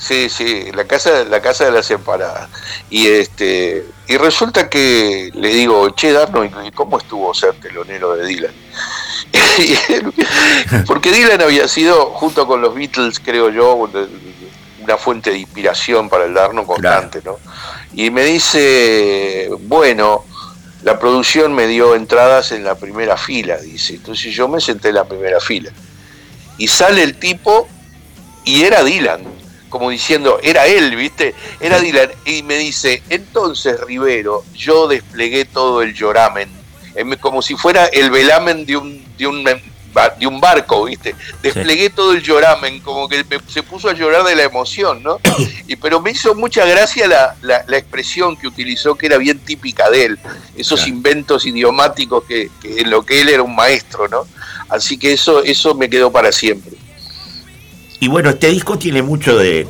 Sí, sí, la casa, la casa de las empanadas. Y este, y resulta que le digo, che, Darno, ¿y cómo estuvo ser telonero de Dylan? (laughs) Porque Dylan había sido, junto con los Beatles, creo yo, una fuente de inspiración para el Darno constante, ¿no? Y me dice, bueno, la producción me dio entradas en la primera fila, dice. Entonces yo me senté en la primera fila. Y sale el tipo y era Dylan como diciendo, era él, ¿viste? Era Dylan. Y me dice, entonces Rivero, yo desplegué todo el lloramen, como si fuera el velamen de un, de un, de un barco, ¿viste? Desplegué todo el lloramen, como que se puso a llorar de la emoción, ¿no? (coughs) Y, pero me hizo mucha gracia la, la, expresión que utilizó, que era bien típica de él, esos inventos idiomáticos que, que, en lo que él era un maestro, ¿no? Así que eso, eso me quedó para siempre. Y bueno, este disco tiene mucho de,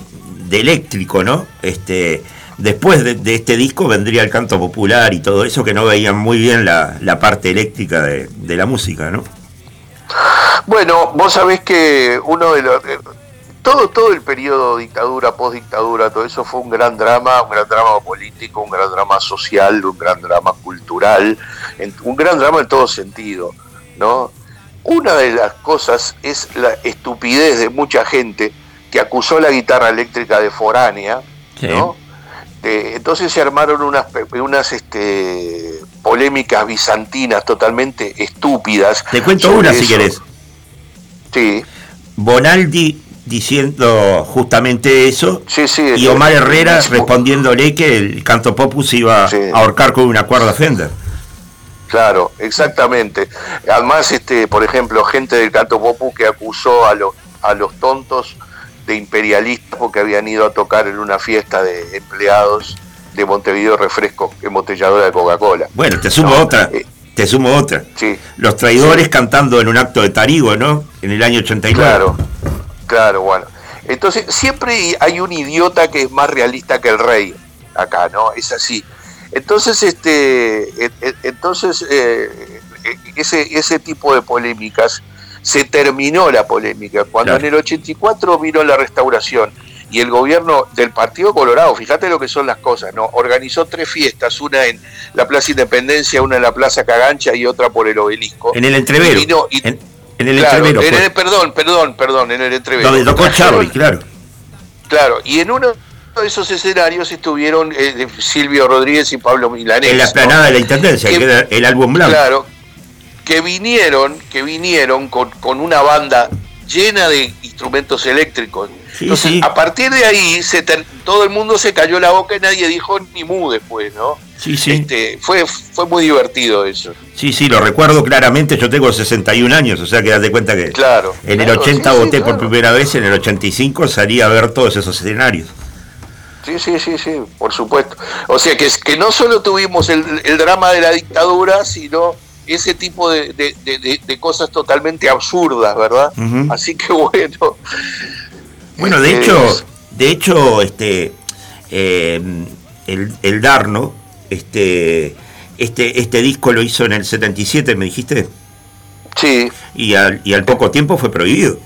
eléctrico, ¿no? Este, después de, este disco vendría el canto popular y todo eso que no veían muy bien la, parte eléctrica de, la música, ¿no? Bueno, vos sabés que uno de los... Eh, todo, todo el periodo dictadura, postdictadura, todo eso fue un gran drama, un gran drama político, un gran drama social, un gran drama cultural, un gran drama en todo sentido, ¿no? Una de las cosas es la estupidez de mucha gente que acusó la guitarra eléctrica de foránea, ¿no? Entonces se armaron unas, unas este, polémicas bizantinas totalmente estúpidas. Te cuento una si querés. Sí. Bonaldi diciendo justamente eso y Omar Herrera respondiéndole que el canto popus iba a ahorcar con una cuerda Fender. Claro, exactamente. Además, este, por ejemplo, gente del canto popu que acusó a los a los tontos de imperialistas porque habían ido a tocar en una fiesta de empleados de Montevideo Refresco, embotelladora de Coca-Cola. Bueno, te sumo otra. Eh, te sumo otra. Sí. Los traidores cantando en un acto de Tarigo, ¿no? En el año 89. Claro, claro, bueno. Entonces, siempre hay un idiota que es más realista que el rey acá, ¿no? Es así. Entonces, este, entonces eh, ese, ese tipo de polémicas se terminó la polémica. Cuando en el 84 vino la restauración y el gobierno del Partido Colorado, fíjate lo que son las cosas, ¿no? Organizó tres fiestas, una en la Plaza Independencia, una en la Plaza Cagancha y otra por el obelisco. En el entrevero. en, el entrevero. perdón, perdón, perdón, en el entrevero. Donde tocó claro. Claro, y en uno esos escenarios estuvieron eh, Silvio Rodríguez y Pablo Milanés. En la planada de la Intendencia, que, era el álbum blanco. Claro, que vinieron, que vinieron con, con una banda llena de instrumentos eléctricos. Entonces, a partir de ahí, se todo el mundo se cayó la boca y nadie dijo ni mu después, ¿no? Sí, sí. Este, fue, fue muy divertido eso. Sí, sí, lo recuerdo claramente. Yo tengo 61 años, o sea que date cuenta que claro, en el 80 voté por primera vez, en el 85 salí a ver todos esos escenarios. Sí, sí, sí, sí, por supuesto. O sea que, que no solo tuvimos el, el drama de la dictadura, sino ese tipo de, cosas totalmente absurdas, ¿verdad? Así que (laughs) bueno. Bueno, de hecho, de hecho, este eh, el, el, Darno, este, este, este disco lo hizo en el 77, me dijiste. Sí. Y al, y al poco tiempo fue prohibido.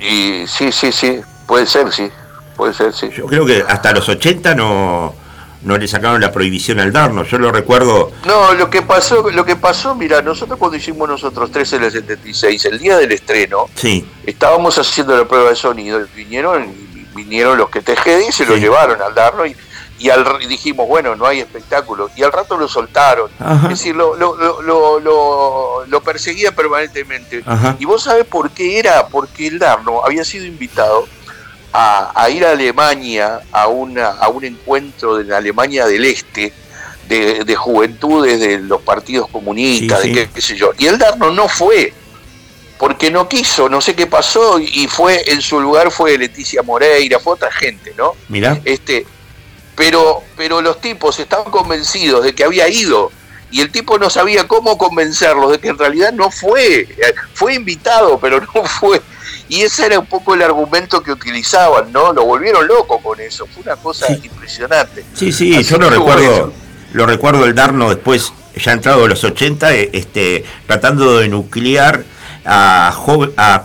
Y sí, sí, sí, puede ser, sí, puede ser, sí. Yo creo que hasta los 80 no, no le sacaron la prohibición al darnos. Yo lo recuerdo. No, lo que pasó, lo que pasó, mira, nosotros cuando hicimos nosotros tres en el 76, el día del estreno, sí. estábamos haciendo la prueba de sonido, vinieron, vinieron los que TGD y se lo llevaron al darnos y, y, al, dijimos, bueno, no hay espectáculo. Y al rato lo soltaron. Es decir, lo, lo, lo, lo perseguía permanentemente. Y vos sabés por qué era, porque el Darno había sido invitado a, ir a Alemania a, una, a un encuentro de la Alemania del Este de, juventudes de los partidos comunistas, de Qué, sé yo. Y el Darno no fue, porque no quiso, no sé qué pasó, y fue, en su lugar fue Leticia Moreira, fue otra gente, ¿no? Mira. Este, pero, pero los tipos estaban convencidos de que había ido y el tipo no sabía cómo convencerlos de que en realidad no fue, fue invitado, pero no fue. Y ese era un poco el argumento que utilizaban, ¿no? Lo volvieron loco con eso. Fue una cosa impresionante. Sí, sí, yo lo recuerdo, lo recuerdo el Darno después, ya entrado a los 80, eh, este, tratando de nuclear a,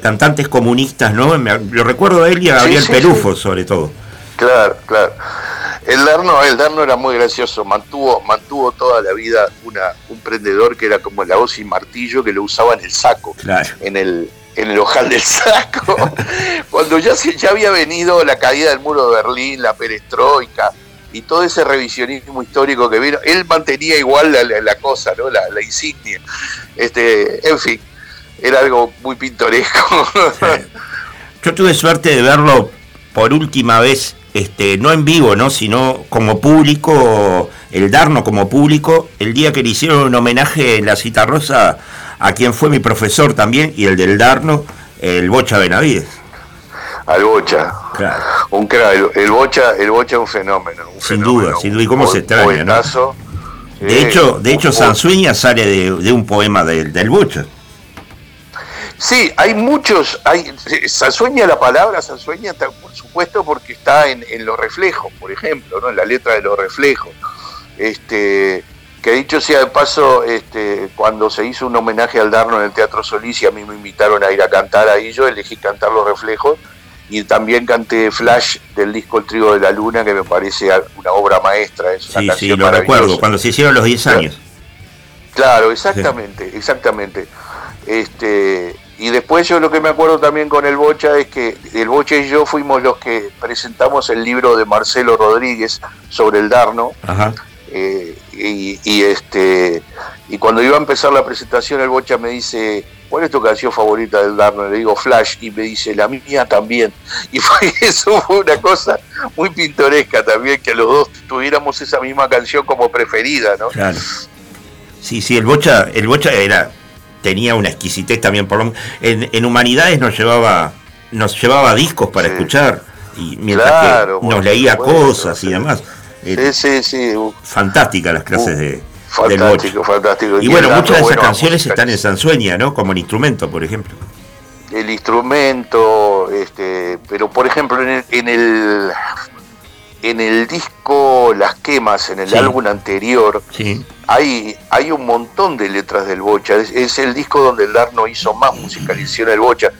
cantantes comunistas, ¿no? lo recuerdo a él y a Gabriel Pelufo, sobre todo. Claro, claro. El Darno, el Darno era muy gracioso, mantuvo, mantuvo toda la vida una, un prendedor que era como la voz y martillo que lo usaba en el saco, en el, en el ojal del saco, (laughs) cuando ya, se, ya había venido la caída del muro de Berlín, la perestroika y todo ese revisionismo histórico que vino, él mantenía igual la, cosa, ¿no? La, insignia. Este, en fin, era algo muy pintoresco. Yo tuve suerte de verlo por última vez, este, no en vivo, ¿no? sino como público, el Darno como público, el día que le hicieron un homenaje en la Cita Rosa a quien fue mi profesor también y el del Darno, el Bocha Benavides. Al Bocha. Claro. Un el, Bocha, el Bocha es un fenómeno. sin duda, sin duda. ¿Y cómo se extraña? ¿no? De hecho, de hecho Sansueña sale de, un poema del Bocha. Sí, hay muchos, hay Sansueña la palabra Sansueña por supuesto porque está en, en los reflejos, por ejemplo, ¿no? en la letra de los reflejos. Este, que dicho sea de paso, este, cuando se hizo un homenaje al Darno en el Teatro Solís y a mí me invitaron a ir a cantar ahí, yo elegí cantar Los Reflejos y también canté Flash del disco El Trigo de la Luna, que me parece una obra maestra. Es sí, sí, lo recuerdo, cuando se hicieron los 10 años. Claro, exactamente, exactamente. Este, y después yo lo que me acuerdo también con el Bocha es que el Bocha y yo fuimos los que presentamos el libro de Marcelo Rodríguez sobre el Darno. Ajá. Eh, y, este y cuando iba a empezar la presentación el Bocha me dice ¿cuál es tu canción favorita del Darno? Le digo Flash y me dice la mía también (laughs) y fue, (laughs) eso fue una cosa muy pintoresca también que los dos tuviéramos esa misma canción como preferida ¿no? Claro. Sí, sí, el Bocha, el Bocha era tenía una exquisitez también por en, en humanidades nos llevaba nos llevaba discos para escuchar y mientras que nos leía cosas y demás Sí, sí, sí. Fantásticas las clases de. Fantástico, fantástico. Y, bueno, muchas de esas canciones están en Sansueña, ¿no? Como el instrumento, por ejemplo. El instrumento, este, pero por ejemplo en el, en el, en el disco Las Quemas, en el álbum anterior, hay, hay un montón de letras del Bocha. Es, el disco donde el Darno hizo más musicalización del Bocha.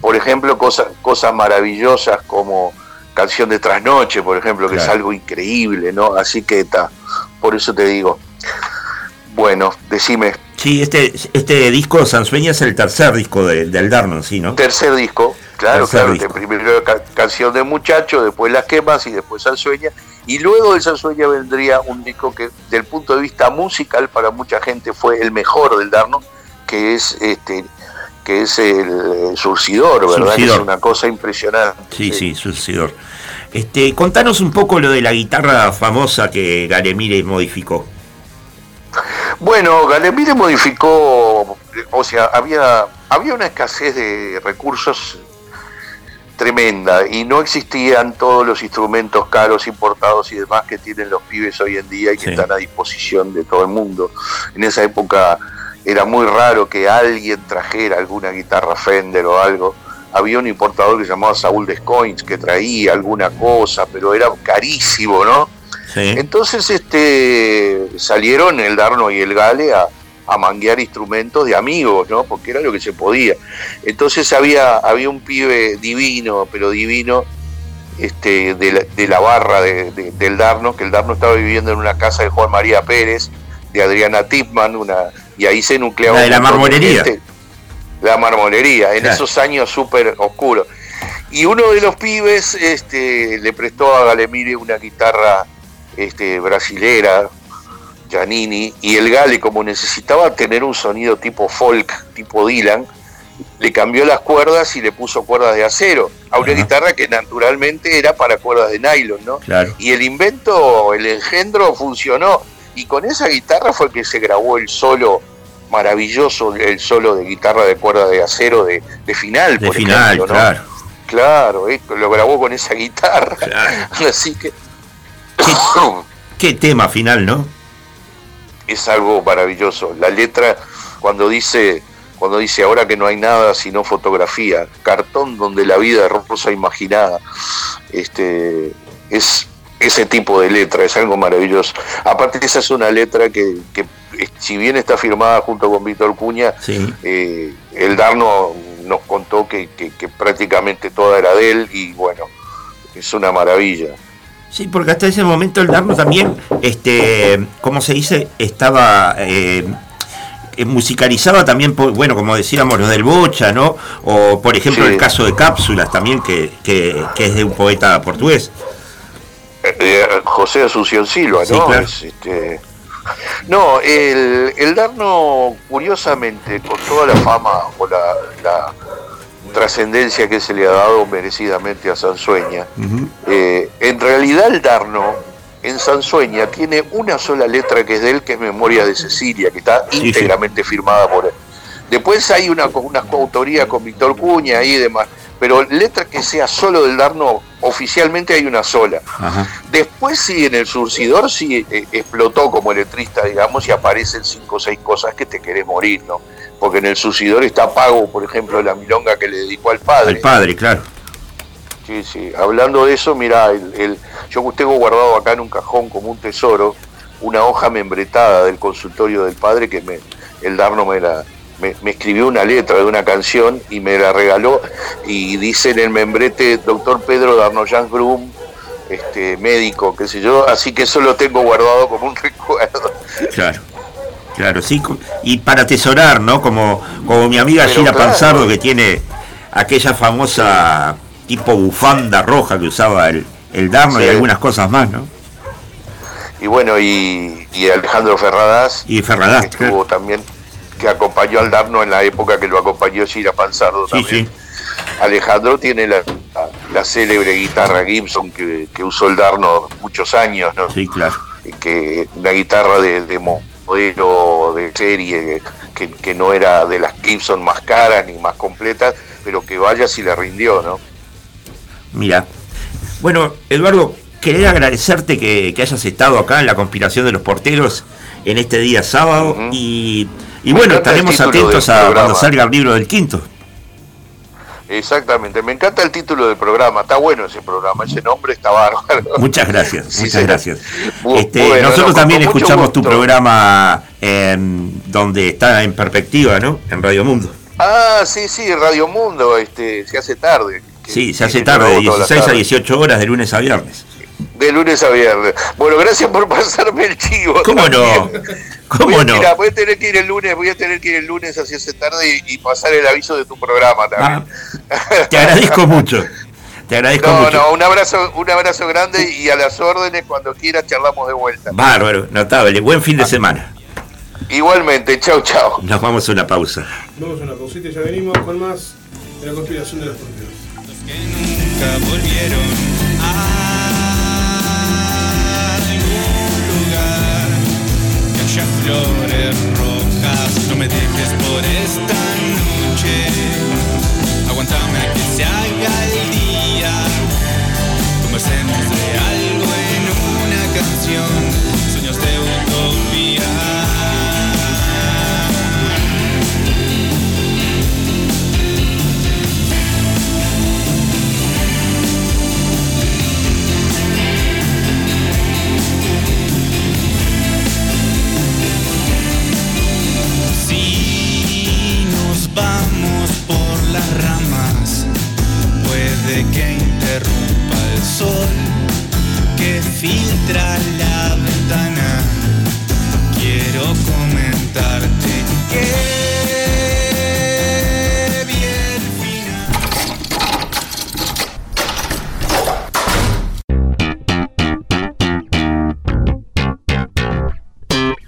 Por ejemplo, cosas, cosas maravillosas como canción de Trasnoche, por ejemplo, que es algo increíble, ¿no? Así que está, por eso te digo. Bueno, decime. Sí, este, este disco Sansueña es el tercer disco de, del Darno, sí, ¿no? Tercer disco, claro, claro. Primero canción de muchacho, después Las Quemas y después Sansueña. Y luego de Sansueña vendría un disco que, del punto de vista musical, para mucha gente fue el mejor del Darno, que es este que es el, surcidor, ¿verdad? es una cosa impresionante. Sí, sí, surcidor. Este, contanos un poco lo de la guitarra famosa que Galemire modificó. Bueno, Galemire modificó, o sea, había, había una escasez de recursos tremenda y no existían todos los instrumentos caros importados y demás que tienen los pibes hoy en día y que están a disposición de todo el mundo. En esa época era muy raro que alguien trajera alguna guitarra Fender o algo. Había un importador que se llamaba Saúl Descoins que traía alguna cosa, pero era carísimo, ¿no? Entonces este, salieron el Darno y el Gale a, manguear instrumentos de amigos, ¿no? Porque era lo que se podía. Entonces había, había un pibe divino, pero divino, este, de, la, barra del Darno, que el Darno estaba viviendo en una casa de Juan María Pérez, de Adriana Tipman, una, y ahí se nucleaba. La de la marmolería. la marmolería, en esos años súper oscuros. Y uno de los pibes este, le prestó a Galemire una guitarra este, brasilera, Giannini, y el Gale, como necesitaba tener un sonido tipo folk, tipo Dylan, le cambió las cuerdas y le puso cuerdas de acero a una guitarra que naturalmente era para cuerdas de nylon, ¿no? Y el invento, el engendro funcionó y con esa guitarra fue que se grabó el solo maravilloso, el solo de guitarra de cuerda de acero de, final, de final, claro. Claro, lo grabó con esa guitarra. (laughs) Así que. (coughs) ¿Qué, tema final, ¿no? Es algo maravilloso. La letra, cuando dice, cuando dice ahora que no hay nada sino fotografía, cartón donde la vida es rosa imaginada, este, es ese tipo de letra, es algo maravilloso. Aparte esa es una letra que, si bien está firmada junto con Víctor Cuña, eh, el Darno nos contó que, prácticamente toda era de él y bueno, es una maravilla. Sí, porque hasta ese momento el Darno también, este, como se dice, estaba... Eh, musicalizaba también, bueno, como decíamos, los del Bocha, ¿no? O, por ejemplo, el caso de Cápsulas también, que, que es de un poeta portugués. Eh, José Asunción Silva, ¿no? Este, no, el, el, Darno, curiosamente, con toda la fama o la, trascendencia que se le ha dado merecidamente a Sansueña, eh, en realidad el Darno en Sansueña tiene una sola letra que es de él, que es Memoria de Cecilia, que está íntegramente firmada por él. Después hay una, una coautoría con Víctor Cuña y demás pero letra que sea solo del Darno, oficialmente hay una sola. Después sí, en el surcidor sí eh, explotó como letrista, digamos, y aparecen cinco o seis cosas que te querés morir, ¿no? Porque en el surcidor está pago, por ejemplo, la milonga que le dedicó al padre. Al padre, claro. Sí, sí. Hablando de eso, mira, el, yo tengo guardado acá en un cajón como un tesoro una hoja membretada del consultorio del padre que me, el Darno me la, me, escribió una letra de una canción y me la regaló y dice en el membrete doctor Pedro Darnoyan Grum, este, médico, qué sé yo, así que eso lo tengo guardado como un (laughs) recuerdo. Claro. Claro, sí, y para atesorar, ¿no? Como, como mi amiga Gira Panzardo que tiene aquella famosa tipo bufanda roja que usaba el, el Darno y algunas cosas más, ¿no? Y bueno, y, Alejandro Ferradas. Y Ferradas. Estuvo también que acompañó al Darno en la época que lo acompañó Sira Panzardo también. Alejandro tiene la, la, célebre guitarra Gibson que, usó el Darno muchos años, ¿no? Sí, claro. Que una guitarra de, modelo de serie que, que, no era de las Gibson más caras ni más completas, pero que vaya si le rindió, ¿no? Mira, bueno, Eduardo, quería agradecerte que, hayas estado acá en la conspiración de los porteros en este día sábado y y bueno, estaremos atentos a cuando salga el libro del quinto. Exactamente, me encanta el título del programa, está bueno ese programa, ese nombre está bárbaro. Muchas gracias, (laughs) muchas gracias. Este, nosotros también escuchamos tu programa donde está en perspectiva, ¿no? En Radio Mundo. Ah, sí, sí, Radio Mundo, este, se hace tarde. Sí, se hace tarde, de 16 a 18 horas de lunes a viernes. De lunes a viernes. Bueno, gracias por pasarme el chivo. ¿Cómo no? ¿Cómo no? Mira, voy a tener que ir el lunes, voy a tener que ir el lunes hacia esa tarde y, pasar el aviso de tu programa también. Ah, te agradezco mucho. Te agradezco no, mucho. No, un abrazo, un abrazo grande y a las órdenes cuando quieras charlamos de vuelta. Bárbaro, notable. Buen fin de ah. semana. Igualmente, chao, chao. Nos vamos a una pausa. Vamos a una pausita y ya venimos con más de la conspiración de los porteros. Los que nunca volvieron a haya flores rojas. No me dejes por esta noche. Aguantame a que se haga el día. Conversemos de algo en una canción que interrumpa el sol que filtra la ventana. Quiero comentarte que bien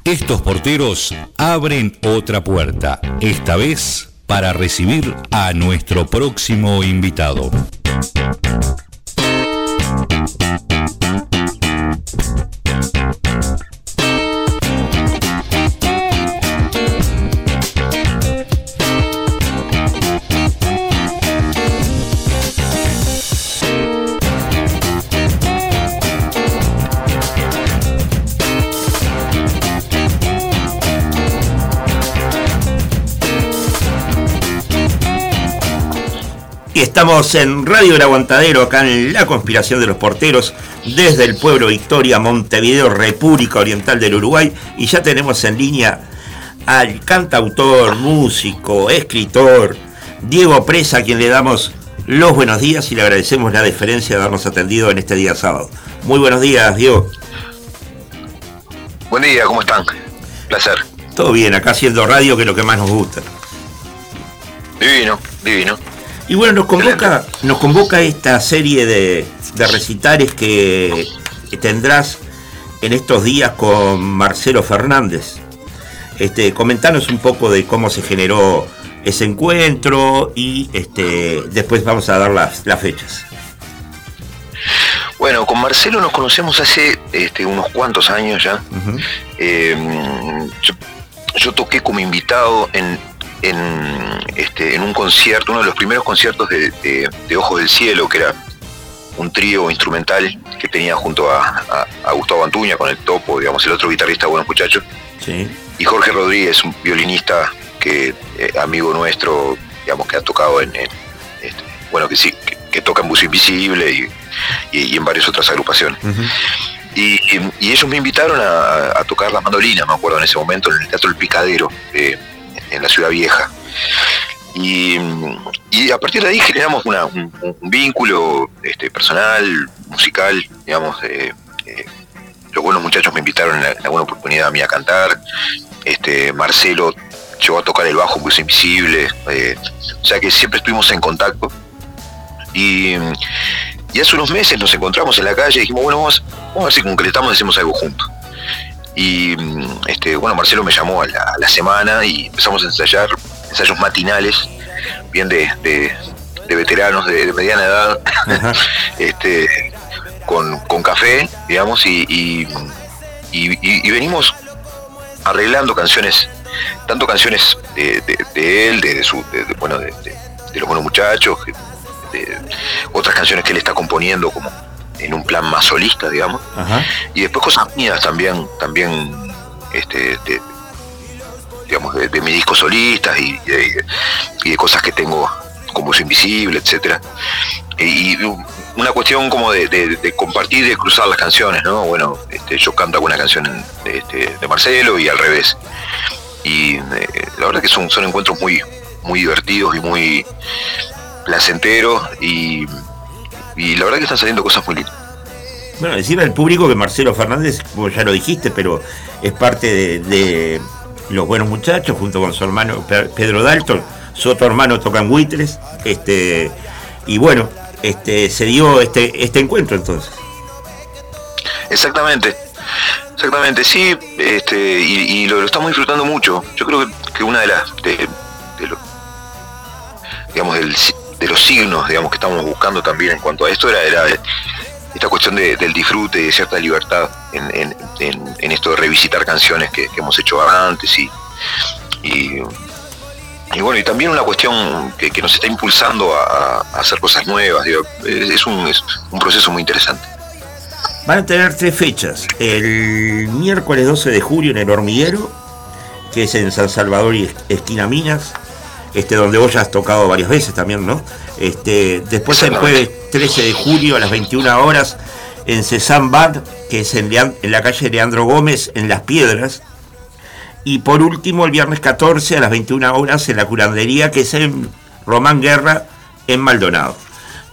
Estos porteros abren otra puerta, esta vez para recibir a nuestro próximo invitado. Estamos en Radio El Aguantadero, acá en La Conspiración de los Porteros, desde el pueblo Victoria, Montevideo, República Oriental del Uruguay, y ya tenemos en línea al cantautor, músico, escritor, Diego Presa, a quien le damos los buenos días y le agradecemos la deferencia de habernos atendido en este día sábado. Muy buenos días, Diego. Buen día, ¿cómo están? Placer. Todo bien, acá haciendo radio, que es lo que más nos gusta. Divino, divino. Y bueno, nos convoca, nos convoca esta serie de, recitales que, tendrás en estos días con Marcelo Fernández. Este, comentanos un poco de cómo se generó ese encuentro y este, después vamos a dar las, fechas. Bueno, con Marcelo nos conocemos hace este, unos cuantos años ya. Em, yo, toqué como invitado en, en, este, en un concierto, uno de los primeros conciertos de, de, Ojos del Cielo, que era un trío instrumental que tenía junto a, Gustavo Antuña con el topo, digamos, el otro guitarrista, buenos muchachos. Y Jorge Rodríguez, un violinista que eh, amigo nuestro, digamos, que ha tocado en, este, bueno, que sí, que, toca en Bus Invisible y, en varias otras agrupaciones. y, ellos me invitaron a, tocar la mandolina, me acuerdo en ese momento, en el Teatro El Picadero. Eh, en la ciudad vieja. Y, a partir de ahí generamos un, vínculo este, personal, musical, digamos. Eh, los buenos muchachos me invitaron en alguna oportunidad a mí a cantar. Este, Marcelo llegó a tocar el bajo muy invisible. Eh, o sea que siempre estuvimos en contacto. Y, hace unos meses nos encontramos en la calle y dijimos, bueno, vamos, vamos a ver si concretamos y hacemos algo juntos. Y este, bueno, Marcelo me llamó a la, semana y empezamos a ensayar ensayos matinales, bien de, veteranos de, mediana edad, (laughs) este, con, café, digamos, y, venimos arreglando canciones, tanto canciones de, él, de, su, bueno, de, los buenos muchachos, otras canciones que él está componiendo como en un plan más solista, digamos. Y después cosas mías también, también este, de, digamos, de, mis discos solistas y, de, cosas que tengo como es invisible, etcétera. Y, una cuestión como de, compartir y de cruzar las canciones, ¿no? Bueno, este, yo canto alguna canción este, de Marcelo y al revés. Y eh, la verdad que son, son encuentros muy, muy divertidos y muy placenteros y y la verdad que están saliendo cosas muy lindas. Bueno, decirle al público que Marcelo Fernández, como ya lo dijiste, pero es parte de, Los Buenos Muchachos, junto con su hermano Pedro Dalton, su otro hermano tocan buitres, este, y bueno, este, se dio este, este encuentro entonces. Exactamente, exactamente, sí, este, y, lo, estamos disfrutando mucho. Yo creo que, una de las, de, digamos, de los signos, digamos, que estamos buscando también en cuanto a esto era, era esta cuestión del disfrute y de cierta libertad en, esto de revisitar canciones que, hemos hecho antes y, y, bueno, y también una cuestión que, nos está impulsando a, hacer cosas nuevas. es, un, es un proceso muy interesante. Van a tener tres fechas. El miércoles 12 de julio en el Hormiguero, que es en San Salvador y Esquina Minas, este, donde vos ya has tocado varias veces también, ¿no? Este, después el jueves 13 de julio a las 21 horas en Cezanne Bar, que es en, la calle Leandro Gómez, en Las Piedras. Y por último, el viernes 14 a las 21 horas en la curandería, que es en Román Guerra, en Maldonado.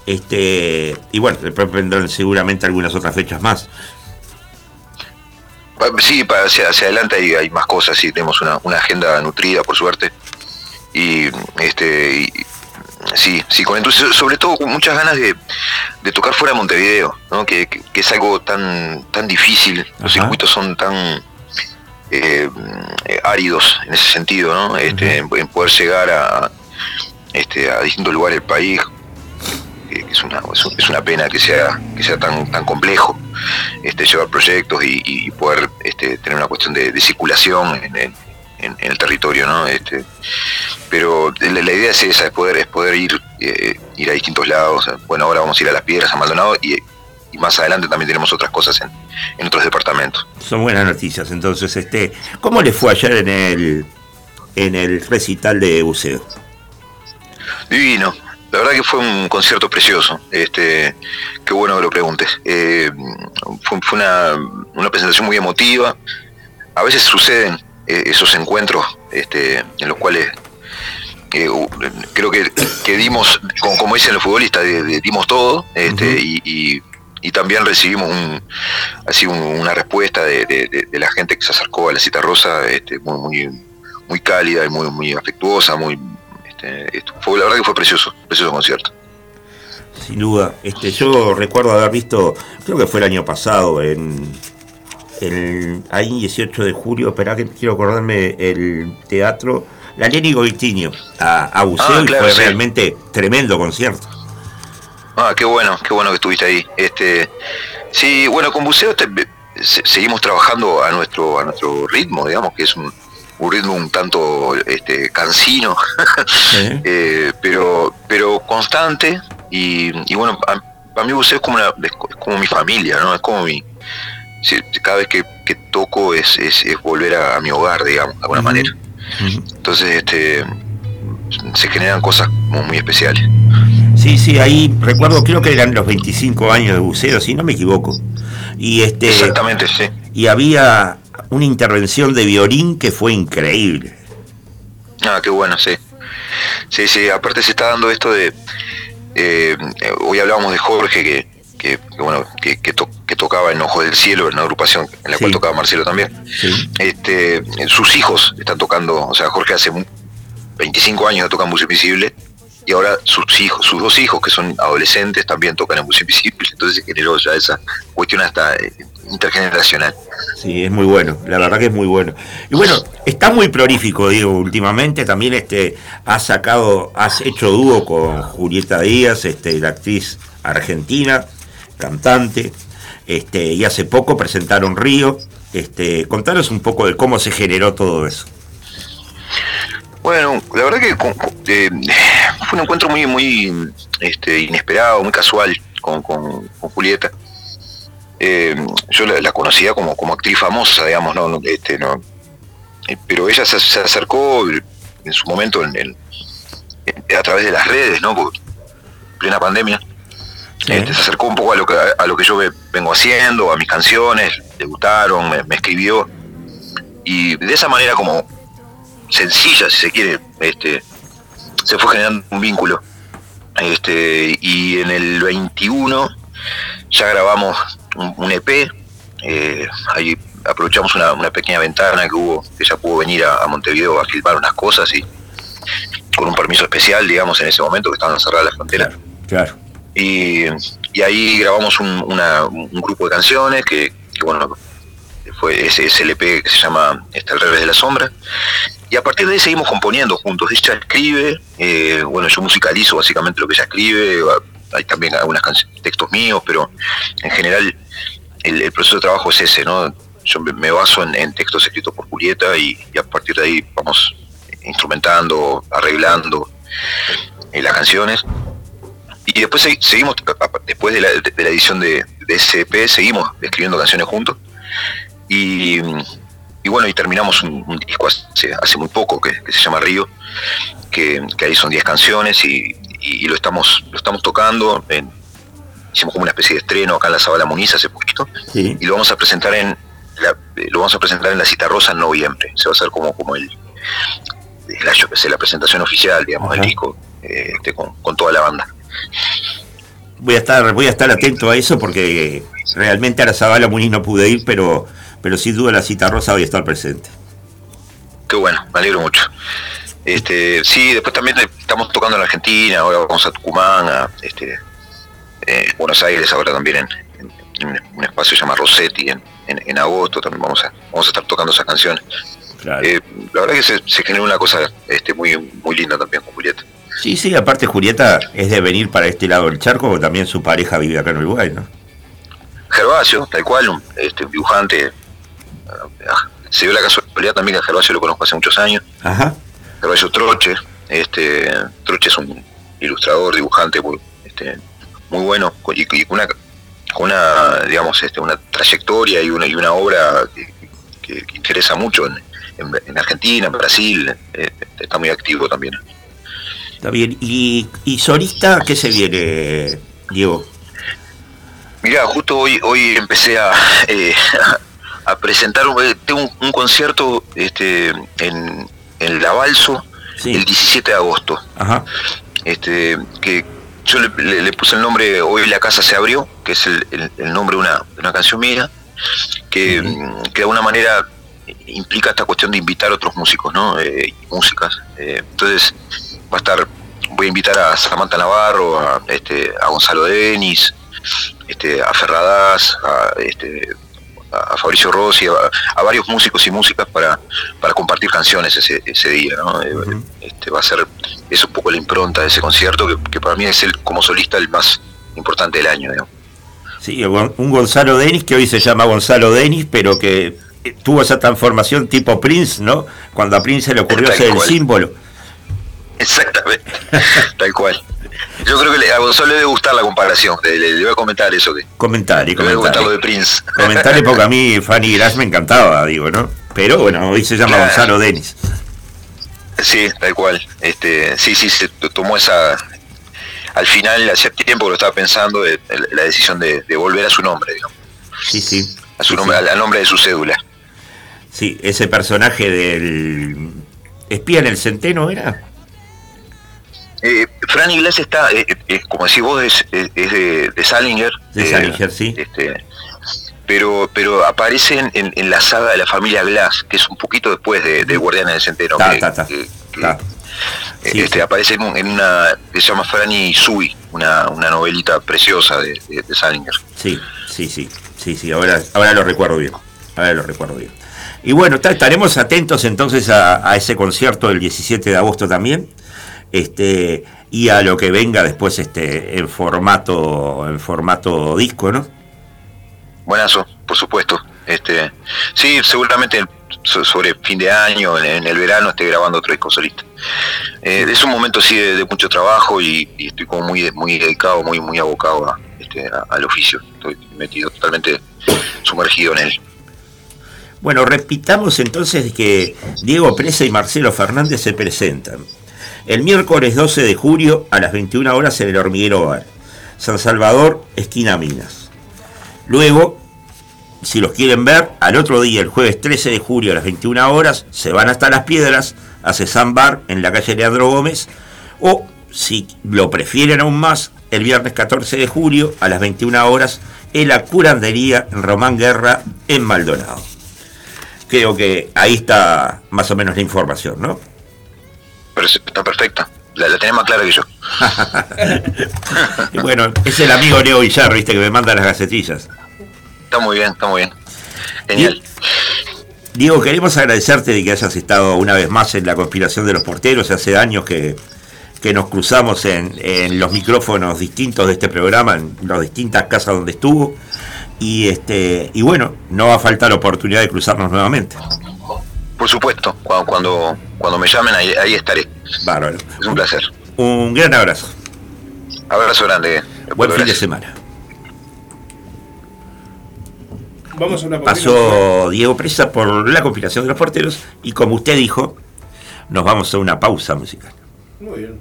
Este, y bueno, después vendrán seguramente algunas otras fechas más. Sí, hacia, hacia adelante hay, hay, más cosas, sí, tenemos una, una agenda nutrida, por suerte. Y este Sí, sí, con entonces, sobre todo con muchas ganas de, tocar fuera de Montevideo, ¿no? que, es algo tan, tan difícil, los circuitos son tan eh, áridos en ese sentido, ¿no? este, en, poder llegar a, este, a distintos lugares del país, que es una, es una pena que sea, que sea tan, tan complejo este, llevar proyectos y, poder este, tener una cuestión de, circulación en, en, el territorio, ¿no? Este, pero la, idea es esa, es poder, es poder ir, eh, ir a distintos lados. Bueno, ahora vamos a ir a Las Piedras, a Maldonado, y, más adelante también tenemos otras cosas en, otros departamentos. Son buenas noticias. Entonces, este, ¿cómo le fue ayer en el, en el recital de buceo? Divino. La verdad que fue un concierto precioso. Este, qué bueno que lo preguntes. Eh, fue, una, una presentación muy emotiva. A veces suceden esos encuentros este, en los cuales eh, creo que, dimos, como, dicen los futbolistas, dimos todo este, y, también recibimos un, así una respuesta de, la gente que se acercó a la cita rosa este, muy, muy, cálida y muy, muy afectuosa. Muy, este, fue, la verdad que fue precioso, precioso concierto. Sin duda, este, yo recuerdo haber visto, creo que fue el año pasado, en, el, ahí 18 de julio, espera que quiero acordarme, el teatro, la Lenny Goitinho, a, a Buceo, ah, y fue realmente tremendo concierto. Ah, qué bueno, qué bueno que estuviste ahí. Este, sí, bueno, con Buceo seguimos trabajando a nuestro, a nuestro ritmo, digamos, que es un, ritmo un tanto este, cansino, (laughs) eh, pero, pero constante, y, bueno, para mí Buceo es como, es como mi familia, ¿no? Es como mi, cada vez que, toco es, es, volver a, mi hogar, digamos, de alguna manera. Entonces, este, se generan cosas muy, especiales. Sí, sí, ahí recuerdo, creo que eran los 25 años de buceo, si no me equivoco. Y este, Exactamente, sí. Y había una intervención de violín que fue increíble. Ah, qué bueno, sí. Sí, sí, aparte se está dando esto de... Eh, hoy hablábamos de Jorge, que, que, bueno, que, que, tocaba en Ojo del Cielo, en una agrupación en la cual tocaba Marcelo también. Este, sus hijos están tocando, o sea, Jorge hace 25 años toca en Música Invisible y ahora sus hijos, sus dos hijos que son adolescentes también tocan en Música Invisible, entonces se generó ya esa cuestión hasta eh, intergeneracional. Sí, es muy bueno, la verdad que es muy bueno. Y bueno, está muy prolífico, digo, últimamente también este has sacado, has hecho dúo con Julieta Díaz, este, la actriz argentina, cantante, este, y hace poco presentaron Río. Este, contanos un poco de cómo se generó todo eso. Bueno, la verdad que eh, fue un encuentro muy, muy este, inesperado, muy casual con, Julieta. Eh, yo la, conocía como, como actriz famosa, digamos, no, este, no, eh, pero ella se, acercó en su momento en, a través de las redes, ¿no? Plena pandemia. Este, se acercó un poco a lo que a lo que yo vengo haciendo, a mis canciones, le gustaron, me, escribió. Y de esa manera como sencilla, si se quiere, este, se fue generando un vínculo. Este, y en el 21 ya grabamos un, EP. Eh, ahí aprovechamos una, pequeña ventana que hubo, que ella pudo venir a, Montevideo a filmar unas cosas y con un permiso especial, digamos, en ese momento que estaban cerradas las fronteras. Claro. Y, ahí grabamos un, grupo de canciones que, bueno, fue ese, ese LP que se llama Está al revés de la sombra. Y a partir de ahí seguimos componiendo juntos. Ella escribe, eh, bueno, yo musicalizo básicamente lo que ella escribe, hay también algunos textos míos, pero en general el, proceso de trabajo es ese, ¿no? Yo me baso en, textos escritos por Julieta y, a partir de ahí vamos instrumentando, arreglando eh, las canciones. Y después seguimos, después de la, edición de, de ese EP, seguimos escribiendo canciones juntos. Y, bueno, y terminamos un, disco hace, muy poco que, se llama Río, que, ahí son 10 canciones y, lo estamos lo estamos tocando. hicimos como una especie de estreno acá en la Sabala Muniz hace poquito y lo vamos a presentar en la, lo vamos a presentar en la Cita Rosa en noviembre. Se va a hacer como, como el, la, la presentación oficial, digamos, del disco eh, este, con, toda la banda. Voy a estar voy a estar atento a eso porque realmente a la Zabala Muniz no pude ir, pero pero sin duda la cita rosa voy a estar presente. Qué bueno, me alegro mucho. Este, sí, después también estamos tocando en Argentina, ahora vamos a Tucumán, a este, eh, Buenos Aires, ahora también en, un espacio llamado Rossetti, en, en, agosto también vamos a, vamos a estar tocando esas canciones. Eh, la verdad que se, se genera una cosa este, muy, muy linda también con Julieta. Sí, sí, aparte Julieta es de venir para este lado del charco, también su pareja vive acá en Uruguay, ¿no? Gervasio, tal cual, este, un dibujante se dio la casualidad también que a Gervasio lo conozco hace muchos años. Ajá. Gervasio Troche, este, Troche es un ilustrador, dibujante muy, este, muy bueno y, con una, una, digamos, este, una trayectoria y una, y una obra que, interesa mucho en, en, Argentina, en Brasil, eh, está muy activo también. Está bien. ¿Y, y solista qué se viene, Diego? Mira, justo hoy hoy empecé a, eh, (laughs) a presentar un, eh, un, concierto este, en, en La Balso el 17 de agosto. Este, que yo le, puse el nombre Hoy la casa se abrió, que es el, el, nombre de una, una, canción mía, que, que, de alguna manera implica esta cuestión de invitar a otros músicos, ¿no? Eh, músicas. Eh, entonces va a estar, voy a invitar a Samantha Navarro, a, este, a Gonzalo Denis, este, a Ferradas, a este, a Fabricio Rossi, a, varios músicos y músicas para, para compartir canciones ese, ese día. ¿no? Eh, este, va a ser, es un poco la impronta de ese concierto, que, para mí es el como solista el más importante del año. Sí, un Gonzalo Denis que hoy se llama Gonzalo Denis, pero que tuvo esa transformación tipo Prince, ¿no? Cuando a Prince se le ocurrió ser el símbolo. Exactamente, (laughs) tal cual. Yo creo que a Gonzalo le debe gustar la comparación. Le, voy a comentar eso. Que comentar y comentar. lo de Prince. Comentarle porque a mí (laughs) Fanny Grass me encantaba, digo, ¿no? Pero bueno, hoy se llama Gonzalo Denis. Sí, tal cual. Este, sí, sí, se tomó esa. Al final, hacía tiempo que lo estaba pensando, la decisión de, volver a su nombre, digamos. Sí, sí. A su nombre, al nombre de su cédula. Sí, ese personaje del espía en el centeno era. Eh, Fran Iglesias está, eh, eh, como decís vos, es, de, Salinger. De Salinger, sí. Este, pero, pero aparece en, la saga de la familia Glass, que es un poquito después de, de Guardianes del Centeno. este, Aparece en, una que se llama Franny Sui, una, una novelita preciosa de, de, Salinger. Sí, sí, sí, sí, sí, ahora, ahora lo recuerdo bien. Ahora lo recuerdo bien. Y bueno, estaremos atentos entonces a, a ese concierto del 17 de agosto también este, y a lo que venga después este, en formato, en formato disco, ¿no? Buenazo, por supuesto. Este, sí, seguramente sobre fin de año, en, el verano, esté grabando otro disco solista. Eh, es un momento sí de, mucho trabajo y, estoy como muy, muy dedicado, muy, muy abocado a, este, al oficio. Estoy metido totalmente sumergido en él. Bueno, repitamos entonces que Diego Presa y Marcelo Fernández se presentan el miércoles 12 de julio a las 21 horas en el Hormiguero Bar, San Salvador, esquina Minas. Luego, si los quieren ver, al otro día, el jueves 13 de julio a las 21 horas, se van hasta Las Piedras, a Cezán Bar en la calle Leandro Gómez, o si lo prefieren aún más, el viernes 14 de julio a las 21 horas en la curandería Román Guerra en Maldonado. Creo que ahí está más o menos la información, ¿no? Pero está perfecta. La, la tenés más clara que yo. (laughs) bueno, es el amigo Leo Villar, viste, que me manda las gacetillas. Está muy bien, está muy bien. Genial. Diego, queremos agradecerte de que hayas estado una vez más en la conspiración de los porteros. Hace años que, nos cruzamos en, los micrófonos distintos de este programa, en las distintas casas donde estuvo. Y este y bueno, no va a faltar oportunidad de cruzarnos nuevamente. Por supuesto, cuando, cuando, me llamen ahí, ahí estaré. Bárbaro. Es un placer. Un gran abrazo. Abrazo grande. Buen fin de semana. Vamos a una Pasó Diego Presa por la compilación de los porteros y como usted dijo, nos vamos a una pausa musical. Muy bien.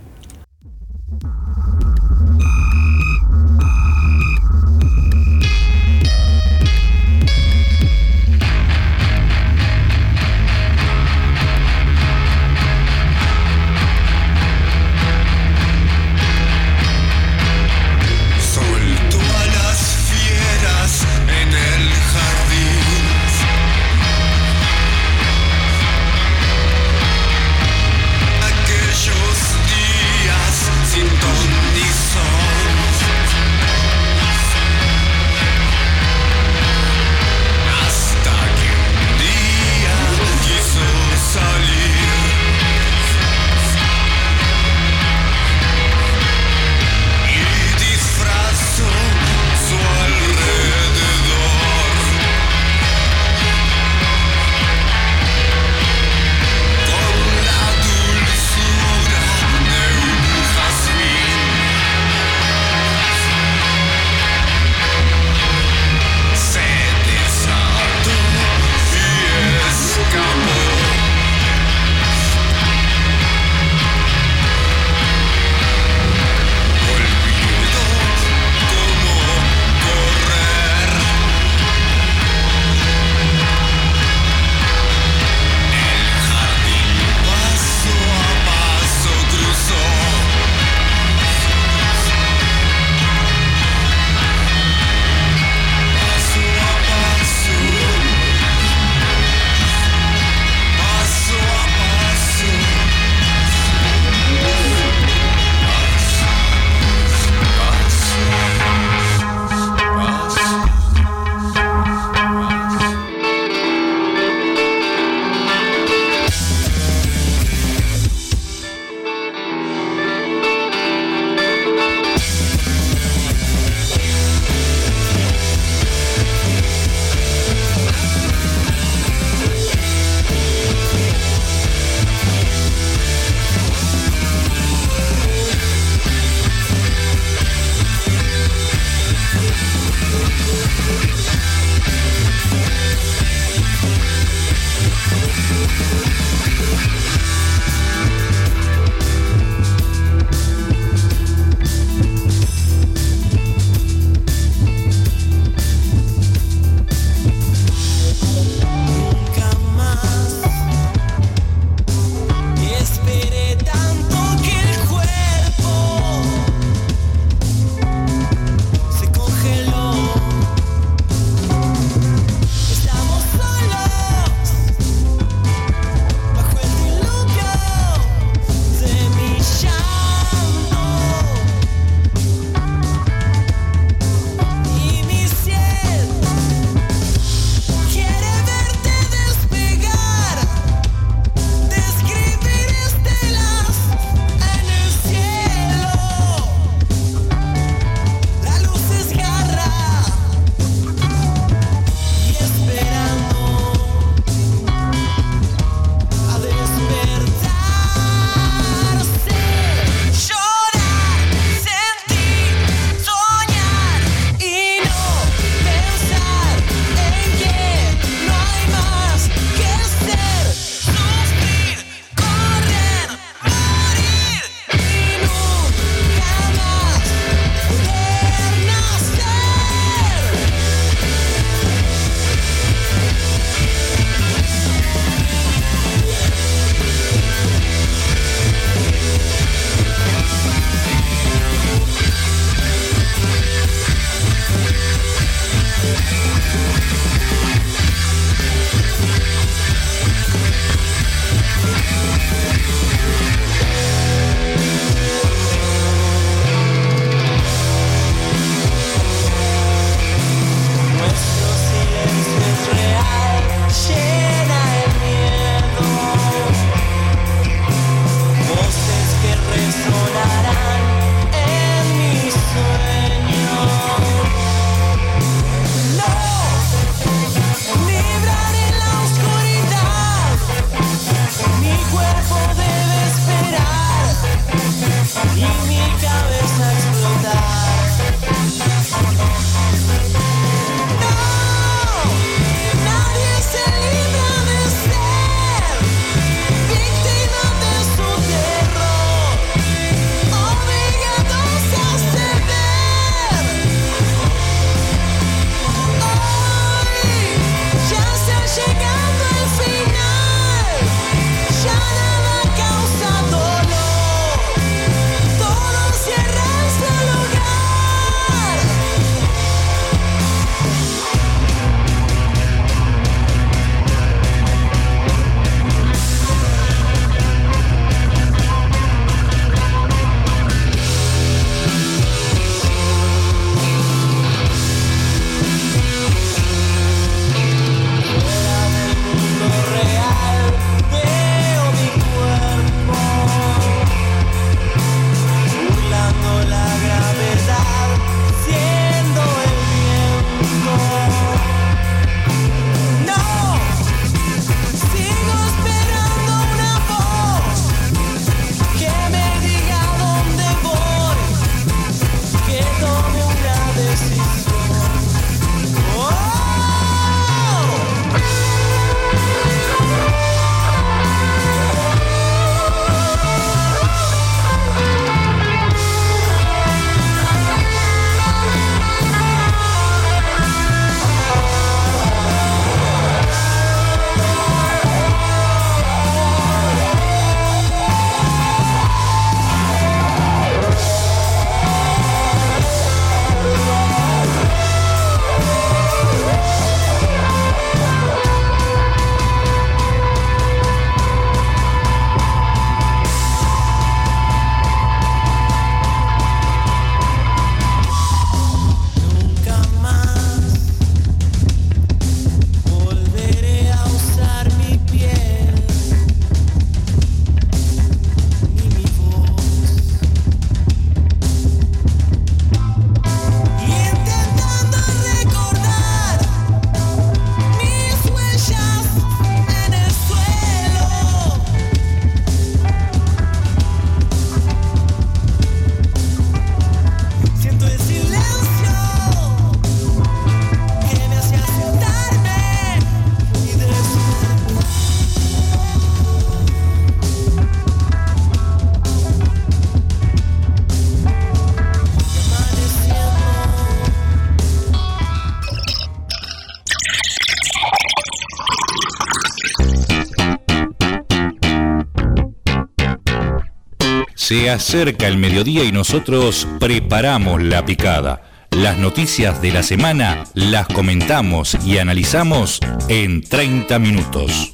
Se acerca el mediodía y nosotros preparamos la picada. Las noticias de la semana las comentamos y analizamos en 30 minutos.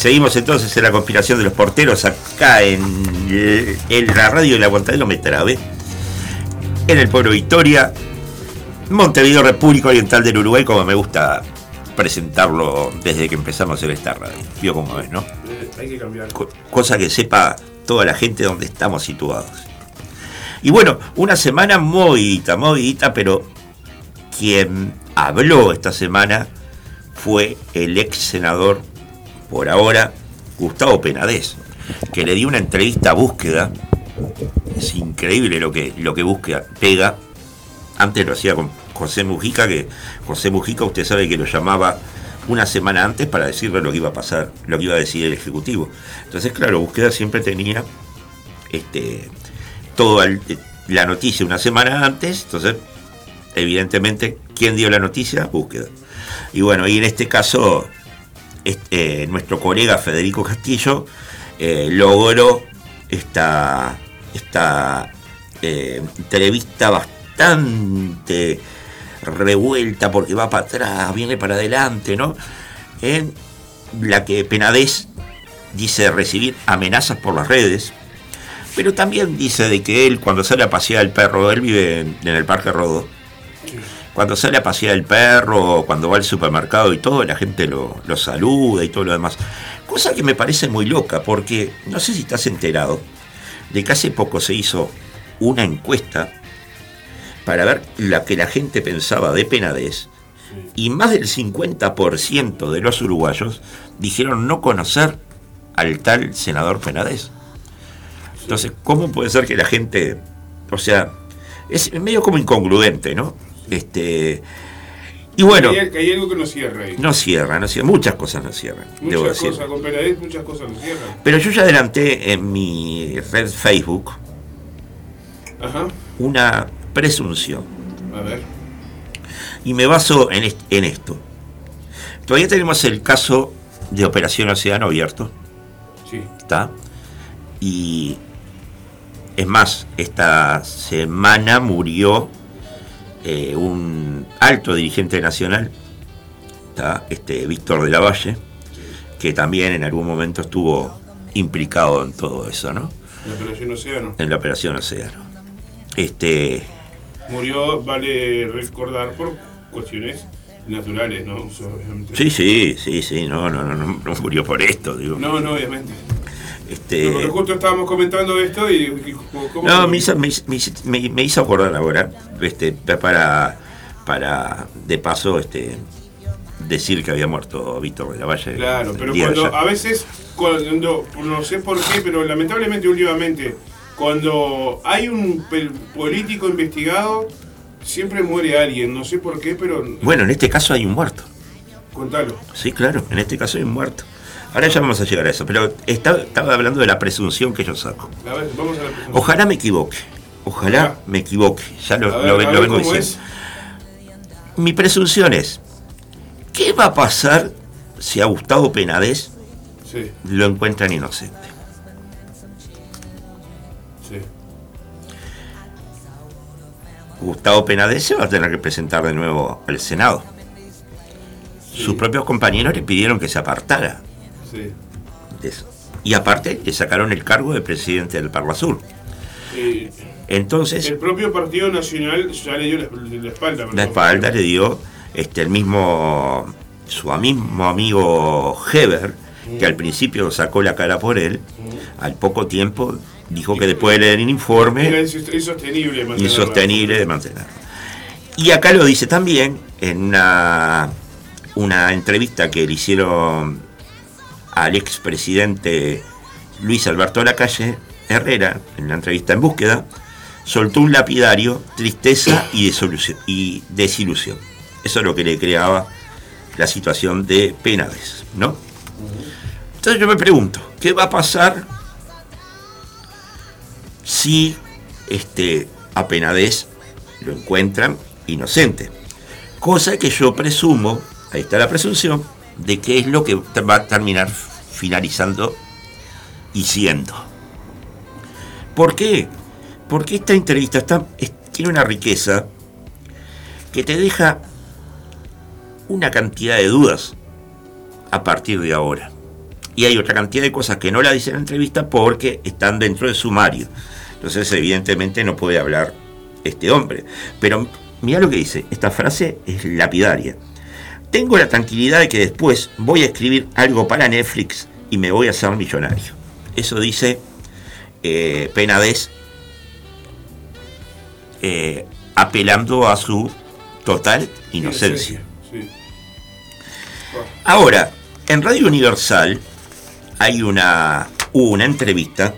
Seguimos entonces en la conspiración de los porteros acá en, la radio de la Aguantadero me trabé. En el pueblo Victoria, Montevideo, República Oriental del Uruguay, como me gusta presentarlo desde que empezamos en esta radio. Vio como es, ¿no? Eh, hay que cambiar. cosa que sepa toda la gente dónde estamos situados. Y bueno, una semana movidita, movidita, pero quien habló esta semana fue el ex senador, por ahora, Gustavo Penades, que le dio una entrevista a búsqueda. Es increíble lo que, lo que búsqueda pega. Antes lo hacía con José Mujica, que José Mujica usted sabe que lo llamaba una semana antes para decirle lo que iba a pasar, lo que iba a decir el Ejecutivo. Entonces, claro, búsqueda siempre tenía este, toda la noticia una semana antes. Entonces, evidentemente, ¿quién dio la noticia? Búsqueda. Y bueno, y en este caso, este, nuestro colega Federico Castillo eh, logró esta, esta eh, entrevista bastante revuelta porque va para atrás, viene para adelante, ¿no? En la que Penades dice recibir amenazas por las redes, pero también dice de que él cuando sale a pasear el perro, él vive en, en el Parque Rodo, cuando sale a pasear el perro, cuando va al supermercado y todo, la gente lo, saluda y todo lo demás. Cosa que me parece muy loca, porque no sé si estás enterado de que hace poco se hizo una encuesta para ver lo que la gente pensaba de Penades y más del 50% de los uruguayos dijeron no conocer al tal senador Penades. Entonces, ¿cómo puede ser que la gente, o sea, es medio como incongruente, ¿no? Este, y bueno. Que hay, algo que no cierra ahí. No cierra, no cierra. Muchas cosas no cierran. Muchas cosas, con Penadez muchas cosas no cierran. Pero yo ya adelanté en mi red Facebook una presunción. A ver. Y me baso en, en esto. Todavía tenemos el caso de Operación Océano Abierto. Sí. ¿Está? Y es más, esta semana murió eh, un alto dirigente nacional, este, Víctor de la Valle, que también en algún momento estuvo implicado en todo eso, ¿no? En la Operación Océano. En la Operación Océano. Este, Murió, vale recordar, por cuestiones naturales, ¿no? Sí, sí, sí, sí, no, no, no, no, murió por esto, digo. No, no, obviamente. Este, justo estábamos comentando esto y... no, me hizo, me, hizo acordar ahora, este, para, para de paso este, decir que había muerto Víctor de la Valle. Claro, pero cuando a veces, cuando, no sé por qué, pero lamentablemente últimamente, cuando hay un político investigado, siempre muere alguien, no sé por qué, pero... Bueno, en este caso hay un muerto. Contalo. Sí, claro, en este caso hay un muerto. Ahora ya vamos a llegar a eso, pero estaba hablando de la presunción que yo saco. Ojalá me equivoque, ojalá me equivoque, ya lo, vengo diciendo. Mi presunción es, ¿qué va a pasar si a Gustavo Penades lo encuentran inocente? Gustavo Penades se va a tener que presentar de nuevo al Senado. Sus propios compañeros le pidieron que se apartara y aparte le sacaron el cargo de presidente del Parla Sur. Entonces. El propio Partido Nacional ya le dio la, espalda. La espalda le dio este, el mismo. su mismo amigo Heber, que al principio sacó la cara por él, al poco tiempo dijo que después de leer el informe. Era insostenible Insostenible de mantenerlo. Y acá lo dice también en una, una entrevista que le hicieron al expresidente Luis Alberto Lacalle, Herrera, en la entrevista en búsqueda, soltó un lapidario, tristeza y, desilusión. Eso es lo que le creaba la situación de Penades, ¿no? Entonces yo me pregunto, ¿qué va a pasar si este, a Penades lo encuentran inocente. Cosa que yo presumo, ahí está la presunción, de que es lo que va a terminar finalizando y siendo. ¿Por qué? Porque esta entrevista tiene una riqueza que te deja una cantidad de dudas a partir de ahora. Y hay otra cantidad de cosas que no la dice en la entrevista porque están dentro del sumario. Entonces, evidentemente, no puede hablar este hombre. Pero mira lo que dice, esta frase es lapidaria. Tengo la tranquilidad de que después voy a escribir algo para Netflix y me voy a hacer millonario. Eso dice eh, Penades eh, apelando a su total inocencia. Ahora, en Radio Universal hay una, una entrevista,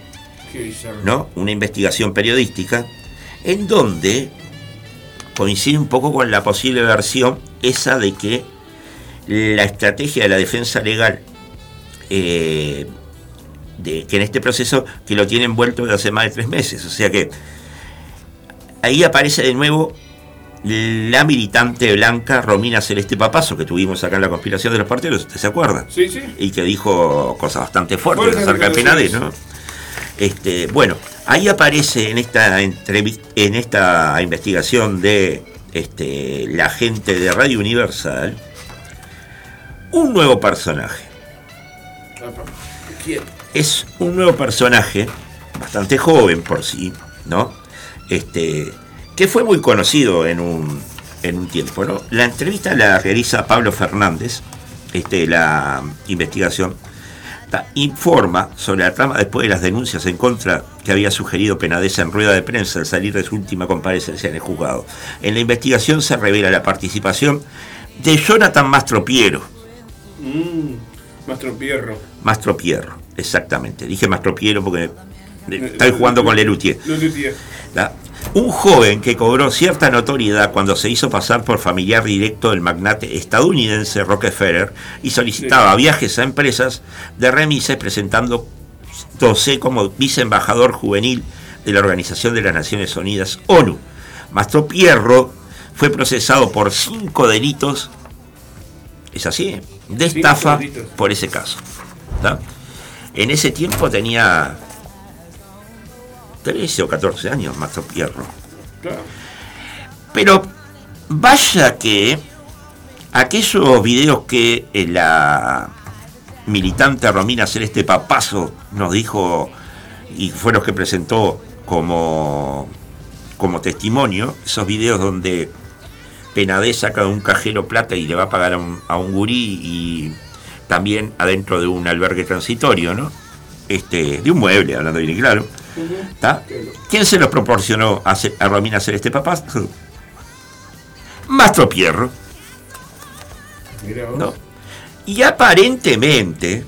¿no? Una investigación periodística, en donde coincide un poco con la posible versión esa de que la estrategia de la defensa legal, eh, de, que en este proceso que lo tiene envuelto desde hace más de tres meses, o sea que ahí aparece de nuevo la militante blanca Romina Celeste Papazo, que tuvimos acá en la conspiración de los partidos, ¿usted se acuerda? Sí, sí. Y que dijo cosas bastante fuertes acerca del Penades, ¿no? Este, bueno, ahí aparece en esta en esta investigación de este, la gente de Radio Universal un nuevo personaje. Es un nuevo personaje, bastante joven por sí, ¿no? Este, que fue muy conocido en un, en un tiempo. ¿no? La entrevista la realiza Pablo Fernández, este, la investigación, informa sobre la trama después de las denuncias en contra que había sugerido Penadeza en rueda de prensa al salir de su última comparecencia en el juzgado. En la investigación se revela la participación de Jonathan Mastropiero. Mm, Mastropierro. Mastropierro, exactamente. Dije Mastropiero porque estoy jugando con Lelutier. Un joven que cobró cierta notoriedad cuando se hizo pasar por familiar directo del magnate estadounidense Rockefeller y solicitaba viajes a empresas de remises presentándose como viceembajador juvenil de la Organización de las Naciones Unidas, ONU. Mastro Pierro fue procesado por cinco delitos, es así, de estafa por ese caso. En ese tiempo tenía 13 o 14 años, Mastro Pierro. Pero vaya que aquellos videos que eh, la militante Romina Celeste Papazo nos dijo y fue los que presentó como, como testimonio, esos videos donde Penadez saca de un cajero plata y le va a pagar a un, a un gurí y también adentro de un albergue transitorio, ¿no? Este, de un mueble, hablando bien claro ¿Quién se los proporcionó a, a Romina hacer este papá? Mastro Pierro. ¿No? Y aparentemente,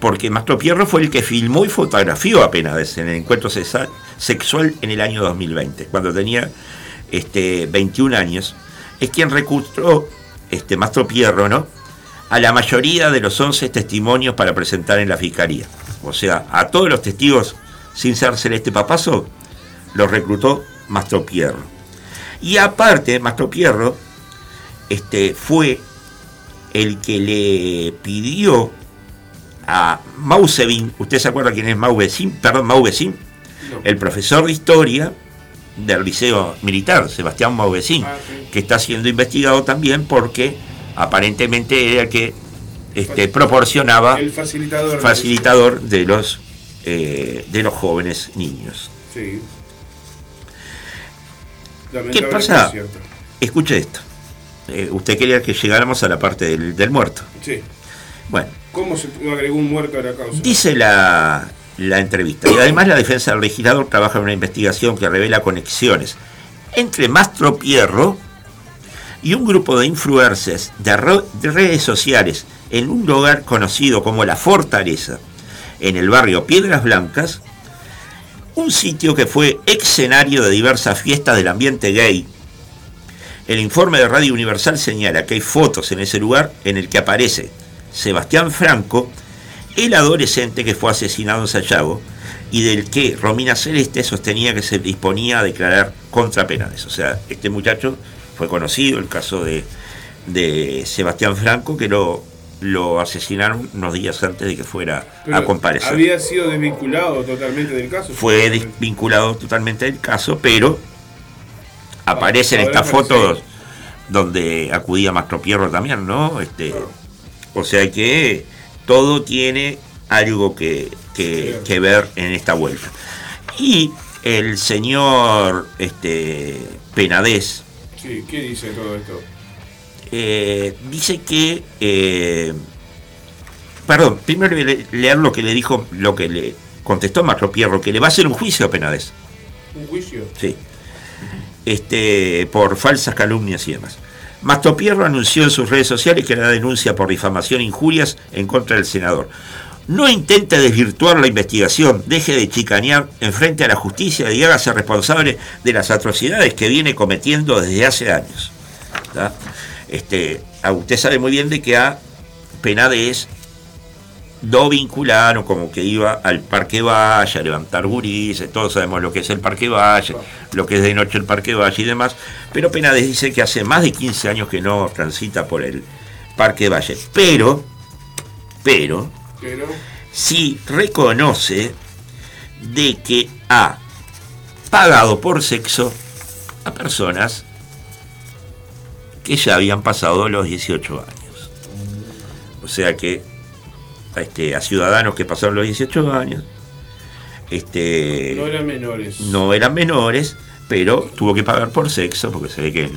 porque Mastro Pierro fue el que filmó y fotografió apenas en el encuentro sexual en el año 2020, cuando tenía este, 21 años, es quien reclutó este, Mastro Pierro, ¿no? A la mayoría de los 11 testimonios para presentar en la fiscalía. O sea, a todos los testigos sin ser Celeste Papazo, lo reclutó Mastro Pierro. Y aparte, Mastro Pierro este, fue el que le pidió a Mausevin, ¿usted se acuerda quién es Mauvecin? Perdón, Mauvecin, el profesor de historia del Liceo Militar, Sebastián Mauvecin, ah, que está siendo investigado también porque aparentemente era el que este, proporcionaba el facilitador, facilitador de los eh, de los jóvenes niños. Sí. ¿Qué pasa? Escuche esto. Eh, usted quería que llegáramos a la parte del, muerto. Sí. Bueno. ¿Cómo se agregó un muerto a la causa? Dice la, la entrevista. Y además la defensa del legislador trabaja en una investigación que revela conexiones entre Mastro Pierro y un grupo de influencers de redes sociales en un lugar conocido como La Fortaleza, en el barrio Piedras Blancas, un sitio que fue escenario de diversas fiestas del ambiente gay. El informe de Radio Universal señala que hay fotos en ese lugar en el que aparece Sebastián Franco, el adolescente que fue asesinado en Sayago, y del que Romina Celeste sostenía que se disponía a declarar contra Penades. O sea, este muchacho fue conocido, el caso de, de Sebastián Franco, que lo, lo asesinaron unos días antes de que fuera a comparecer. Había sido desvinculado totalmente del caso. Fue desvinculado totalmente del caso, pero aparece en estas fotos donde acudía Mastro Pierro también, ¿no? Este, O sea que todo tiene algo que, que, ver en esta vuelta. Y el señor este, Penadez. Sí, ¿qué dice todo esto? Eh, dice que. Eh, perdón, primero voy a leer lo que le dijo, lo que le contestó Mastro Pierro, que le va a hacer un juicio a Penadez. ¿Un juicio? Sí. Este, por falsas calumnias y demás. Mastopierro anunció en sus redes sociales que la denuncia por difamación e injurias en contra del senador. No intente desvirtuar la investigación, deje de chicanear en frente a la justicia y hágase responsable de las atrocidades que viene cometiendo desde hace años. Este, usted sabe muy bien de que a Penades do vincularon como que iba al Parque Valle a levantar gurises, todos sabemos lo que es el Parque Valle, lo que es de noche el Parque Valle y demás, pero Penades dice que hace más de 15 años que no transita por el Parque Valle, pero, pero, pero, sí reconoce de que ha pagado por sexo a personas que ya habían pasado los 18 años. O sea que este, a ciudadanos que pasaron los 18 años. Este, no eran menores. No eran menores, pero tuvo que pagar por sexo, porque se ve que...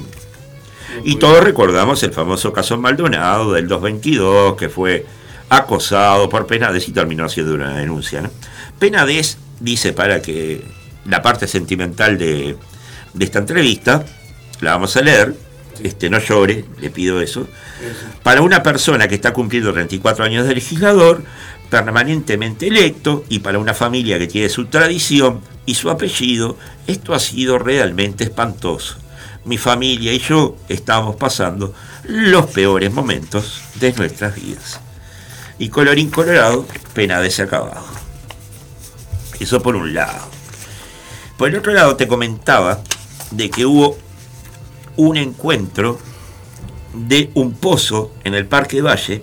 y todos recordamos el famoso caso Maldonado del 222, que fue acosado por Penades y terminó haciendo una denuncia. ¿no? Penades dice para que la parte sentimental de, de esta entrevista, la vamos a leer, este, no llore, le pido eso. Para una persona que está cumpliendo 34 años de legislador, permanentemente electo, y para una familia que tiene su tradición y su apellido, esto ha sido realmente espantoso. Mi familia y yo estamos pasando los peores momentos de nuestras vidas. Y colorín colorado, pena de ese acabado. Eso por un lado. Por el otro lado te comentaba de que hubo un encuentro de un pozo en el Parque Valle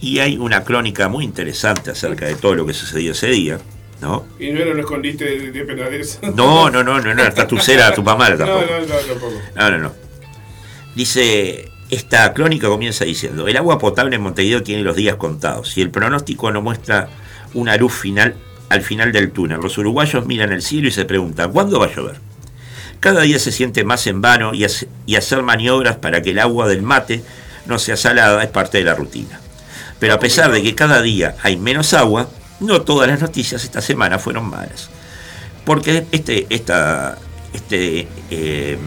y hay una crónica muy interesante acerca de todo lo que sucedió ese día. ¿No? ¿Y no era un escondite de, de Penades? No, no, no, no, no, está tu cera, tu mamá tampoco. (laughs) No, no, no, tampoco. No, no, no. Dice, esta crónica comienza diciendo, el agua potable en Montevideo tiene los días contados y el pronóstico no muestra una luz final al final del túnel. Los uruguayos miran el cielo y se preguntan, ¿cuándo va a llover? Cada día se siente más en vano y, hacer maniobras para que el agua del mate no sea salada es parte de la rutina. Pero a pesar de que cada día hay menos agua, no todas las noticias esta semana fueron malas. Porque este, esta, este eh,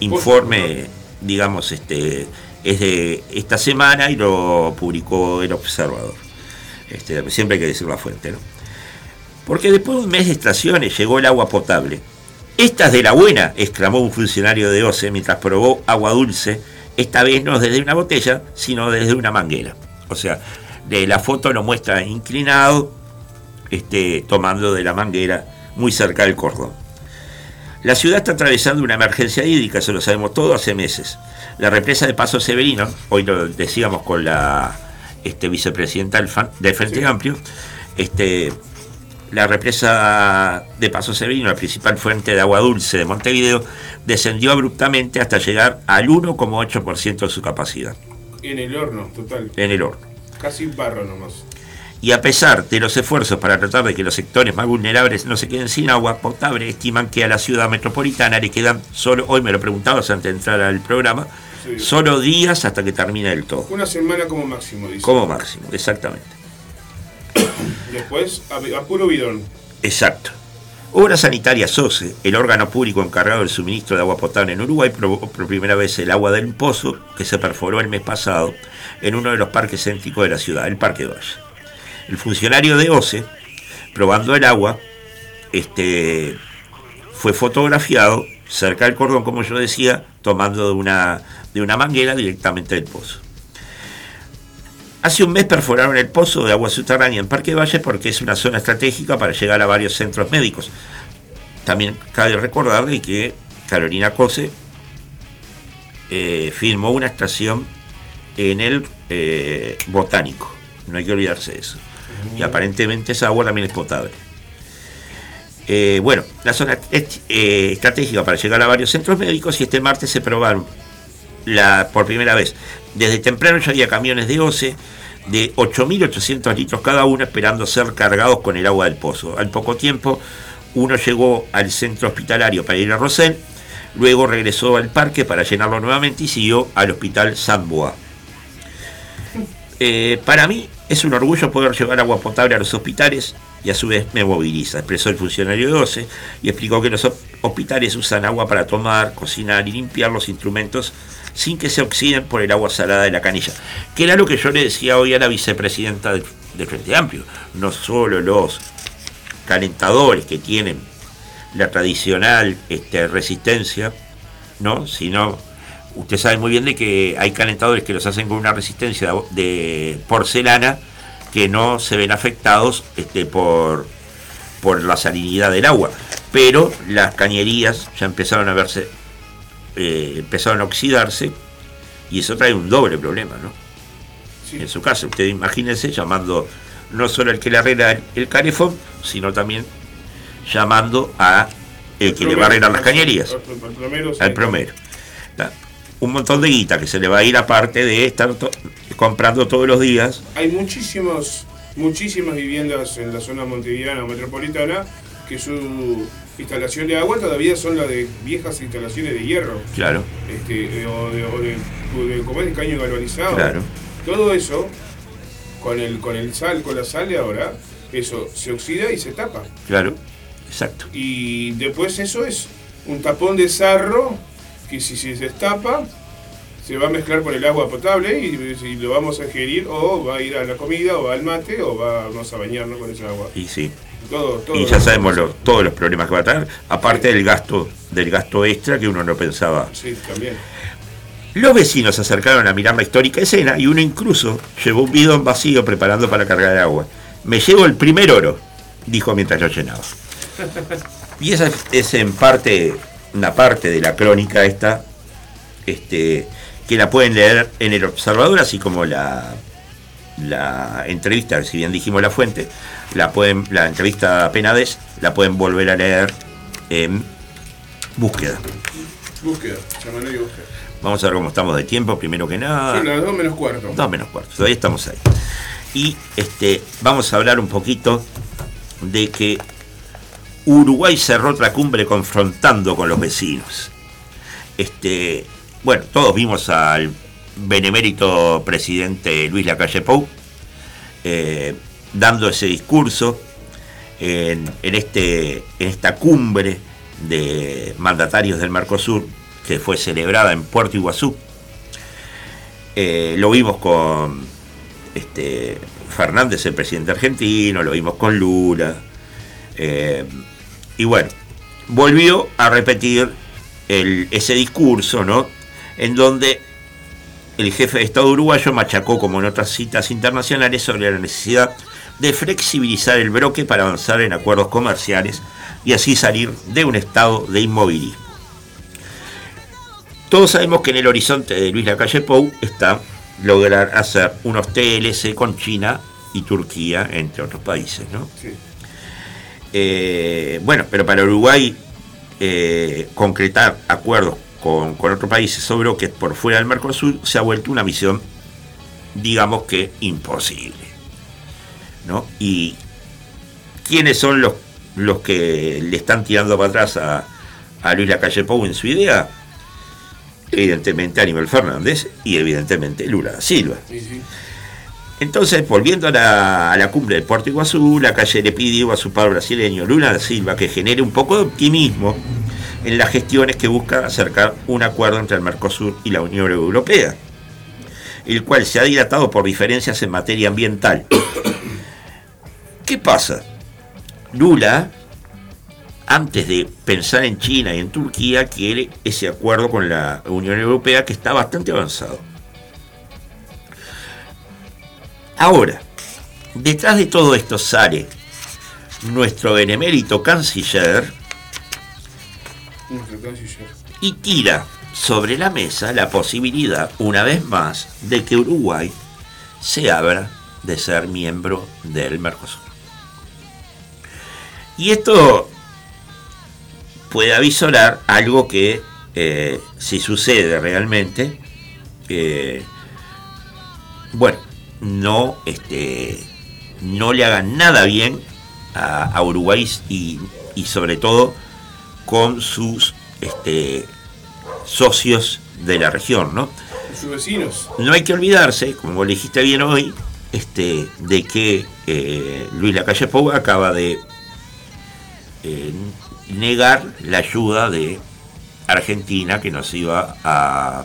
informe, digamos, este, es de esta semana y lo publicó el observador. Este, siempre hay que decir la fuente, ¿no? Porque después de un mes de estaciones llegó el agua potable esta es de la buena, exclamó un funcionario de OCE mientras probó agua dulce, esta vez no desde una botella, sino desde una manguera. O sea, de la foto lo muestra inclinado, este, tomando de la manguera muy cerca del cordón. La ciudad está atravesando una emergencia hídrica, eso lo sabemos todo hace meses. La represa de Paso Severino, hoy lo decíamos con la este, vicepresidenta del, Frente Amplio, este, la represa de Paso Severino, la principal fuente de agua dulce de Montevideo, descendió abruptamente hasta llegar al 1,8% de su capacidad. En el horno, total. En el horno. Casi un barro nomás. Y a pesar de los esfuerzos para tratar de que los sectores más vulnerables no se queden sin agua potable, estiman que a la ciudad metropolitana le quedan solo, hoy me lo preguntabas antes de entrar al programa, solo días hasta que termine el todo. Una semana como máximo, dice. Como máximo, exactamente. (coughs) Después, a, puro bidón. Exacto. Obras Sanitarias SOCE, el órgano público encargado del suministro de agua potable en Uruguay, probó por primera vez el agua del pozo que se perforó el mes pasado en uno de los parques céntricos de la ciudad, el Parque Valle. El funcionario de OCE, probando el agua, este, fue fotografiado cerca del cordón, como yo decía, tomando de una, de una manguera directamente del pozo. Hace un mes perforaron el pozo de agua subterránea en Parque Valle porque es una zona estratégica para llegar a varios centros médicos. También cabe recordar de que Carolina Cose eh, firmó una estación en el eh, botánico. No hay que olvidarse de eso. Y aparentemente esa agua también es potable. Eh, bueno, la zona es eh, estratégica para llegar a varios centros médicos y este martes se probaron la, por primera vez. Desde temprano ya había camiones de OCE de 8.800 litros cada uno esperando ser cargados con el agua del pozo. Al poco tiempo, uno llegó al centro hospitalario para ir a Rosell, luego regresó al parque para llenarlo nuevamente y siguió al hospital San Boa. Eh, para mí es un orgullo poder llevar agua potable a los hospitales y a su vez me moviliza, expresó el funcionario 12 y explicó que los hospitales usan agua para tomar, cocinar y limpiar los instrumentos sin que se oxiden por el agua salada de la canilla, que era lo que yo le decía hoy a la vicepresidenta del, Frente Amplio, no solo los calentadores que tienen la tradicional este, resistencia, ¿no? sino usted sabe muy bien de que hay calentadores que los hacen con una resistencia de porcelana que no se ven afectados este, por, por la salinidad del agua. Pero las cañerías ya empezaron a verse, eh, empezaron a oxidarse y eso trae un doble problema, ¿no? En su caso, usted imagínese llamando no solo al que le arregla el carefón, sino también llamando a el, que le va a arreglar las cañerías, al promero un montón de guita que se le va a ir aparte de estar comprando todos los días. Hay muchísimos, muchísimas viviendas en la zona montevideana o metropolitana que su instalación de agua todavía son las de viejas instalaciones de hierro. Claro. Este, o de, o de, caño galvanizado. Claro. Todo eso, con el, con el sal, con la sal de ahora, eso se oxida y se tapa. Claro, exacto. Y después eso es un tapón de sarro que si, se destapa, se va a mezclar con el agua potable y, lo vamos a ingerir o va a ir a la comida o al mate o vamos a bañarnos con esa agua. Y sí. y ya sabemos todos los problemas que va a tener, aparte del gasto del gasto extra que uno no pensaba. Sí, también. Los vecinos se acercaron a mirar la histórica escena y uno incluso llevó un bidón vacío preparando para cargar agua. Me llevo el primer oro, dijo mientras lo llenaba. (laughs) Y esa es en parte una parte de la crónica esta, este, que la pueden leer en El Observador, así como la, la entrevista, si bien dijimos la fuente, la, pueden, la entrevista a Penades la pueden volver a leer en Búsqueda. Búsqueda, Vamos a ver cómo estamos de tiempo, primero que nada. Son las 2 menos cuarto. 2 menos cuarto, todavía estamos ahí. Y este, vamos a hablar un poquito de que Uruguay cerró otra cumbre confrontando con los vecinos. Este, bueno, todos vimos al benemérito presidente Luis Lacalle Pou eh, dando ese discurso en, este, en esta cumbre de mandatarios del Mercosur que fue celebrada en Puerto Iguazú. Eh, lo vimos con este, Fernández, el presidente argentino, lo vimos con Lula. Eh, y bueno, volvió a repetir ese discurso, ¿no? En donde el jefe de Estado uruguayo machacó, como en otras citas internacionales, sobre la necesidad de flexibilizar el bloque para avanzar en acuerdos comerciales y así salir de un estado de inmovilismo. Todos sabemos que en el horizonte de Luis Lacalle Pou está lograr hacer unos TLC con China y Turquía, entre otros países, ¿no? Sí. Eh, bueno, pero para Uruguay eh, concretar acuerdos con, otros países sobre que por fuera del Mercosur se ha vuelto una misión, digamos que imposible. ¿no? Y quiénes son los, los que le están tirando para atrás a, a Luis Lacalle Pou en su idea? Evidentemente Aníbal Fernández y evidentemente Lula Silva. Entonces, volviendo a la, cumbre del Puerto Iguazú, la calle le pidió a su padre brasileño, Lula da Silva, que genere un poco de optimismo en las gestiones que busca acercar un acuerdo entre el Mercosur y la Unión Europea, el cual se ha dilatado por diferencias en materia ambiental. (coughs) ¿Qué pasa? Lula, antes de pensar en China y en Turquía, quiere ese acuerdo con la Unión Europea que está bastante avanzado Ahora, detrás de todo esto sale nuestro benemérito canciller y tira sobre la mesa la posibilidad, una vez más, de que Uruguay se abra de ser miembro del Mercosur. Y esto puede avisorar algo que, eh, si sucede realmente, eh, bueno, no, este, no le hagan nada bien a, a Uruguay y, y sobre todo con sus este, socios de la región, ¿no? Sus vecinos. No hay que olvidarse, como le dijiste bien hoy, este, de que eh, Luis Lacalle Pou acaba de eh, negar la ayuda de Argentina que nos iba a,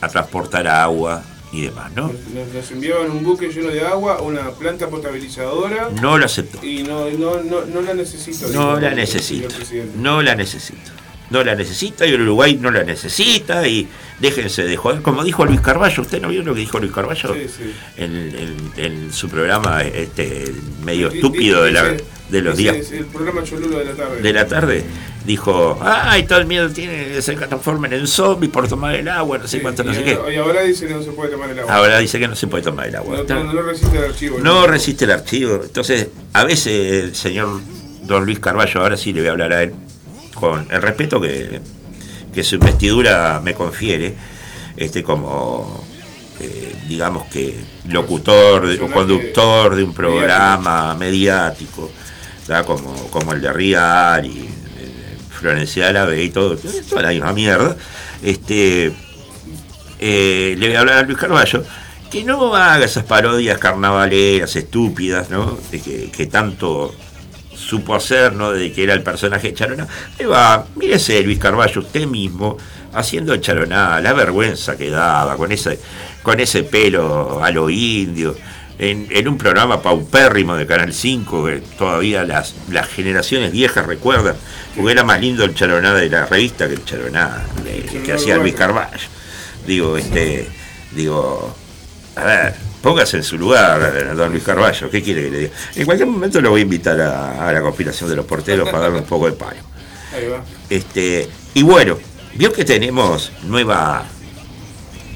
a transportar agua y demás, ¿no? Nos, nos enviaban un buque lleno de agua, una planta potabilizadora. No lo aceptó. Y no, no, no, no la necesito. No la necesito. No la necesito. No la necesita y el Uruguay no la necesita y déjense de joder. Como dijo Luis Carballo, ¿usted no vio lo que dijo Luis Carballo? Sí, sí. En, en- en su programa este medio Di- estúpido de, la- de los días es el programa Cholulo de la tarde. de la tarde. Dijo, ay, todo el miedo tiene que transformen en zombie por tomar el agua, no sé cuánto, no sé qué. y ahora dice que no se puede tomar el agua. Ahora dice que no se puede tomar el agua. no, no, no resiste el archivo. No resiste el archivo. Entonces, a veces el señor don Luis Carballo, ahora sí le voy a hablar a él, con el respeto que, que su investidura me confiere, este como eh, digamos que locutor o conductor de un programa mediático, ¿verdad? como, como el de Rial y eh, Florencia Álave y todo, toda la misma mierda. Este, eh, le voy a hablar a Luis Carballo, que no haga esas parodias carnavaleras, estúpidas, ¿no? De que, tanto supo hacer, ¿no? De que era el personaje de Charoná. Ahí va, mírese Luis Carballo, usted mismo, haciendo Charoná, la vergüenza que daba, con ese, con ese pelo a lo indio, en, en un programa paupérrimo de Canal 5, que todavía las, las generaciones viejas recuerdan, porque era más lindo el Charoná de la revista que el Charoná de- que hacía Luis Carballo. Digo, este, digo, a ver, póngase en su lugar, don Luis Carballo, ¿qué quiere que le diga? En cualquier momento lo voy a invitar a, a la conspiración de los porteros para darle un poco de palo. Ahí va. Este, y bueno, vio que tenemos nueva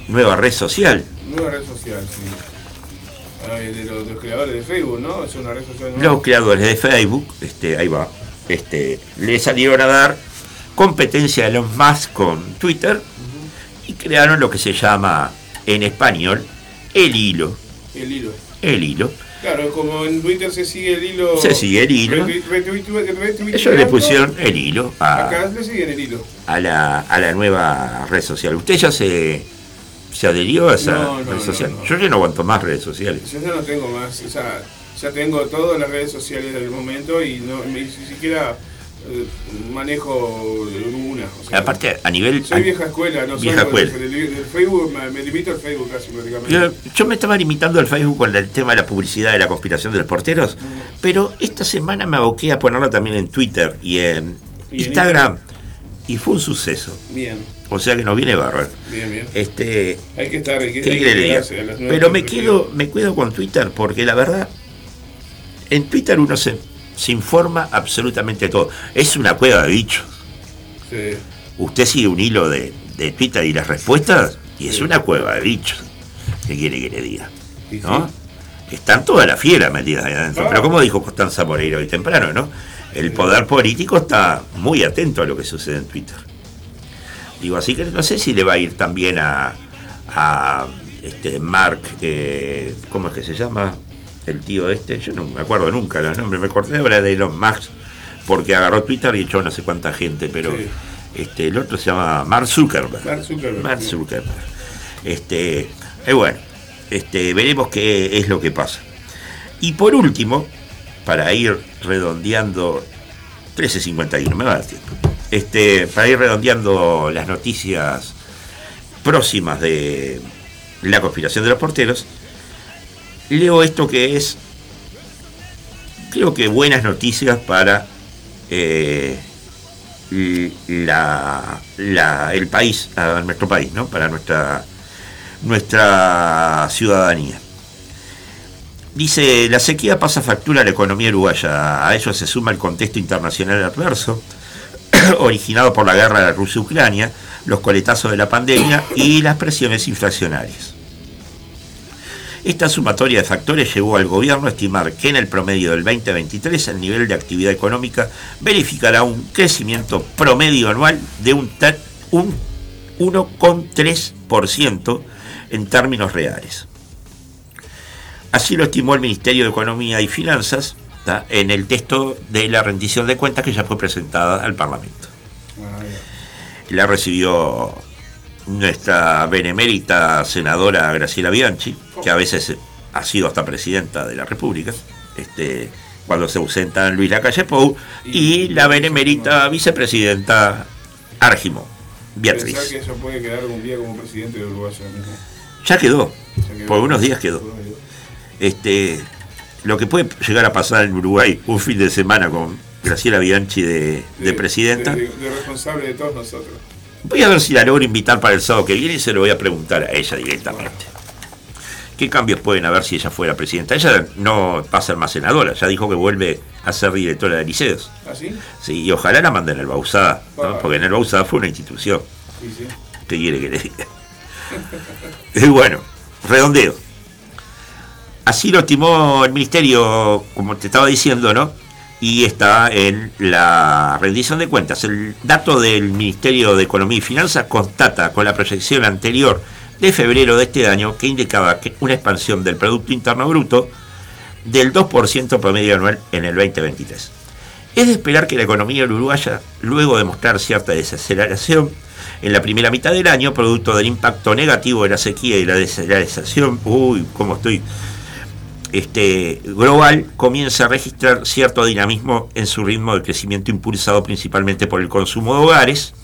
nueva red social. Nueva red social, sí. De, los, de los creadores de Facebook, ¿no? Es una red social. Los creadores de Facebook, este, ahí va, este, le salieron a dar competencia de los más con Twitter y crearon lo que se llama en español el hilo. El hilo. El hilo. Claro, como en Twitter se sigue el hilo. Se sigue el hilo. Ellos le pusieron el hilo a, Acá le siguen el hilo. a la, a la nueva red social. ¿Usted ya se, se adherió a esa No, no, red social? no. Yo ya no aguanto más redes sociales. Yo ya no tengo más, o sea, ya tengo todas las redes sociales del momento y no ni siquiera eh, manejo una. O sea, Aparte, a nivel... soy vieja escuela, no vieja soy escuela. del, del Facebook, me, me limito al Facebook casi prácticamente. Yo, yo me estaba limitando al Facebook con el tema de la publicidad de la conspiración de los porteros, pero esta semana me aboqué a ponerla también en Twitter y en Y en Instagram y fue un suceso. Bien, O sea que nos viene bárbaro. bien, bien. Este, Hay que estar, hay Pero me quedo, me cuido con Twitter porque la verdad, en Twitter uno se, se informa absolutamente todo. Es una cueva de bichos. Sí. Usted sigue un hilo de, de Twitter y las respuestas y es una cueva de bichos. ¿Qué quiere que le diga? ¿No? Están todas las fieras metidas ahí adentro. Pero como dijo Constanza Moreira hoy temprano, ¿no? El poder político está muy atento a lo que sucede en Twitter. Digo, así que no sé si le va a ir también a, a este Mark, eh, ¿cómo es que se llama? El tío este, yo no me acuerdo nunca los nombres, me acordé ahora de Elon Musk, porque agarró Twitter y echó no sé cuánta gente, pero este el otro se llama Mark Zuckerberg. Mark Zuckerberg, Mark. Zuckerberg. Este, y bueno, este, veremos qué es lo que pasa. Y por último, para ir redondeando 13.51, me va a dar tiempo. Este, para ir redondeando las noticias próximas de la conspiración de los porteros, leo esto que es, creo que buenas noticias para eh, la, el país, nuestro país, ¿no? para nuestra, nuestra ciudadanía. Dice, la sequía pasa factura a la economía uruguaya. A ello se suma el contexto internacional adverso, (coughs) originado por la guerra de Rusia-Ucrania, los coletazos de la pandemia y las presiones inflacionarias. Esta sumatoria de factores llevó al gobierno a estimar que en el promedio del 2023 el nivel de actividad económica verificará un crecimiento promedio anual de un, un 1,3% en términos reales. Así lo estimó el Ministerio de Economía y Finanzas en el texto de la rendición de cuentas que ya fue presentada al Parlamento. La recibió nuestra benemérita senadora Graciela Bianchi, que a veces ha sido hasta presidenta de la República, este, cuando se ausentan Luis Lacalle Pou, y la benemérita vicepresidenta Argimo, Beatriz. que eso puede quedar algún día como presidente de Uruguay Ya quedó, por unos días quedó. Este, lo que puede llegar a pasar en Uruguay un fin de semana con Graciela Bianchi de, presidenta. De, responsable de todos nosotros. Voy a ver si la logro invitar para el sábado que viene y se lo voy a preguntar a ella directamente. ¿Qué cambios pueden haber si ella fuera presidenta? Ella no va a ser más senadora, ya dijo que vuelve a ser directora de liceos. ¿Ah, sí? Sí, y ojalá la manden el Bausada, porque en el Bausada fue una institución. Sí, sí. ¿Qué quiere que le diga? (laughs) y bueno, redondeo. Así lo estimó el ministerio, como te estaba diciendo, ¿no? Y está en la rendición de cuentas. El dato del Ministerio de Economía y Finanzas constata con la proyección anterior de febrero de este año que indicaba una expansión del Producto Interno Bruto del 2% promedio anual en el 2023. Es de esperar que la economía uruguaya, luego de mostrar cierta desaceleración en la primera mitad del año, producto del impacto negativo de la sequía y la desaceleración, uy, cómo estoy este, global comienza a registrar cierto dinamismo en su ritmo de crecimiento impulsado principalmente por el consumo de hogares,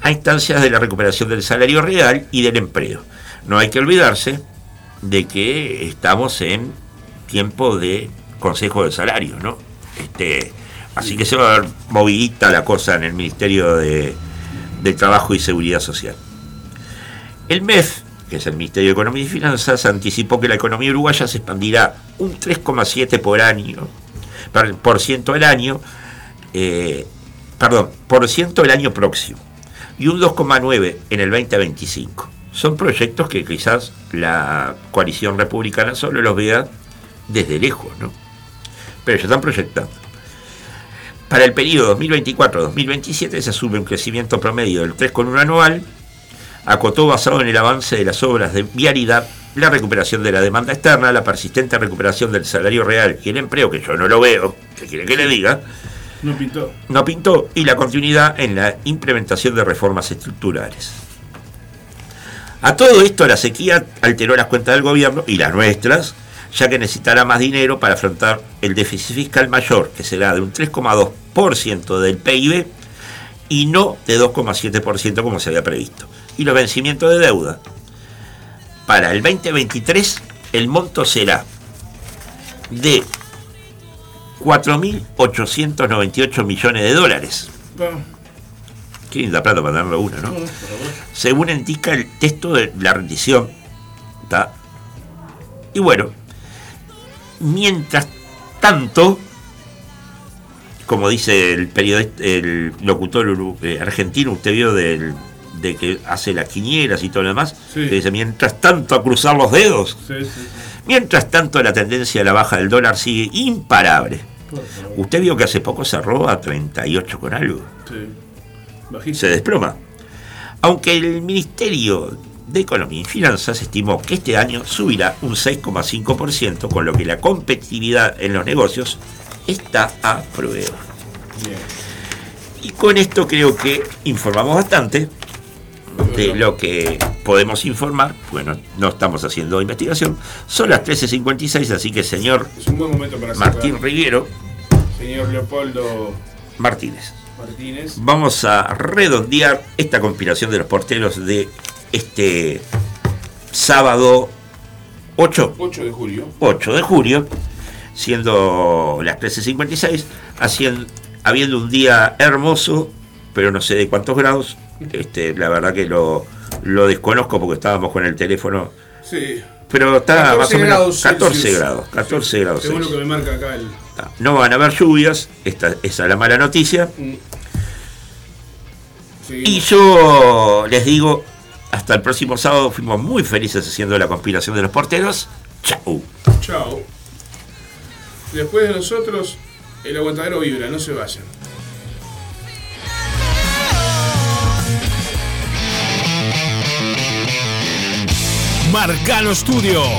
a instancias de la recuperación del salario real y del empleo. No hay que olvidarse de que estamos en tiempo de consejo de salario, ¿no? Este, así que se va a ver movidita la cosa en el Ministerio de, de Trabajo y Seguridad Social. El MEF que es el Ministerio de Economía y Finanzas, anticipó que la economía uruguaya se expandirá un 3,7 por año, por ciento al año, eh, perdón, por ciento el año próximo y un 2,9 en el 2025. Son proyectos que quizás la coalición republicana solo los vea desde lejos, ¿no? Pero ya están proyectando. Para el periodo 2024-2027 se asume un crecimiento promedio del 3,1 anual acotó basado en el avance de las obras de vialidad, la recuperación de la demanda externa, la persistente recuperación del salario real y el empleo, que yo no lo veo, que quiere que le diga, no pintó. No pintó, y la continuidad en la implementación de reformas estructurales. A todo esto la sequía alteró las cuentas del gobierno y las nuestras, ya que necesitará más dinero para afrontar el déficit fiscal mayor, que será de un 3,2% del PIB y no de 2,7% como se había previsto y los vencimientos de deuda. Para el 2023 el monto será de 4.898 millones de dólares. Qué linda plata para darle uno, ¿no? Según indica el texto de la rendición. Y bueno, mientras tanto, como dice el periodista, el locutor eh, argentino, usted vio del de que hace las quinielas y todo lo demás, que dice, mientras tanto a cruzar los dedos, mientras tanto la tendencia a la baja del dólar sigue imparable. Usted vio que hace poco cerró a 38 con algo. Se desploma. Aunque el Ministerio de Economía y Finanzas estimó que este año subirá un 6,5%, con lo que la competitividad en los negocios está a prueba. Y con esto creo que informamos bastante de lo que podemos informar, bueno, no estamos haciendo investigación, son las 13.56, así que señor Martín Riguero, señor Leopoldo Martínez. Martínez, vamos a redondear esta conspiración de los porteros de este sábado 8, 8 de julio. 8 de julio, siendo las 13.56, haciendo, habiendo un día hermoso, pero no sé de cuántos grados, este, la verdad que lo, lo desconozco porque estábamos con el teléfono pero está 14 más o menos grados 14 Celsius. grados, 14 grados. Según lo que me marca acá el. No van a haber lluvias, esta, esa es la mala noticia. Y yo les digo, hasta el próximo sábado fuimos muy felices haciendo la conspiración de los porteros. Chau. Chao. Después de nosotros, el aguantadero vibra, no se vayan. Marcano Studio.